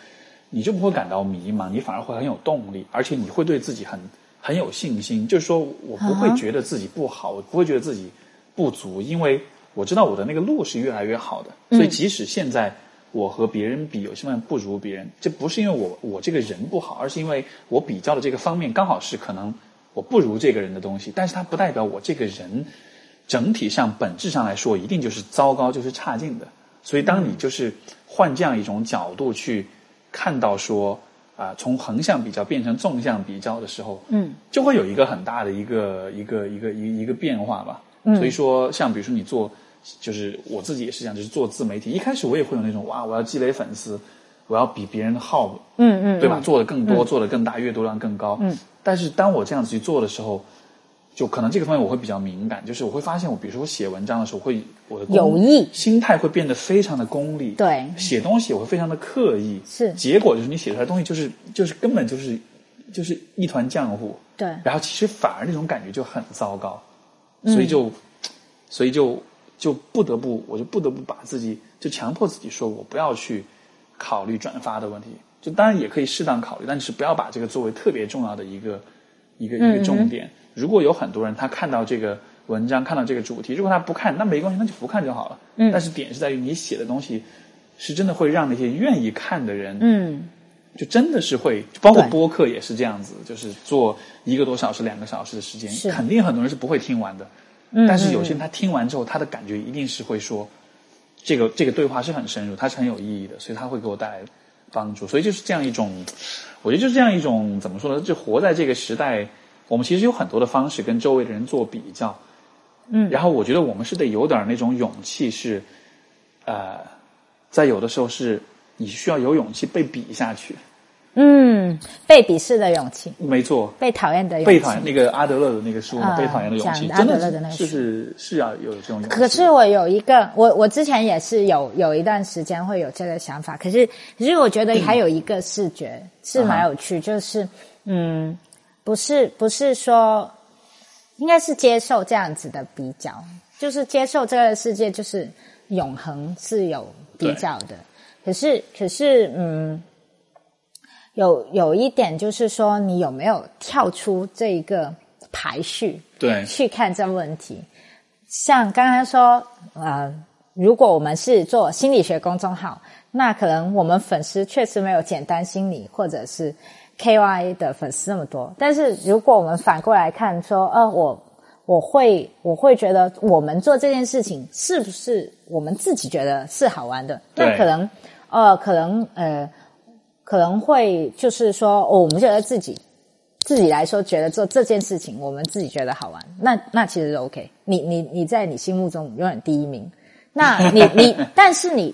你就不会感到迷茫，你反而会很有动力，而且你会对自己很很有信心。就是说我不会觉得自己不好，我不会觉得自己不足，因为我知道我的那个路是越来越好的。所以即使现在我和别人比，有些方面不如别人，这不是因为我我这个人不好，而是因为我比较的这个方面刚好是可能我不如这个人的东西。但是它不代表我这个人整体上本质上来说一定就是糟糕，就是差劲的。所以，当你就是换这样一种角度去看到说啊，从横向比较变成纵向比较的时候，嗯，就会有一个很大的一个一个一个一一个变化吧。嗯，所以说，像比如说你做，就是我自己也是这样，就是做自媒体，一开始我也会有那种哇，我要积累粉丝，我要比别人的号，嗯嗯，对吧？做的更多，做的更大，阅读量更高。嗯，但是当我这样子去做的时候。就可能这个方面我会比较敏感，就是我会发现我，比如说我写文章的时候，会我的有意。心态会变得非常的功利，对，写东西我会非常的刻意，是，结果就是你写出来东西就是就是根本就是就是一团浆糊，对，然后其实反而那种感觉就很糟糕，所以就所以就就不得不我就不得不把自己就强迫自己说我不要去考虑转发的问题，就当然也可以适当考虑，但是不要把这个作为特别重要的一个一个一个重点。如果有很多人他看到这个文章，看到这个主题，如果他不看，那没关系，那就不看就好了。嗯。但是点是在于你写的东西，是真的会让那些愿意看的人，嗯，就真的是会，包括播客也是这样子，就是做一个多小时、两个小时的时间，肯定很多人是不会听完的。嗯。但是有些人他听完之后，他的感觉一定是会说，这个这个对话是很深入，它是很有意义的，所以他会给我带来帮助。所以就是这样一种，我觉得就是这样一种怎么说呢？就活在这个时代。我们其实有很多的方式跟周围的人做比较，嗯，然后我觉得我们是得有点那种勇气，是，呃，在有的时候是你需要有勇气被比下去，嗯，被鄙视的勇气，没错，被讨厌的勇气，被讨厌那个阿德勒的那个书嘛，被讨厌的勇气，阿德勒的那个是是要有这种勇气。可是我有一个，我我之前也是有有一段时间会有这个想法，可是可是我觉得还有一个视觉是蛮有趣，就是嗯。不是，不是说，应该是接受这样子的比较，就是接受这个世界就是永恒是有比较的。可是，可是，嗯，有有一点就是说，你有没有跳出这一个排序，对，去看这个问题？像刚刚说，呃，如果我们是做心理学公众号，那可能我们粉丝确实没有简单心理，或者是。K Y 的粉丝那么多，但是如果我们反过来看，说，呃，我我会我会觉得，我们做这件事情是不是我们自己觉得是好玩的？那可能，呃，可能，呃，可能会就是说，哦我们觉得自己自己来说，觉得做这件事情，我们自己觉得好玩，那那其实 OK。你你你在你心目中永远第一名，那你你，但是你。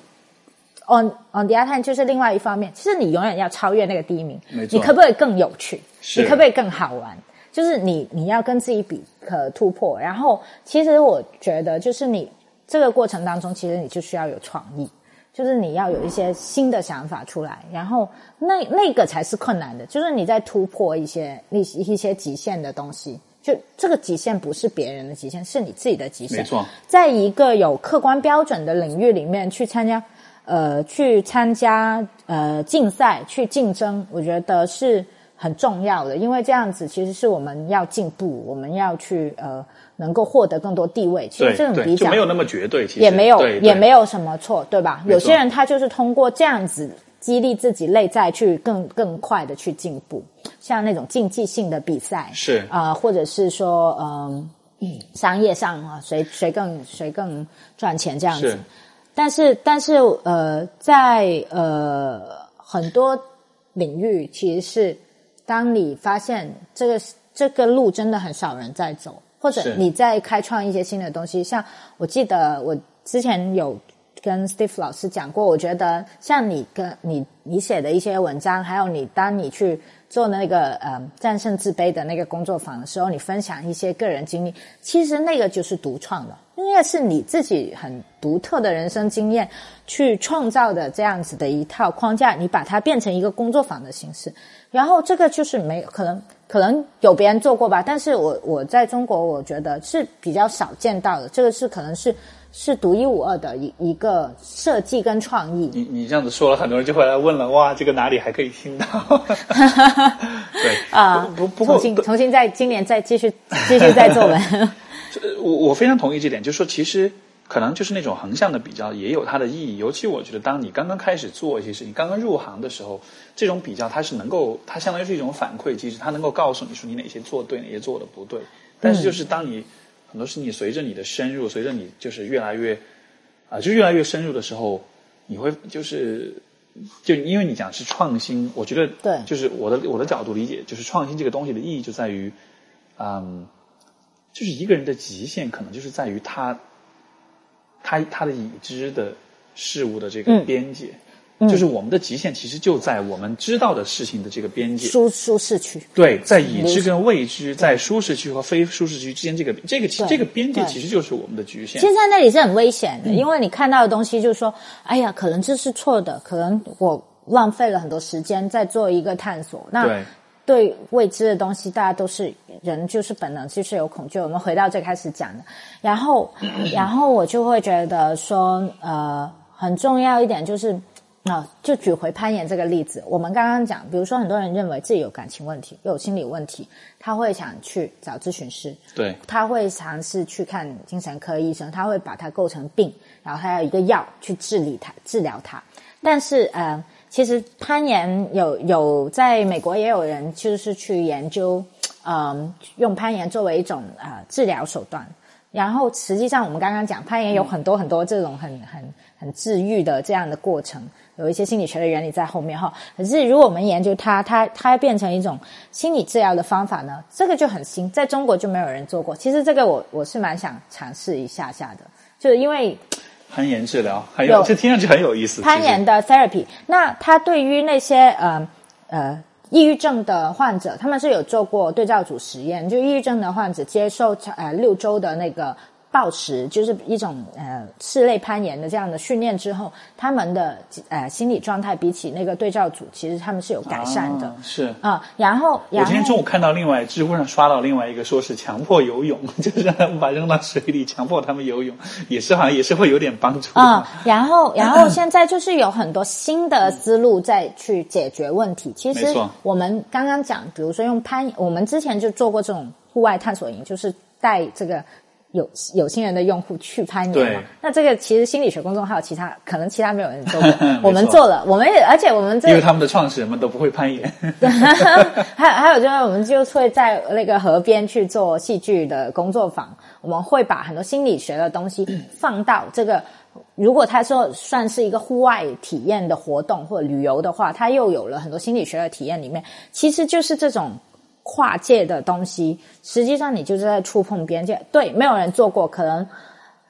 On on the other hand，就是另外一方面，其实你永远要超越那个第一名。你可不可以更有趣？你可不可以更好玩？就是你你要跟自己比，可突破。然后，其实我觉得，就是你这个过程当中，其实你就需要有创意，就是你要有一些新的想法出来。然后，那那个才是困难的，就是你在突破一些一一些极限的东西。就这个极限不是别人的极限，是你自己的极限。没错，在一个有客观标准的领域里面去参加。呃，去参加呃竞赛，去竞争，我觉得是很重要的，因为这样子其实是我们要进步，我们要去呃能够获得更多地位。其实这种比较没有那么绝对，其实也没有也没有什么错，对吧？有些人他就是通过这样子激励自己内在去更更快的去进步，像那种竞技性的比赛是啊，或者是说嗯商业上啊，谁谁更谁更赚钱这样子。但是，但是，呃，在呃很多领域，其实是当你发现这个这个路真的很少人在走，或者你在开创一些新的东西。像我记得我之前有跟 Steve 老师讲过，我觉得像你跟你你写的一些文章，还有你当你去做那个呃战胜自卑的那个工作坊的时候，你分享一些个人经历，其实那个就是独创的。应该是你自己很独特的人生经验去创造的这样子的一套框架，你把它变成一个工作坊的形式，然后这个就是没可能可能有别人做过吧，但是我我在中国我觉得是比较少见到的，这个是可能是。是独一无二的一一个设计跟创意。你你这样子说了，很多人就会来问了，哇，这个哪里还可以听到？对啊，不不过重新重新在今年再继续继续再做文。我我非常同意这点，就是说其实可能就是那种横向的比较也有它的意义，尤其我觉得当你刚刚开始做一些事情，刚刚入行的时候，这种比较它是能够，它相当于是一种反馈机制，它能够告诉你说你哪些做对，哪些做的不对。但是就是当你很多事情随着你的深入，随着你就是越来越啊，就越来越深入的时候，你会就是就因为你讲是创新，我觉得对，就是我的我的角度理解，就是创新这个东西的意义就在于，嗯，就是一个人的极限可能就是在于他他他的已知的事物的这个边界。就是我们的极限其实就在我们知道的事情的这个边界，舒舒适区。对，在已知跟未知，在舒适区和非舒适区之间，这个这个这个边界其实就是我们的局限。现在那里是很危险的，因为你看到的东西就是说，哎呀，可能这是错的，可能我浪费了很多时间在做一个探索。那对未知的东西，大家都是人，就是本能就是有恐惧。我们回到最开始讲的，然后然后我就会觉得说，呃，很重要一点就是。啊，就举回攀岩这个例子，我们刚刚讲，比如说很多人认为自己有感情问题，有心理问题，他会想去找咨询师，对，他会尝试去看精神科医生，他会把它构成病，然后他要一个药去治理它、治疗它。但是，呃，其实攀岩有有在美国也有人就是去研究，嗯，用攀岩作为一种啊治疗手段。然后，实际上我们刚刚讲攀岩有很多很多这种很很很治愈的这样的过程。有一些心理学的原理在后面哈，可是如果我们研究它，它它变成一种心理治疗的方法呢，这个就很新，在中国就没有人做过。其实这个我我是蛮想尝试一下下的，就是因为攀岩治疗，还有这听上去很有意思。攀岩的 therapy，那它对于那些呃呃抑郁症的患者，他们是有做过对照组实验，就抑郁症的患者接受呃六周的那个。暴食就是一种呃室内攀岩的这样的训练之后，他们的呃心理状态比起那个对照组，其实他们是有改善的。是啊，然后我今天中午看到另外知乎上刷到另外一个说是强迫游泳，就是让他们把扔到水里，强迫他们游泳，也是好像也是会有点帮助。啊，然后 然后现在就是有很多新的思路在去解决问题。其实我们刚刚讲，比如说用攀，我们之前就做过这种户外探索营，就是带这个。有有心人的用户去攀岩嘛？那这个其实心理学公众号，其他可能其他没有人做过，我们做了，我们也而且我们这因为他们的创始人们都不会攀岩，还有还有就是我们就会在那个河边去做戏剧的工作坊，我们会把很多心理学的东西放到这个，如果他说算是一个户外体验的活动或者旅游的话，他又有了很多心理学的体验里面，其实就是这种。跨界的东西，实际上你就是在触碰边界。对，没有人做过，可能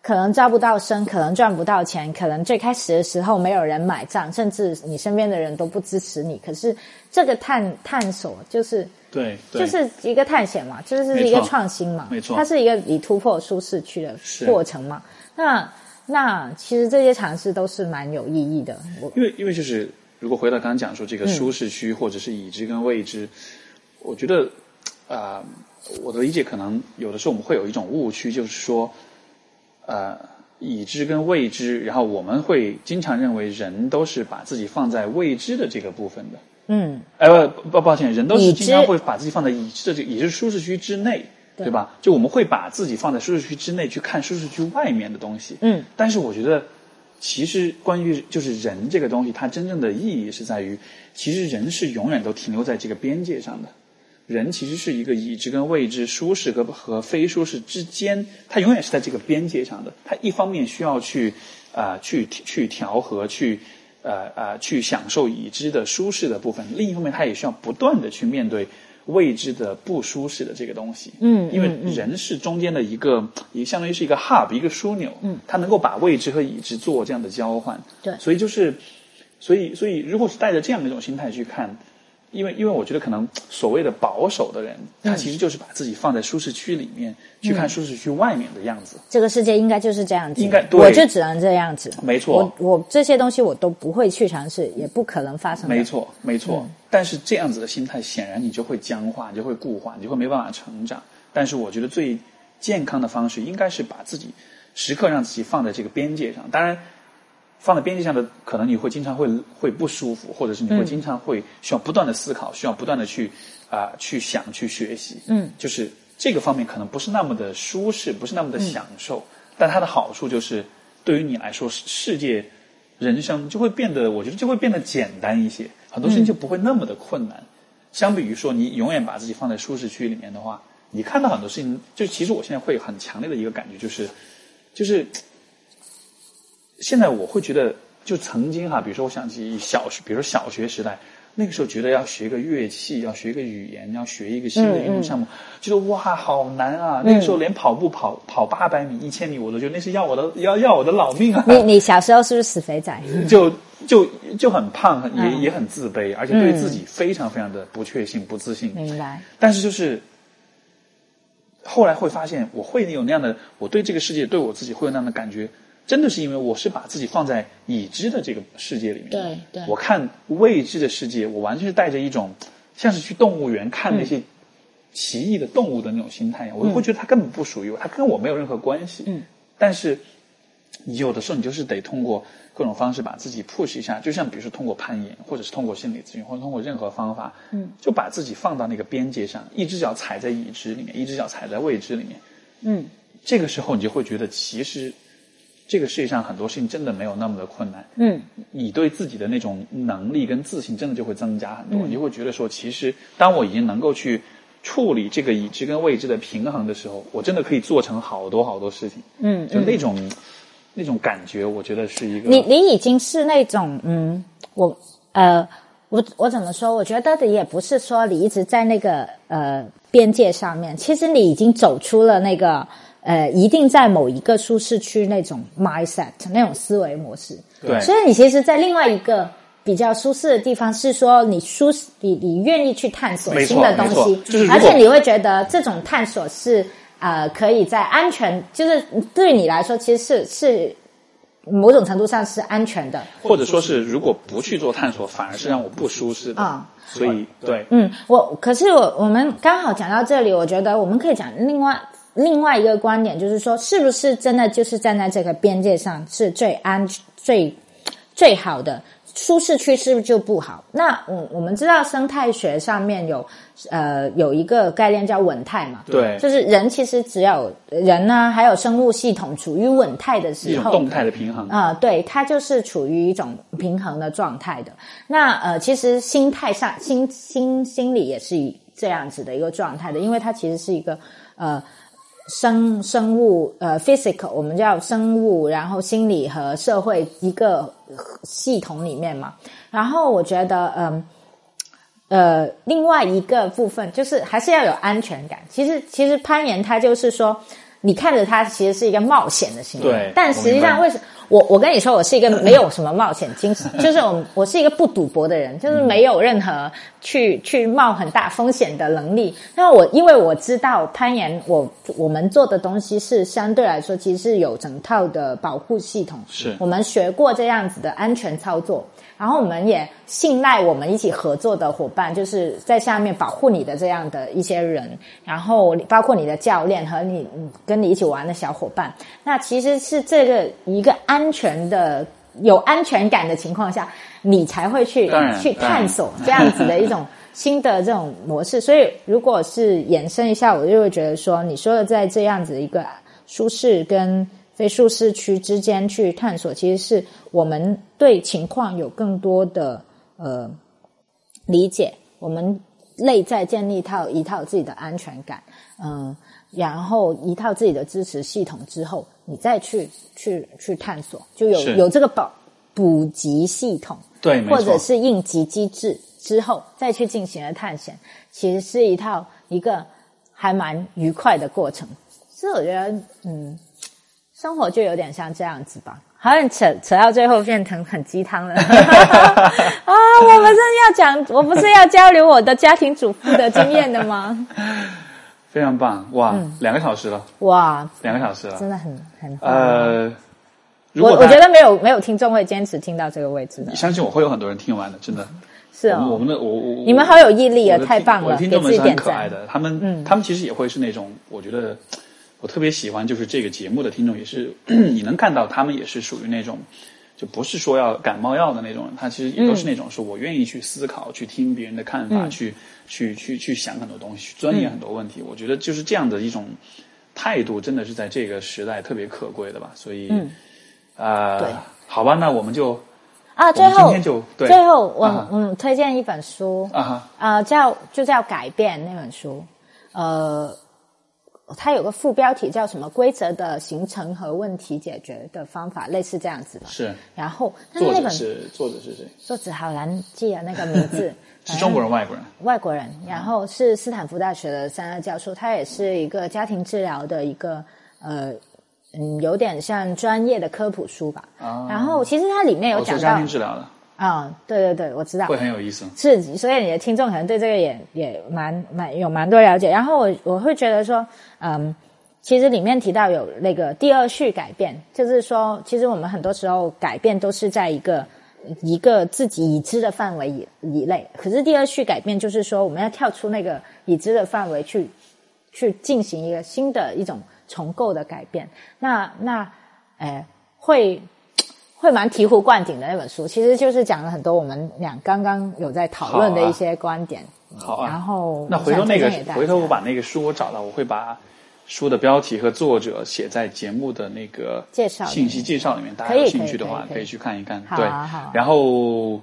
可能招不到生，可能赚不到钱，可能最开始的时候没有人买账，甚至你身边的人都不支持你。可是这个探探索就是对，就是一个探险嘛，就是一个创新嘛，没错，它是一个你突破舒适区的过程嘛。那那其实这些尝试都是蛮有意义的。因为因为就是如果回到刚刚讲说这个舒适区或者是已知跟未知。我觉得，啊，我的理解可能有的时候我们会有一种误区，就是说，呃，已知跟未知，然后我们会经常认为人都是把自己放在未知的这个部分的。嗯。哎，不不，抱歉，人都是经常会把自己放在已知的这，也是舒适区之内，对吧？就我们会把自己放在舒适区之内去看舒适区外面的东西。嗯。但是我觉得，其实关于就是人这个东西，它真正的意义是在于，其实人是永远都停留在这个边界上的。人其实是一个已知跟未知、舒适和和非舒适之间，它永远是在这个边界上的。它一方面需要去啊去去调和，去呃呃去享受已知的舒适的部分；另一方面，它也需要不断的去面对未知的不舒适的这个东西。嗯，因为人是中间的一个，也相当于是一个 hub，一个枢纽。嗯，它能够把未知和已知做这样的交换。对，所以就是，所以所以，如果是带着这样的一种心态去看。因为因为我觉得可能所谓的保守的人，他其实就是把自己放在舒适区里面，去看舒适区外面的样子。这个世界应该就是这样子，应该对我就只能这样子。没错我我这些东西我都不会去尝试，也不可能发生。没错，没错。但是这样子的心态，显然你就会僵化，你就会固化，你就会没办法成长。但是我觉得最健康的方式，应该是把自己时刻让自己放在这个边界上。当然，放在边界上的，可能你会经常会会不舒服，或者是你会经常会需要不断的思考，需要不断的去啊、去想、去学习。嗯，就是这个方面可能不是那么的舒适，不是那么的享受，但它的好处就是对于你来说，世世界、人生就会变得，我觉得就会变得简单一些，很多事情就不会那么的困难。相比于说你永远把自己放在舒适区里面的话，你看到很多事情，就其实我现在会有很强烈的一个感觉，就是就是现在我会觉得，就曾经哈，比如说我想起小学，比如说小学时代，那个时候觉得要学一个乐器，要学一个语言，要学一个新的运动项目，觉得哇好难啊！那个时候连跑步跑跑八百米、一千米，我都觉得那是要我的要要我的老命啊！你你小时候是不是死肥仔？就就就很胖，也嗯也很自卑，而且对自己非常非常的不确信、不自信。明白？但是就是后来会发现，我会有那样的，我对这个世界、对我自己会有那样的感觉，真的是因为我是把自己放在已知的这个世界里面。对对我看未知的世界，我完全是带着一种像是去动物园看那嗯些奇异的动物的那种心态一样，我会觉得它根本不属于我，它跟我没有任何关系。嗯，但是有的时候你就是得通过各种方式把自己 push 一下，就像比如说通过攀岩，或者是通过心理咨询，或者通过任何方法，嗯，就把自己放到那个边界上，一只脚踩在已知里面，一只脚踩在未知里面。嗯，这个时候你就会觉得，其实这个世界上很多事情真的没有那么的困难。嗯，你对自己的那种能力跟自信，真的就会增加很多。嗯你就会觉得说，其实当我已经能够去处理这个已知跟未知的平衡的时候，我真的可以做成好多好多事情。嗯就那种、那种感觉，我觉得是一个你你已经是那种嗯，我呃，我我怎么说？我觉得的也不是说你一直在那个呃边界上面，其实你已经走出了那个呃，一定在某一个舒适区那种 mindset 那种思维模式。对所以你其实，在另外一个比较舒适的地方，是说你舒适，你你愿意去探索新的东西，就是而且你会觉得这种探索是呃，可以在安全，就是对你来说，其实是是某种程度上是安全的。或者说是如果不去做探索，反而是让我不舒适的。啊所以对，嗯，我可是我我们刚好讲到这里，我觉得我们可以讲另外另外一个观点，就是说，是不是真的就是站在这个边界上是最安最最好的？舒适区是不是就不好？那我我们知道生态学上面有呃有一个概念叫稳态嘛，对就是人其实只要人呢，还有生物系统处于稳态的时候，种动态的平衡。啊、对，它就是处于一种平衡的状态的。那呃，其实心态上、心心心理也是以这样子的一个状态的，因为它其实是一个呃生生物呃 physical，我们叫生物，然后心理和社会一个系统里面嘛。然后我觉得嗯。呃，另外一个部分就是还是要有安全感。其实，其实攀岩它就是说，你看着它其实是一个冒险的行为，对但实际上为什么我我跟你说，我是一个没有什么冒险精神，就是我我是一个不赌博的人，就是没有任何去去冒很大风险的能力。那我因为我知道攀岩，我我们做的东西是相对来说其实是有整套的保护系统，是。我们学过这样子的安全操作，然后我们也信赖我们一起合作的伙伴，就是在下面保护你的这样的一些人，然后包括你的教练和你嗯跟你一起玩的小伙伴。那其实是这个一个安全的、有安全感的情况下，你才会去去探索这样子的一种新的这种模式。所以，如果是延伸一下，我就会觉得说，你说的在这样子一个舒适跟非舒适区之间去探索，其实是我们对情况有更多的呃理解，我们内在建立一套一套自己的安全感，嗯、然后一套自己的支持系统之后，你再去去去探索，就有是有这个保补给系统，对，或者。是应急机制之后再去进行了探险，其实是一套一个还蛮愉快的过程。所以我觉得，嗯，生活就有点像这样子吧。好像扯扯到最后变成很鸡汤了 啊！我们真要讲，我不是要交流我的家庭主妇的经验的吗？非常棒哇！两个小时了，哇，两个小时了，真的很很呃，如我我觉得没有没有听众会坚持听到这个位置的，相信我会有很多人听完的，真的。是我们我哦，们的我我你们好有毅力啊，太棒了，听给众们是很。可爱的，他们、嗯他们其实也会是那种，我觉得我特别喜欢，就是这个节目的听众也是，你能看到他们也是属于那种，就不是说要感冒药的那种人，他其实也都是那种是我愿意去思考、去听别人的看法、嗯。去去去去想很多东西、去钻研很多问题。我觉得就是这样的一种态度，真的是在这个时代特别可贵的吧。所以，嗯。呃对，好吧，那我们就啊，最后今天就对最后我、啊。嗯推荐一本书啊叫就叫改变那本书，呃，它有个副标题叫什么“规则的形成和问题解决的方法”，类似这样子吧。是然后，但是作那本者是作者是谁？作者好难记啊，那个名字 是中国人、外国人？外国人，然后是斯坦福大学的三二教授，他也是一个家庭治疗的一个呃嗯，有点像专业的科普书吧。啊然后其实它里面有讲到我做家庭治疗的，啊、对对对，我知道会很有意思。是，所以你的听众可能对这个也也蛮蛮有蛮多了解。然后我我会觉得说，嗯，其实里面提到有那个第二序改变，就是说，其实我们很多时候改变都是在一个一个自己已知的范围以以内，可是第二序改变就是说，我们要跳出那个已知的范围去去进行一个新的一种重构的改变。那那，呃，会会蛮醍醐灌顶的那本书，其实就是讲了很多我们俩刚刚有在讨论的一些观点。好啊，然后那回头那个回头我把那个书我找到，我会把书的标题和作者写在节目的那个介绍信息介绍里面，大家有兴趣的话可以去看一看。对然后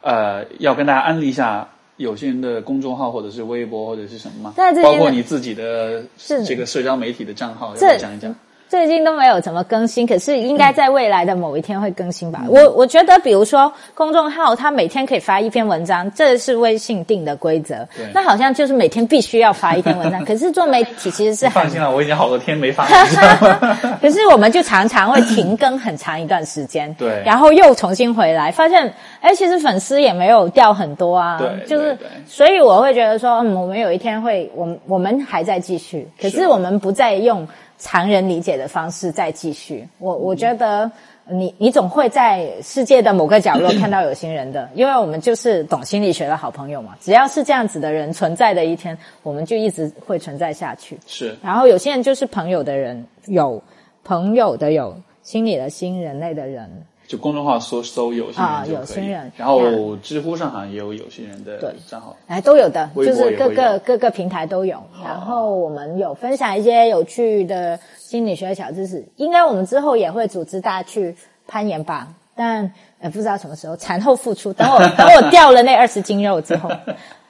呃，要跟大家安利一下。有些人的公众号或者是微博或者是什么吗？包括你自己的是这个社交媒体的账号，要讲一讲？最近都没有怎么更新，可是应该在未来的某一天会更新嗯吧。我我觉得，比如说公众号，它每天可以发一篇文章，这是微信定的规则对。那好像就是每天必须要发一篇文章。可是做媒体其实是放心了，我已经好多天没发了。可是我们就常常会停更很长一段时间，对然后又重新回来，发现哎，其实粉丝也没有掉很多啊，对就是所以我会觉得说，嗯，我们有一天会，我们我们还在继续，可是是我们不再用常人理解的方式再继续。我我觉得你你总会在世界的某个角落看到有心人的，因为我们就是懂心理学的好朋友嘛。只要是这样子的人存在的一天，我们就一直会存在下去。是然后有些人就是朋友的人，有朋友的有，心理的心，人类的人，就公众号搜搜有心啊有心人然后知乎上好像也有有心人的账号。哎，都有的，微就是各个各个平台都有。然后我们有分享一些有趣的心理学小知识，应该我们之后也会组织大家去攀岩吧，但呃不知道什么时候产后复出，等我 等我掉了那二十斤肉之后，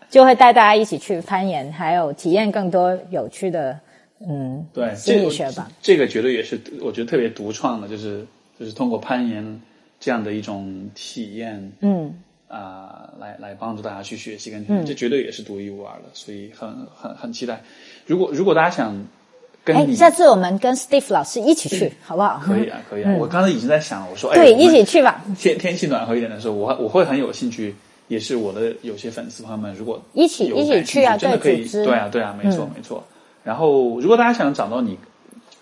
就会带大家一起去攀岩，还有体验更多有趣的嗯对，心理学吧。这个绝对也是我觉得特别独创的，就是就是通过攀岩这样的一种体验嗯。啊、来来帮助大家去学习跟这绝对也是独一无二的，所以很很很期待。如果如果大家想跟哎，你下次我们跟 Steve 老师一起去，好不好？可以啊，可以啊。我刚才已经在想了，我说，哎，对，一起去吧，天天气暖和一点的时候，我我会很有兴趣，也是我的有些粉丝朋友们，如果一起一起去啊真的可以，对啊，对啊，没错、没错。然后，如果大家想找到你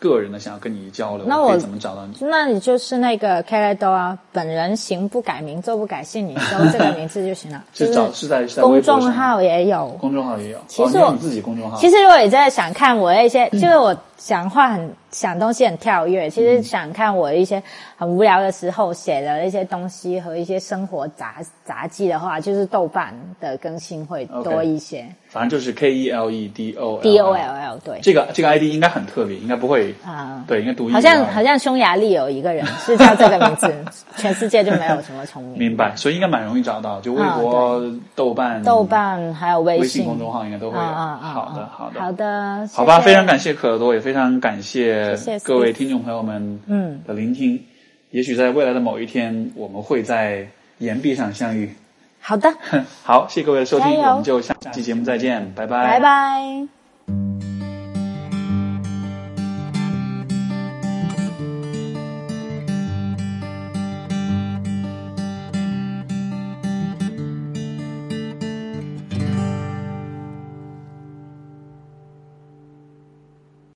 个人的，想要跟你交流，那我怎么找到你？那你就是那个 k a l e d o 啊，本人行不改名，坐不改姓，你搜 这个名字就行了。是 就找是在在公众号也有。公众号也有，其实自己公众号，其实如果你真的想看我的一些，就是我讲话很想东西很跳跃，其实想看我一些很无聊的时候写的一些东西和一些生活杂杂技的话，就是豆瓣的更新会多一些。反正就是 K E L E D O D O L L 对。这个这个 ID 应该很特别，应该不会啊对，应该独一无好像好像匈牙利有一个人是叫这个名字，全世界就没有什么重名。明白，所以应该蛮容易找到，就微博、豆瓣、豆瓣还有微信公众号应该都会有。啊啊啊！好的，好的，好的，好吧，非常感谢可乐多，也非常感谢各位听众朋友们嗯的聆听。也许在未来的某一天，我们会在岩壁上相遇。好的，好，谢谢各位的收听，我们就下期节目再见，拜拜，拜拜。